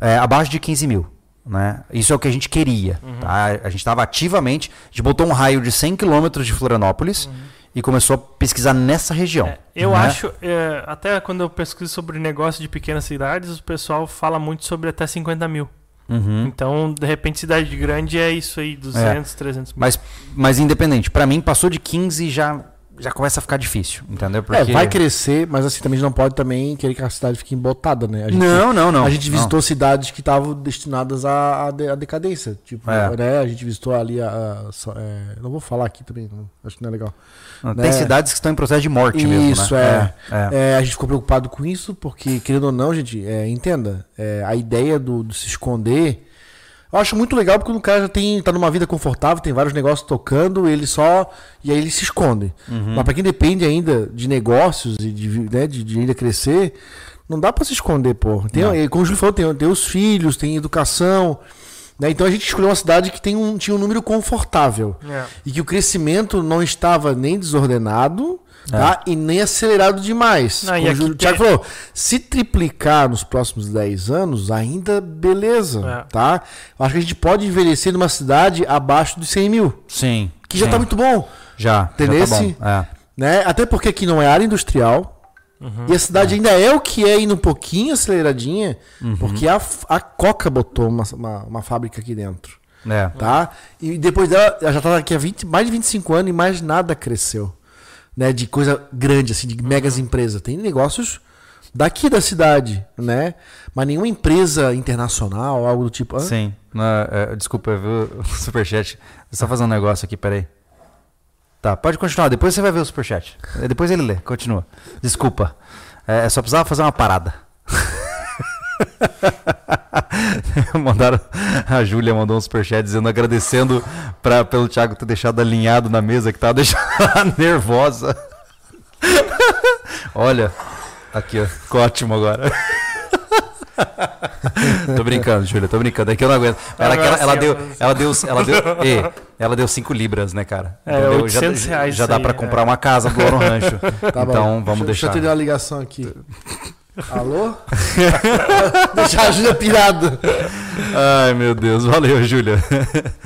é, abaixo de 15 mil. Né? Isso é o que a gente queria. Tá? A gente estava ativamente. A gente botou um raio de 100 quilômetros de Florianópolis e começou a pesquisar nessa região. É, eu né? acho, é, até quando eu pesquiso sobre negócio de pequenas cidades, o pessoal fala muito sobre até 50 mil. Uhum. Então, de repente, cidade grande é isso aí, 200, 300 mil. Mas, mas independente, pra mim passou de 15 e já, já começa a ficar difícil, entendeu? É, vai crescer, mas assim, também a gente não pode também querer que a cidade fique embotada, né? Gente, Não, não, não. a gente não. visitou cidades que estavam destinadas à, à de- à decadência. Tipo, É. né? A gente visitou ali a. a- é, não vou falar aqui também, não- acho que não é legal. Não, né? Tem cidades que estão em processo de morte mesmo, Isso, né? é. É, é. É, a gente ficou preocupado com isso, porque, querendo ou não, gente, é, entenda, é, a ideia do, do se esconder. Eu acho muito legal porque o cara já tem, tá numa vida confortável, tem vários negócios tocando, ele só. E aí ele se esconde. Uhum. Mas pra quem depende ainda de negócios e de, né, de, de ainda crescer, não dá pra se esconder, pô. Tem, Não. como o Júlio falou, tem, tem os filhos, tem educação. né? Então a gente escolheu uma cidade que tem um, tinha um número confortável. É. E que o crescimento não estava nem desordenado. Tá? e nem acelerado demais. Não, Como o aqui Júlio- o tem- Thiago falou, se triplicar nos próximos 10 anos, ainda beleza. É. Tá? Acho que a gente pode envelhecer numa cidade abaixo dos 100 mil, Sim. que já sim. está muito bom. Já, Entendeu? já tá. É. Né? Até porque aqui não é área industrial. Uhum. E a cidade ainda é o que é indo um pouquinho aceleradinha, Uhum. porque a, a Coca botou uma, uma, uma fábrica aqui dentro. É. tá? E depois dela, ela já tá aqui há 20, mais de 25 anos e mais nada cresceu. Né? De coisa grande, assim, de megas empresas. Tem negócios daqui da cidade, né? Mas nenhuma empresa internacional, algo do tipo. Hã? Sim. Não, é, desculpa, eu vi o superchat. Só fazer um negócio aqui, peraí. Tá, pode continuar. Depois você vai ver o superchat. É, Depois ele lê. Continua. Desculpa. É, só precisava fazer uma parada. Mandaram, a Júlia mandou um superchat dizendo, agradecendo pra, pelo Thiago ter deixado alinhado na mesa, que tava deixando ela nervosa. Olha, aqui ó, ficou ótimo agora. tô brincando, Júlia, tô brincando. É que eu não aguento. Ela, ela, ela deu, agora sim. ela deu, ela deu, ela deu 5 libras, né, cara? É? 800 já, reais já dá aí, pra é. comprar uma casa do Ouro Rancho. Tá bom. então, vamos deixa, deixar. Deixa eu atender uma ligação aqui. Alô? Deixar a Júlia pirada. Ai, meu Deus. Valeu, Júlia.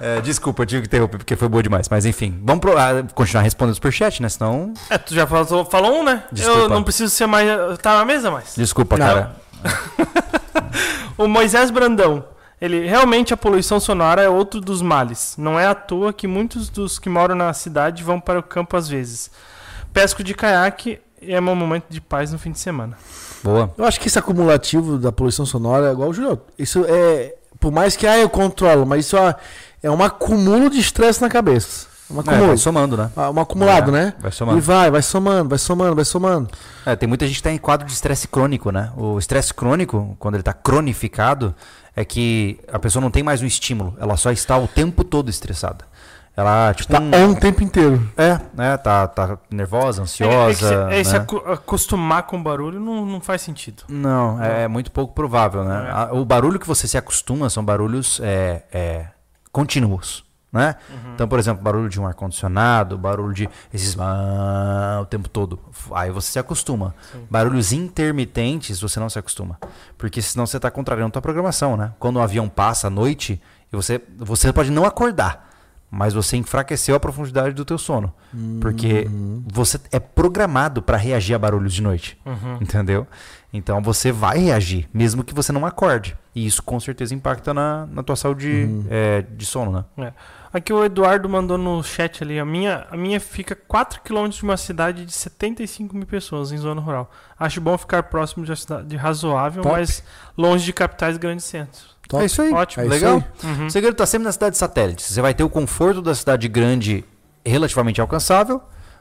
É, desculpa, eu tive que interromper porque foi boa demais. Mas enfim, vamos pro- ah, continuar respondendo o superchat, né? Senão. É, tu já falou, falou um, né? Desculpa. Eu não preciso ser mais. Tá na mesa mais. Desculpa, Não. cara. O Moisés Brandão. Ele realmente a poluição sonora é outro dos males. Não é à toa que muitos dos que moram na cidade vão para o campo às vezes. Pesco de caiaque é meu momento de paz no fim de semana. Boa. Eu acho que esse acumulativo da poluição sonora é igual o Júlio. Isso é. Por mais que ah, eu controlo, mas isso é, é um acúmulo de estresse na cabeça. Um É, vai somando, né? Ah, um acumulado, É, né? vai somando. E vai, vai somando, vai somando, vai somando. É, tem muita gente que está em quadro de estresse crônico, né? O estresse crônico, quando ele está cronificado, é que a pessoa não tem mais um estímulo, ela só está o tempo todo estressada. Ela, tipo, Tá um- on o tempo inteiro. é, né? Tá, tá nervosa, É, é, ansiosa. que se, é, se né? acu- acostumar com barulho não, não faz sentido. Não, é, é muito pouco provável, né? É. A- O barulho que você se acostuma são barulhos é, é, contínuos, né? Então, por exemplo, barulho de um ar-condicionado, barulho de esses ah, o tempo todo. Aí você se acostuma. Barulhos intermitentes você não se acostuma. Porque senão você está contrariando a tua programação, né? Quando o avião passa à noite, e você, você pode não acordar, mas você enfraqueceu a profundidade do teu sono. Porque você é programado para reagir a barulhos de noite. Entendeu? Então você vai reagir, mesmo que você não acorde. E isso com certeza impacta na, na tua saúde é, de sono, né? É. Aqui o Eduardo mandou no chat ali. A minha, a minha fica 4 km de uma cidade de 75 mil pessoas em zona rural. Acho bom ficar próximo de uma cidade razoável, Top. mas longe de capitais e grandes centros. Top. É isso aí. Ótimo. É Legal. aí. Uhum. O segredo está sempre na cidade satélite. Você vai ter o conforto da cidade grande relativamente alcançável,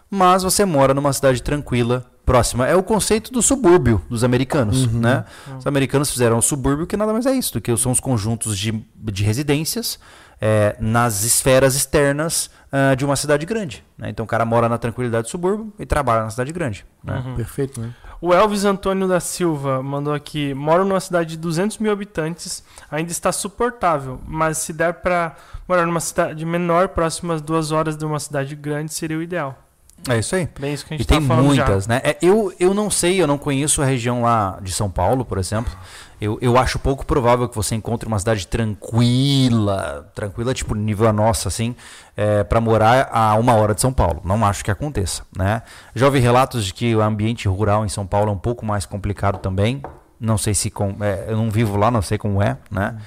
mas você mora numa cidade tranquila, próxima. É o conceito do subúrbio dos americanos, né? Os americanos fizeram o subúrbio que nada mais é isso, do que são os conjuntos de, de residências é, nas esferas externas ah, de uma cidade grande. né? Então o cara mora na tranquilidade do subúrbio e trabalha na cidade grande. né? Perfeito, né? O Elvis Antônio da Silva mandou aqui: moro numa cidade de 200 mil habitantes, ainda está suportável, mas se der para morar numa cidade menor, próximas duas horas de uma cidade grande, seria o ideal. É isso aí. Bem isso que a E gente tem tá já. muitas, né? É, eu, eu não sei, eu não conheço a região lá de São Paulo, por exemplo. Eu, eu acho pouco provável que você encontre uma cidade tranquila, tranquila, tipo nível a nossa, assim, é, para morar a uma hora de São Paulo. Não acho que aconteça, né? Já ouvi relatos de que o ambiente rural em São Paulo é um pouco mais complicado também. Não sei se com, é, eu não vivo lá, não sei como é, né?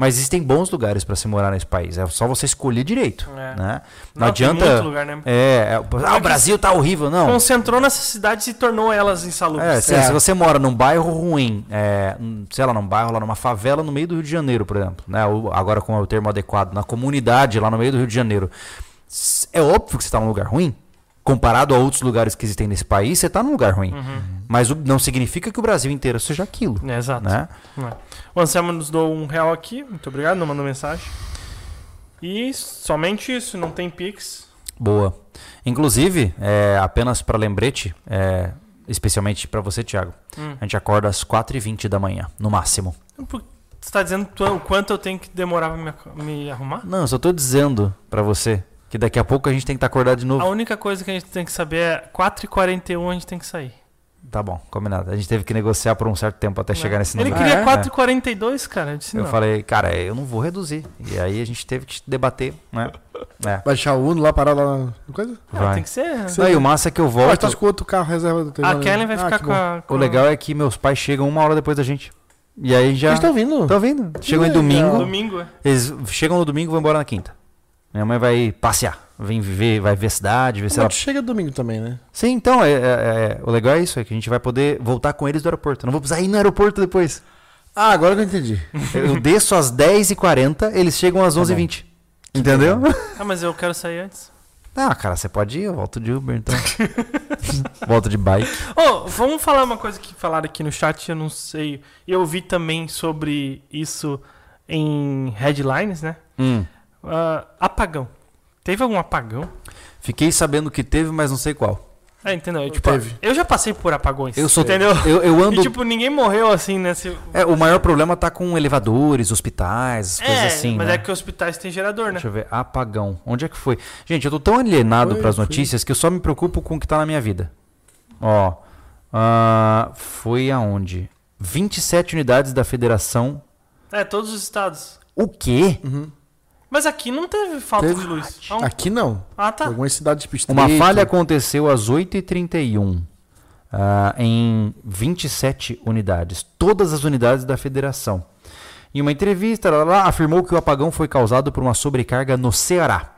Mas existem bons lugares para se morar nesse país. É só você escolher direito, É. né? Não, Não, tem adianta. muito lugar, né? É, é, ah, o Brasil tá horrível, não. Concentrou nessa cidade e se tornou elas insalubres. É, se, É. se você mora num bairro ruim, é, um, sei lá, num bairro lá numa favela no meio do Rio de Janeiro, por exemplo, né? Ou agora com o termo adequado, na comunidade lá no meio do Rio de Janeiro. É óbvio que você está num lugar ruim. Comparado a outros lugares que existem nesse país, você está num lugar ruim. Mas o- não significa que o Brasil inteiro seja aquilo. É, exato. Né? É. O Anselmo nos deu um real aqui. Muito obrigado, não mandou mensagem. E somente isso, não tem Pix. Boa. Inclusive, é, apenas para lembrete, é, especialmente para você, Thiago, Hum. a gente acorda às 4h20 da manhã, no máximo. Você tá dizendo o quanto eu tenho que demorar pra me, me arrumar? Não, eu só tô dizendo para você que daqui a pouco a gente tem que estar acordado de novo. A única coisa que a gente tem que saber é 4h41 a gente tem que sair. Tá bom, combinado. A gente teve que negociar por um certo tempo até chegar nesse Ele número. queria Ah, é? 4h42, cara. Eu disse Eu não. falei, cara, eu não vou reduzir. E aí a gente teve que debater, né? É. Baixar o Uno lá, parar lá na coisa? Ah, vai. tem que ser. Sim. Não, e o massa é que eu volto. estar com outro carro reserva do teu A nome. Kellen vai Ah, ficar com a. com O legal é que meus pais chegam uma hora depois da gente. E aí já. Eles estão vindo. Estão vindo. Chegam em domingo. Domingo, é. Eles chegam no domingo e vão embora na quinta. Minha mãe vai passear. Vem viver, vai ver a cidade, ver se ela. Chega domingo também, né? Sim, então, é, é- é- o legal é isso, é que a gente vai poder voltar com eles do aeroporto. Eu não vou precisar ir no aeroporto depois. Ah, agora que eu entendi. Eu desço às 10h40, eles chegam às Tá bom. 11h20. Entendeu? Ah, mas eu quero sair antes. Ah, cara, você pode ir, eu volto de Uber, então. volto de bike. Ô, vamos falar uma coisa que falaram aqui no chat, eu não sei. Eu vi também sobre isso em headlines, né? Hum. Ah, apagão. Teve algum apagão? Fiquei sabendo que teve, mas não sei qual. É, entendeu? Eu, tipo, Teve. eu já passei por apagões. Eu sou. Entendeu? Eu, eu ando. E tipo, ninguém morreu assim nesse. É, o maior problema tá com elevadores, hospitais, coisas É, assim, mas né? é que hospitais têm gerador, né? Deixa eu ver, apagão. Onde é que foi? Gente, eu tô tão alienado pras foi. notícias que eu só me preocupo com o que tá na minha vida. Ó, ah, foi aonde? 27 unidades da federação. É, todos os estados. O quê? Mas aqui não teve falta Teve. de luz. Aqui não. Ah, tá. Algumas cidades tipo Uma falha aconteceu às 8h31 ah, em 27 unidades. Todas as unidades da federação. Em uma entrevista, lá, lá, afirmou que o apagão foi causado por uma sobrecarga no Ceará.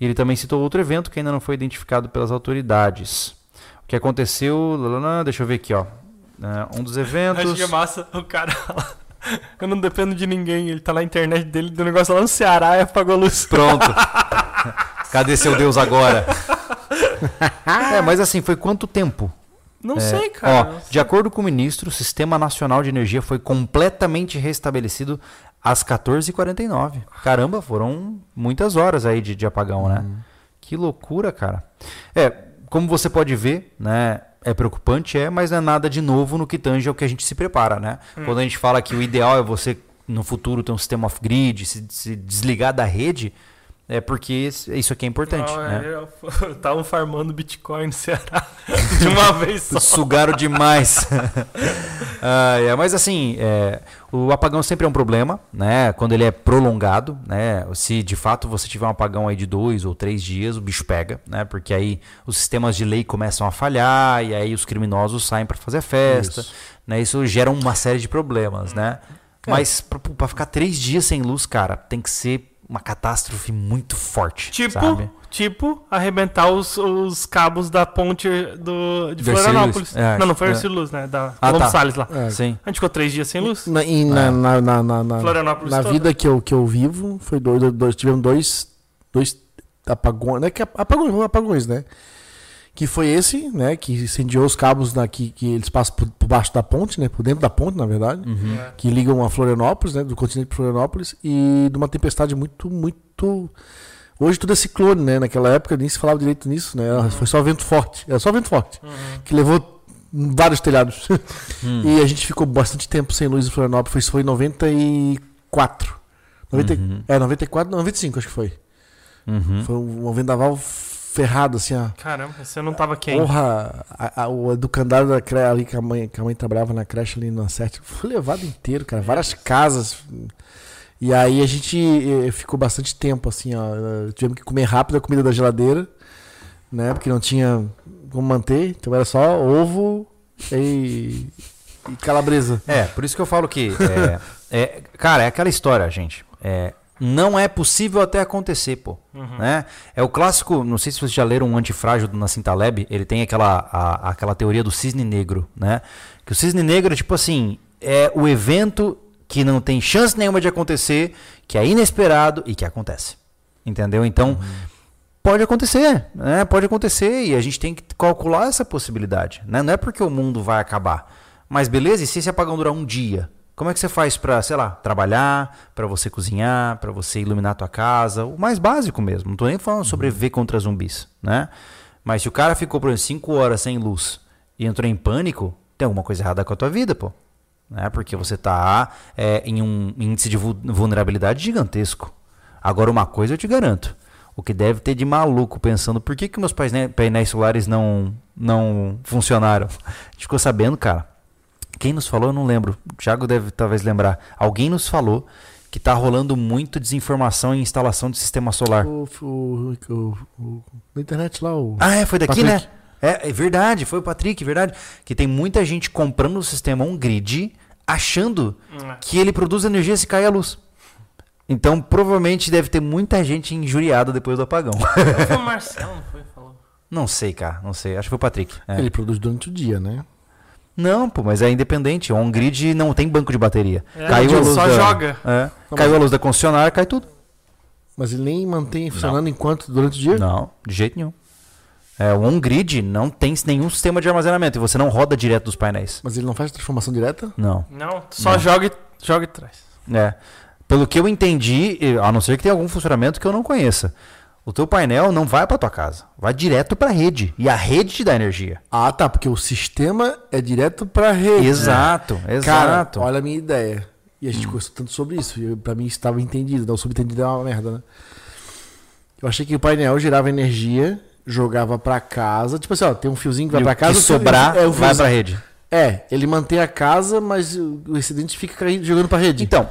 Ele também citou outro evento que ainda não foi identificado pelas autoridades. O que aconteceu. lá, lá, lá, deixa eu ver aqui, ó. Ah, um dos eventos. Acho que é massa. O cara lá. Eu não dependo de ninguém. Ele tá lá na internet dele, do negócio lá no Ceará e apagou a luz. Pronto. Cadê seu Deus agora? é, mas assim, foi quanto tempo? Não É, sei, cara. Ó, não sei. de acordo com o ministro, o Sistema Nacional de Energia foi completamente restabelecido às 14h49. Caramba, foram muitas horas aí de, de apagão, né? Que loucura, cara. É, como você pode ver, né? É preocupante, é, mas não é nada de novo no que tange ao que a gente se prepara, né? Quando a gente fala que o ideal é você, no futuro, ter um sistema off-grid, se, se desligar da rede, é porque isso aqui é importante, Não, né? é, Estavam farmando Bitcoin no Ceará de uma vez só. Sugaram demais. Ah, é, mas assim, é, o apagão sempre é um problema, né? Quando ele é prolongado, né? Se de fato você tiver um apagão aí de dois ou três dias, o bicho pega, né? Porque aí os sistemas de lei começam a falhar e aí os criminosos saem para fazer festa, Isso. né? Isso gera uma série de problemas, né? Mas pra ficar três dias sem luz, cara, tem que ser uma catástrofe muito forte, Tipo, sabe? tipo, arrebentar os, os cabos da ponte do, de Florianópolis. É, não, não foi é. Ercílio Luz, né? Da Ah, Colombo tá. Salles lá. É. Sim. A gente ficou três dias sem luz. Na, e na, É. na, na, na, na, Florianópolis na toda. vida que eu, que eu vivo, foi dois, dois, tivemos dois, dois apagões, não é que é apagões, apagões, né? Que foi esse, né? Que incendiou os cabos na, que, que eles passam por, por baixo da ponte, né? Por dentro da ponte, na verdade. Uhum. É. Que ligam a Florianópolis, né? Do continente de Florianópolis. E de uma tempestade muito, muito. Hoje tudo é ciclone, né? Naquela época nem se falava direito nisso, né? Uhum. Foi só vento forte. Era só vento forte. Uhum. Que levou vários telhados. Hum. E a gente ficou bastante tempo sem luz em Florianópolis. Isso foi em 94. 90, Uhum. É, 94, não, 95 acho que foi. Uhum. Foi um, um vendaval ferrado, assim, ó. Caramba, você não tava quente. Porra, a- a- o educandário da creche ali que a mãe, que a mãe trabalhava na creche ali na Sete, foi levado inteiro, cara. Várias casas. E aí a gente eh, ficou bastante tempo, assim, ó. eh, Tivemos que comer rápido a comida da geladeira, né? Porque não tinha como manter. Então era só ovo e, e calabresa. É, por isso que eu falo que. É, é- cara, é aquela história, gente. É, não é possível até acontecer, pô. Né? É o clássico. Não sei se vocês já leram um antifrágil do Nassim Taleb. Ele tem aquela, a- aquela teoria do cisne negro, né? Que o cisne negro é tipo assim: é o evento que não tem chance nenhuma de acontecer, que é inesperado e que acontece. Entendeu? Então. Pode acontecer, né? Pode acontecer e a gente tem que calcular essa possibilidade, né? Não é porque o mundo vai acabar. Mas beleza, e se esse apagão durar um dia? Como é que você faz pra, sei lá, trabalhar, pra você cozinhar, pra você iluminar a tua casa, o mais básico mesmo. Não tô nem falando sobreviver contra zumbis, né? Mas se o cara ficou por 5 horas sem luz e entrou em pânico, tem alguma coisa errada com a tua vida, pô. Né? Porque você tá é, em um índice de vu- vulnerabilidade gigantesco. Agora, uma coisa eu te garanto. O que deve ter de maluco pensando por que, que meus painéis solares não, não funcionaram. A gente ficou sabendo, cara. Quem nos falou, eu não lembro. O Thiago deve talvez lembrar. Alguém nos falou que tá rolando muito desinformação em instalação de sistema solar. O, o, o, o- na internet lá, o. Ah, é, foi daqui, Patrick. né? É, é verdade, foi o Patrick, verdade. Que tem muita gente comprando o sistema on-grid achando Hum. que ele produz energia se cair a luz. Então, provavelmente deve ter muita gente injuriada depois do apagão. Foi o Marcelo, não foi? Falou. não sei, cara, não sei. Acho que foi o Patrick. É. Ele produz durante o dia, né? Não, pô, mas é independente. O on-grid não tem banco de bateria. É, caiu a ele luz só da... joga. É. Caiu a luz da concessionária, cai tudo. Mas ele nem mantém funcionando enquanto durante o dia? Não, de jeito nenhum. É, o on-grid não tem nenhum sistema de armazenamento e você não roda direto dos painéis. Mas ele não faz transformação direta? Não. Não, só Não. joga e, joga e traz. É. Pelo que eu entendi, a não ser que tenha algum funcionamento que eu não conheça, o teu painel não vai para tua casa, vai direto para a rede e a rede te dá energia. Ah, tá, porque o sistema é direto pra rede. Exato, Cara, exato. olha a minha ideia. E a gente conversou tanto sobre isso. Pra mim estava entendido. Não, o subentendido é uma merda, né? Eu achei que o painel gerava energia, jogava pra casa. Tipo assim, ó, tem um fiozinho que vai pra casa. que sobrar é, vai para a rede. É, ele mantém a casa, mas o excedente fica jogando pra rede. Então,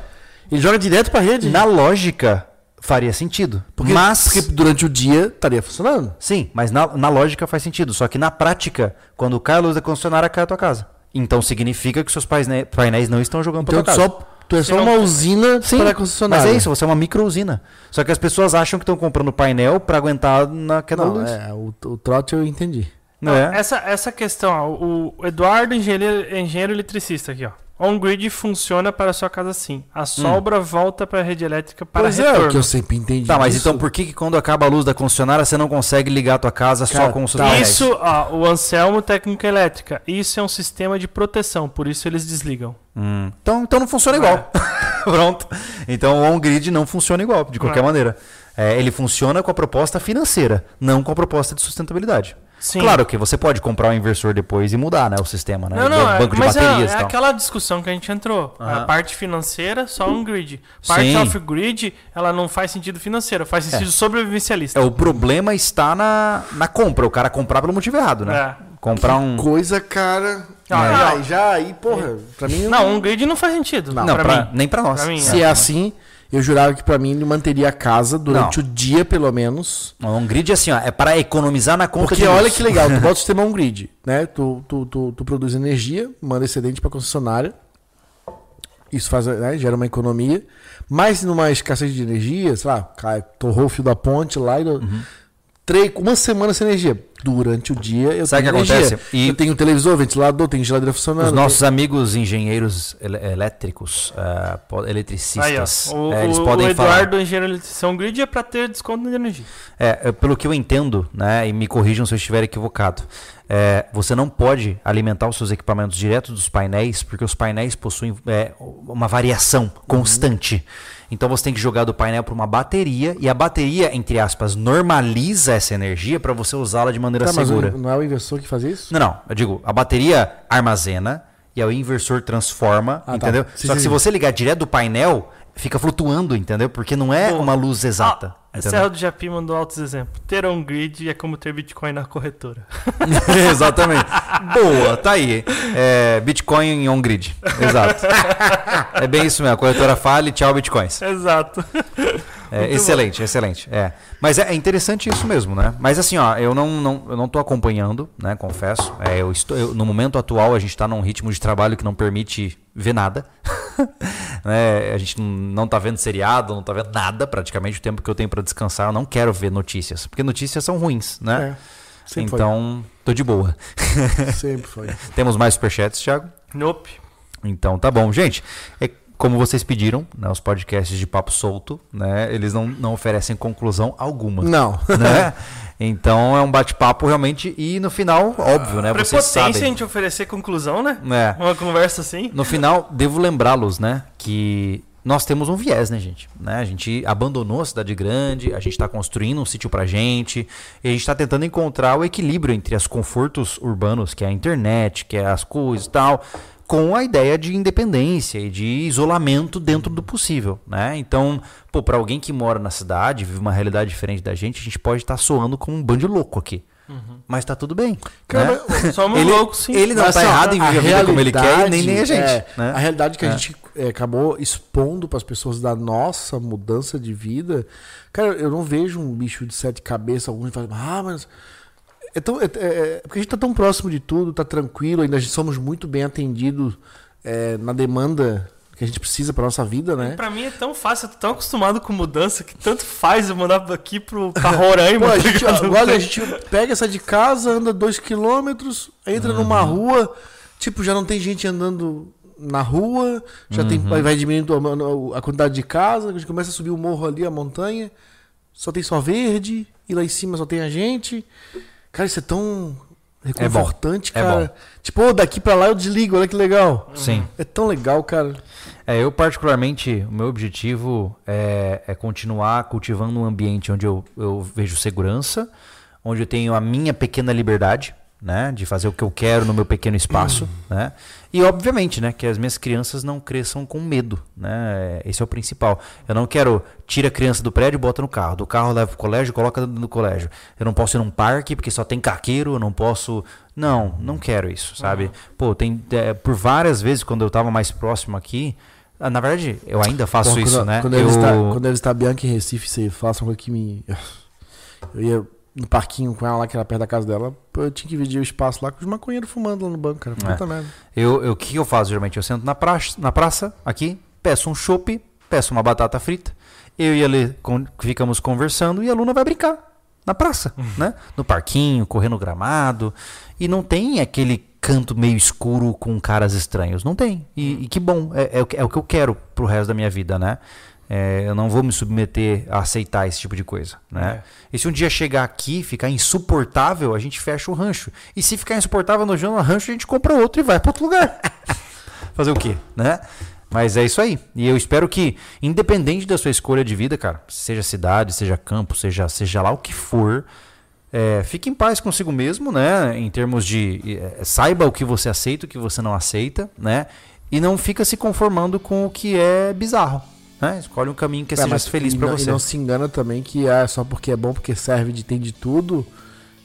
Ele joga direto pra rede? na lógica faria sentido, Porque, mas porque durante o dia estaria funcionando. sim, mas na, na lógica faz sentido, só que na prática, quando cai a luz da concessionária, cai a tua casa. Então significa que seus paine- painéis não estão jogando Então tua tu casa. só, tu é só uma usina Sim, para mas concessionária. é isso, você é uma micro usina. Só que as pessoas acham que estão comprando painel para aguentar na queda da Não, luz. é, o, o trote eu entendi. Não é? Essa, essa questão, ó, o o Eduardo, engenheiro, engenheiro eletricista aqui, ó. On-grid funciona para a sua casa sim. A sobra volta para a rede elétrica para pois é, retorno. o que eu sempre entendi. Tá, mas disso. então por que, que quando acaba a luz da concessionária você não consegue ligar a tua casa só Cara, com os tá. Isso, ó, o Anselmo Técnica Elétrica. Isso é um sistema de proteção, por isso eles desligam. Hum, Então, então não funciona igual. Pronto. Então o on-grid não funciona igual, de qualquer É. maneira. É, ele funciona com a proposta financeira, não com a proposta de sustentabilidade. Sim. Claro que você pode comprar um inversor depois e mudar né, o sistema, né? Não, não, é, banco de mas é, baterias é tal. aquela discussão que a gente entrou. A parte financeira, só um grid. Parte off-grid, ela não faz sentido financeiro, faz sentido sobrevivencialista. É, o problema está na, na compra, o cara comprar pelo motivo errado, né? É. Comprar um. Coisa, cara. Ah, Ah, já aí, porra, pra mim. Não, um grid não faz sentido. Não, pra pra- mim. nem pra nós. Pra mim, Se é assim, eu jurava que pra mim ele manteria a casa durante Não. o dia, pelo menos. Um grid assim, ó, é para economizar na conta Porque olha luz. que legal, tu bota o sistema on-grid, né? Tu, tu, tu, tu produz energia, manda excedente pra concessionária. Isso faz, né, gera uma economia. Mas numa escassez de energia, sei lá, cai, torrou o fio da ponte lá e. Uhum. Três, uma semana sem energia. Durante o dia eu Sabe tenho o que energia. acontece? E- Eu tenho televisor, ventilador, tenho geladeira funcionando. Os nossos amigos engenheiros ele- elétricos, ah, po- Aí, eletricistas, o, é, eles o- podem o falar. Eduardo, engenheiro eletricista, um grid é pra ter desconto de energia. É, é, pelo que eu entendo, né, e me corrijam se eu estiver equivocado, é, você não pode alimentar os seus equipamentos direto dos painéis, porque os painéis possuem é, uma variação constante. Então você tem que jogar do painel para uma bateria e a bateria, entre aspas, normaliza essa energia para você usá-la de maneira Tá, mas segura. não é o inversor que faz isso? Não, não. Eu digo, a bateria armazena e aí o inversor transforma, Ah, tá. entendeu? Sim, Só que sim, se você ligar direto do painel, fica flutuando, entendeu? Porque não é Bom, uma luz exata. Ah, Entendeu? Serra do Japi mandou altos exemplos. Ter on-grid é como ter Bitcoin na corretora. Exatamente. Boa, tá aí. É, Bitcoin em on-grid. Exato. É bem isso mesmo. A corretora fala e tchau, Bitcoins. Exato. É, excelente, excelente. É. Mas é, é interessante isso mesmo, né? Mas assim, ó, eu não, não, eu não tô acompanhando, né? Confesso. É, eu estou, eu- no momento atual, a gente está num ritmo de trabalho que não permite ver nada. né? A gente não- não tá vendo seriado, não tá vendo nada, praticamente. O tempo que eu tenho para descansar, eu não quero ver notícias. Porque notícias são ruins, né? É, sempre então, tô de boa. foi. Sempre foi. Temos mais superchats, Thiago? Nope. Então tá bom, gente. É como vocês pediram, né, os podcasts de papo solto, né? Eles não, não oferecem conclusão alguma, Não. né? Então é um bate-papo realmente e no final, óbvio, né? Vocês Prepotência a sabem. gente oferecer conclusão, né? É. Uma conversa assim. No final, devo lembrá-los, né, que nós temos um viés, né, gente? Né? A gente abandonou a cidade grande, a gente está construindo um sítio pra gente, e a gente está tentando encontrar o equilíbrio entre os confortos urbanos, que é a internet, que é as coisas e tal, com a ideia de independência e de isolamento dentro do possível, né? Então, pô, para alguém que mora na cidade, vive uma realidade diferente da gente, a gente pode estar soando como um bando de louco aqui. Mas tá tudo bem. Cara, né? Somos Ele, loucos, sim. ele não Mas, tá assim, errado em viver a vida como ele quer, e nem, nem a gente. é, né? A realidade que a É. gente é, acabou expondo para as pessoas da nossa mudança de vida. Cara, eu não vejo um bicho de sete cabeças, alguns falam, ah, mas. É tão, é, é- porque a gente tá tão próximo de tudo, tá tranquilo, ainda somos muito bem atendidos é, na demanda que a gente precisa para nossa vida, né? Pra mim é tão fácil, eu tô tão acostumado com mudança que tanto faz eu mandar aqui pro pra Roraima. Pô, a tá gente, agora a gente pega essa de casa, anda dois quilômetros, entra numa rua, tipo, já não tem gente andando na rua, já tem, vai vai diminuindo a, a quantidade de casa, a gente começa a subir o morro ali, a montanha, só tem só verde, e lá em cima só tem a gente. Cara, isso é tão reconfortante, É cara. bom. Tipo, ô, daqui pra lá eu desligo, olha que legal. Sim. É tão legal, cara. É, eu particularmente, o meu objetivo é, é continuar cultivando um ambiente onde eu, eu vejo segurança, onde eu tenho a minha pequena liberdade, né, de fazer o que eu quero no meu pequeno espaço, né, e obviamente, né, que as minhas crianças não cresçam com medo, né, esse é o principal. Eu não quero tira a criança do prédio e bota no carro, do carro leva pro colégio, coloca dentro do colégio. Eu não posso ir num parque porque só tem caqueiro, eu não posso, não, não quero isso, sabe? Pô, tem é, por várias vezes quando eu tava mais próximo aqui, ah, na verdade, eu ainda faço isso, quando, né? Quando eu... eu visitar, quando eu a Bianca em Recife, você faça uma coisa que me. Eu ia no parquinho com ela lá, que era perto da casa dela. Eu tinha que dividir o espaço lá com os maconheiros fumando lá no banco, cara. É. Puta merda. Eu, eu- o que eu faço geralmente? Eu sento na praça, na praça aqui, peço um chopp, peço uma batata frita. Eu e a Lê con- ficamos conversando e a Luna vai brincar na praça, né? No parquinho, correndo gramado. E não tem aquele canto meio escuro com caras estranhos. Não tem. E, e que bom. É, é o que- é o que eu quero pro resto da minha vida, né? É, eu não vou me submeter a aceitar esse tipo de coisa, né? E se um dia chegar aqui e ficar insuportável, a gente fecha o rancho. E se ficar insuportável no João Rancho, a gente compra outro e vai para outro lugar. Fazer o quê, né? Mas é isso aí. E eu espero que, independente da sua escolha de vida, cara, seja cidade, seja campo, seja, seja lá o que for, é, fique em paz consigo mesmo, né? Em termos de. é, saiba o que você aceita, o que você não aceita, né? E não fica se conformando com o que é bizarro. Né? Escolhe um caminho que É, seja mas feliz pra não- você. E não se engana também que é só porque é bom, porque serve de tem de tudo.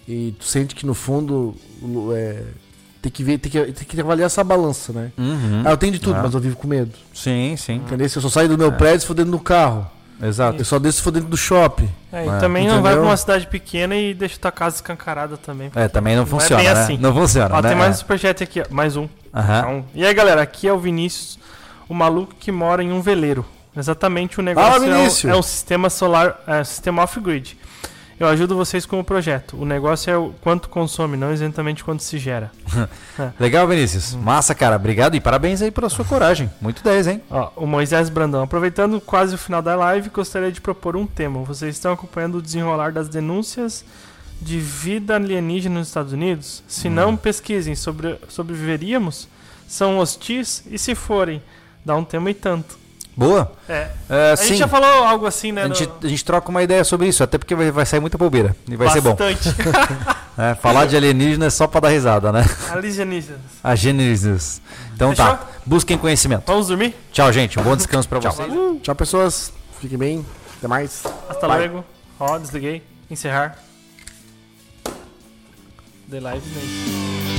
E tu sente que no fundo é, tem, que ver, tem, que, tem que avaliar essa balança, né? Uhum. Ah, eu tenho de tudo, Ah. mas eu vivo com medo. Sim, sim. Entendeu? Se eu só saio do meu prédio se for dentro do carro. Exato. Eu só desço se for dentro do shopping. É, e É, também não vai entendeu? pra uma cidade pequena e deixa tua casa escancarada também. É, também não Não é funciona, bem né? assim. Não funciona, Ó, né? tem mais um É. superchat aqui, ó. Mais um. Aham. Então, e aí, galera, aqui é o Vinícius, o maluco que mora em um veleiro. Exatamente o negócio Fala, é, um, é um sistema solar, é, sistema off-grid. Eu ajudo vocês com o projeto. O negócio é o quanto consome, não exatamente quanto se gera. Legal, Vinícius. Massa, cara. Obrigado e parabéns aí pela sua coragem. Muito 10, hein? Ó, o Moisés Brandão, aproveitando quase o final da live, gostaria de propor um tema. Vocês estão acompanhando o desenrolar das denúncias de vida alienígena nos Estados Unidos? Se não, pesquisem sobre sobreviveríamos? São hostis? E se forem, dá um tema e tanto. Boa. É. É, A sim. gente já falou algo assim, né? A gente, no- a gente troca uma ideia sobre isso, até porque vai, vai sair muita bobeira. E vai ser bom. Bastante. É, falar de alienígena é só pra dar risada, né? Alienígenas. A Gênesis. Então Fechou? tá. Busquem conhecimento. Vamos dormir? Tchau, gente. Um bom descanso pra vocês. Tchau, pessoas. Fiquem bem. Até mais. Hasta Bye. luego. Ó, desliguei. Encerrar. The Live Nation.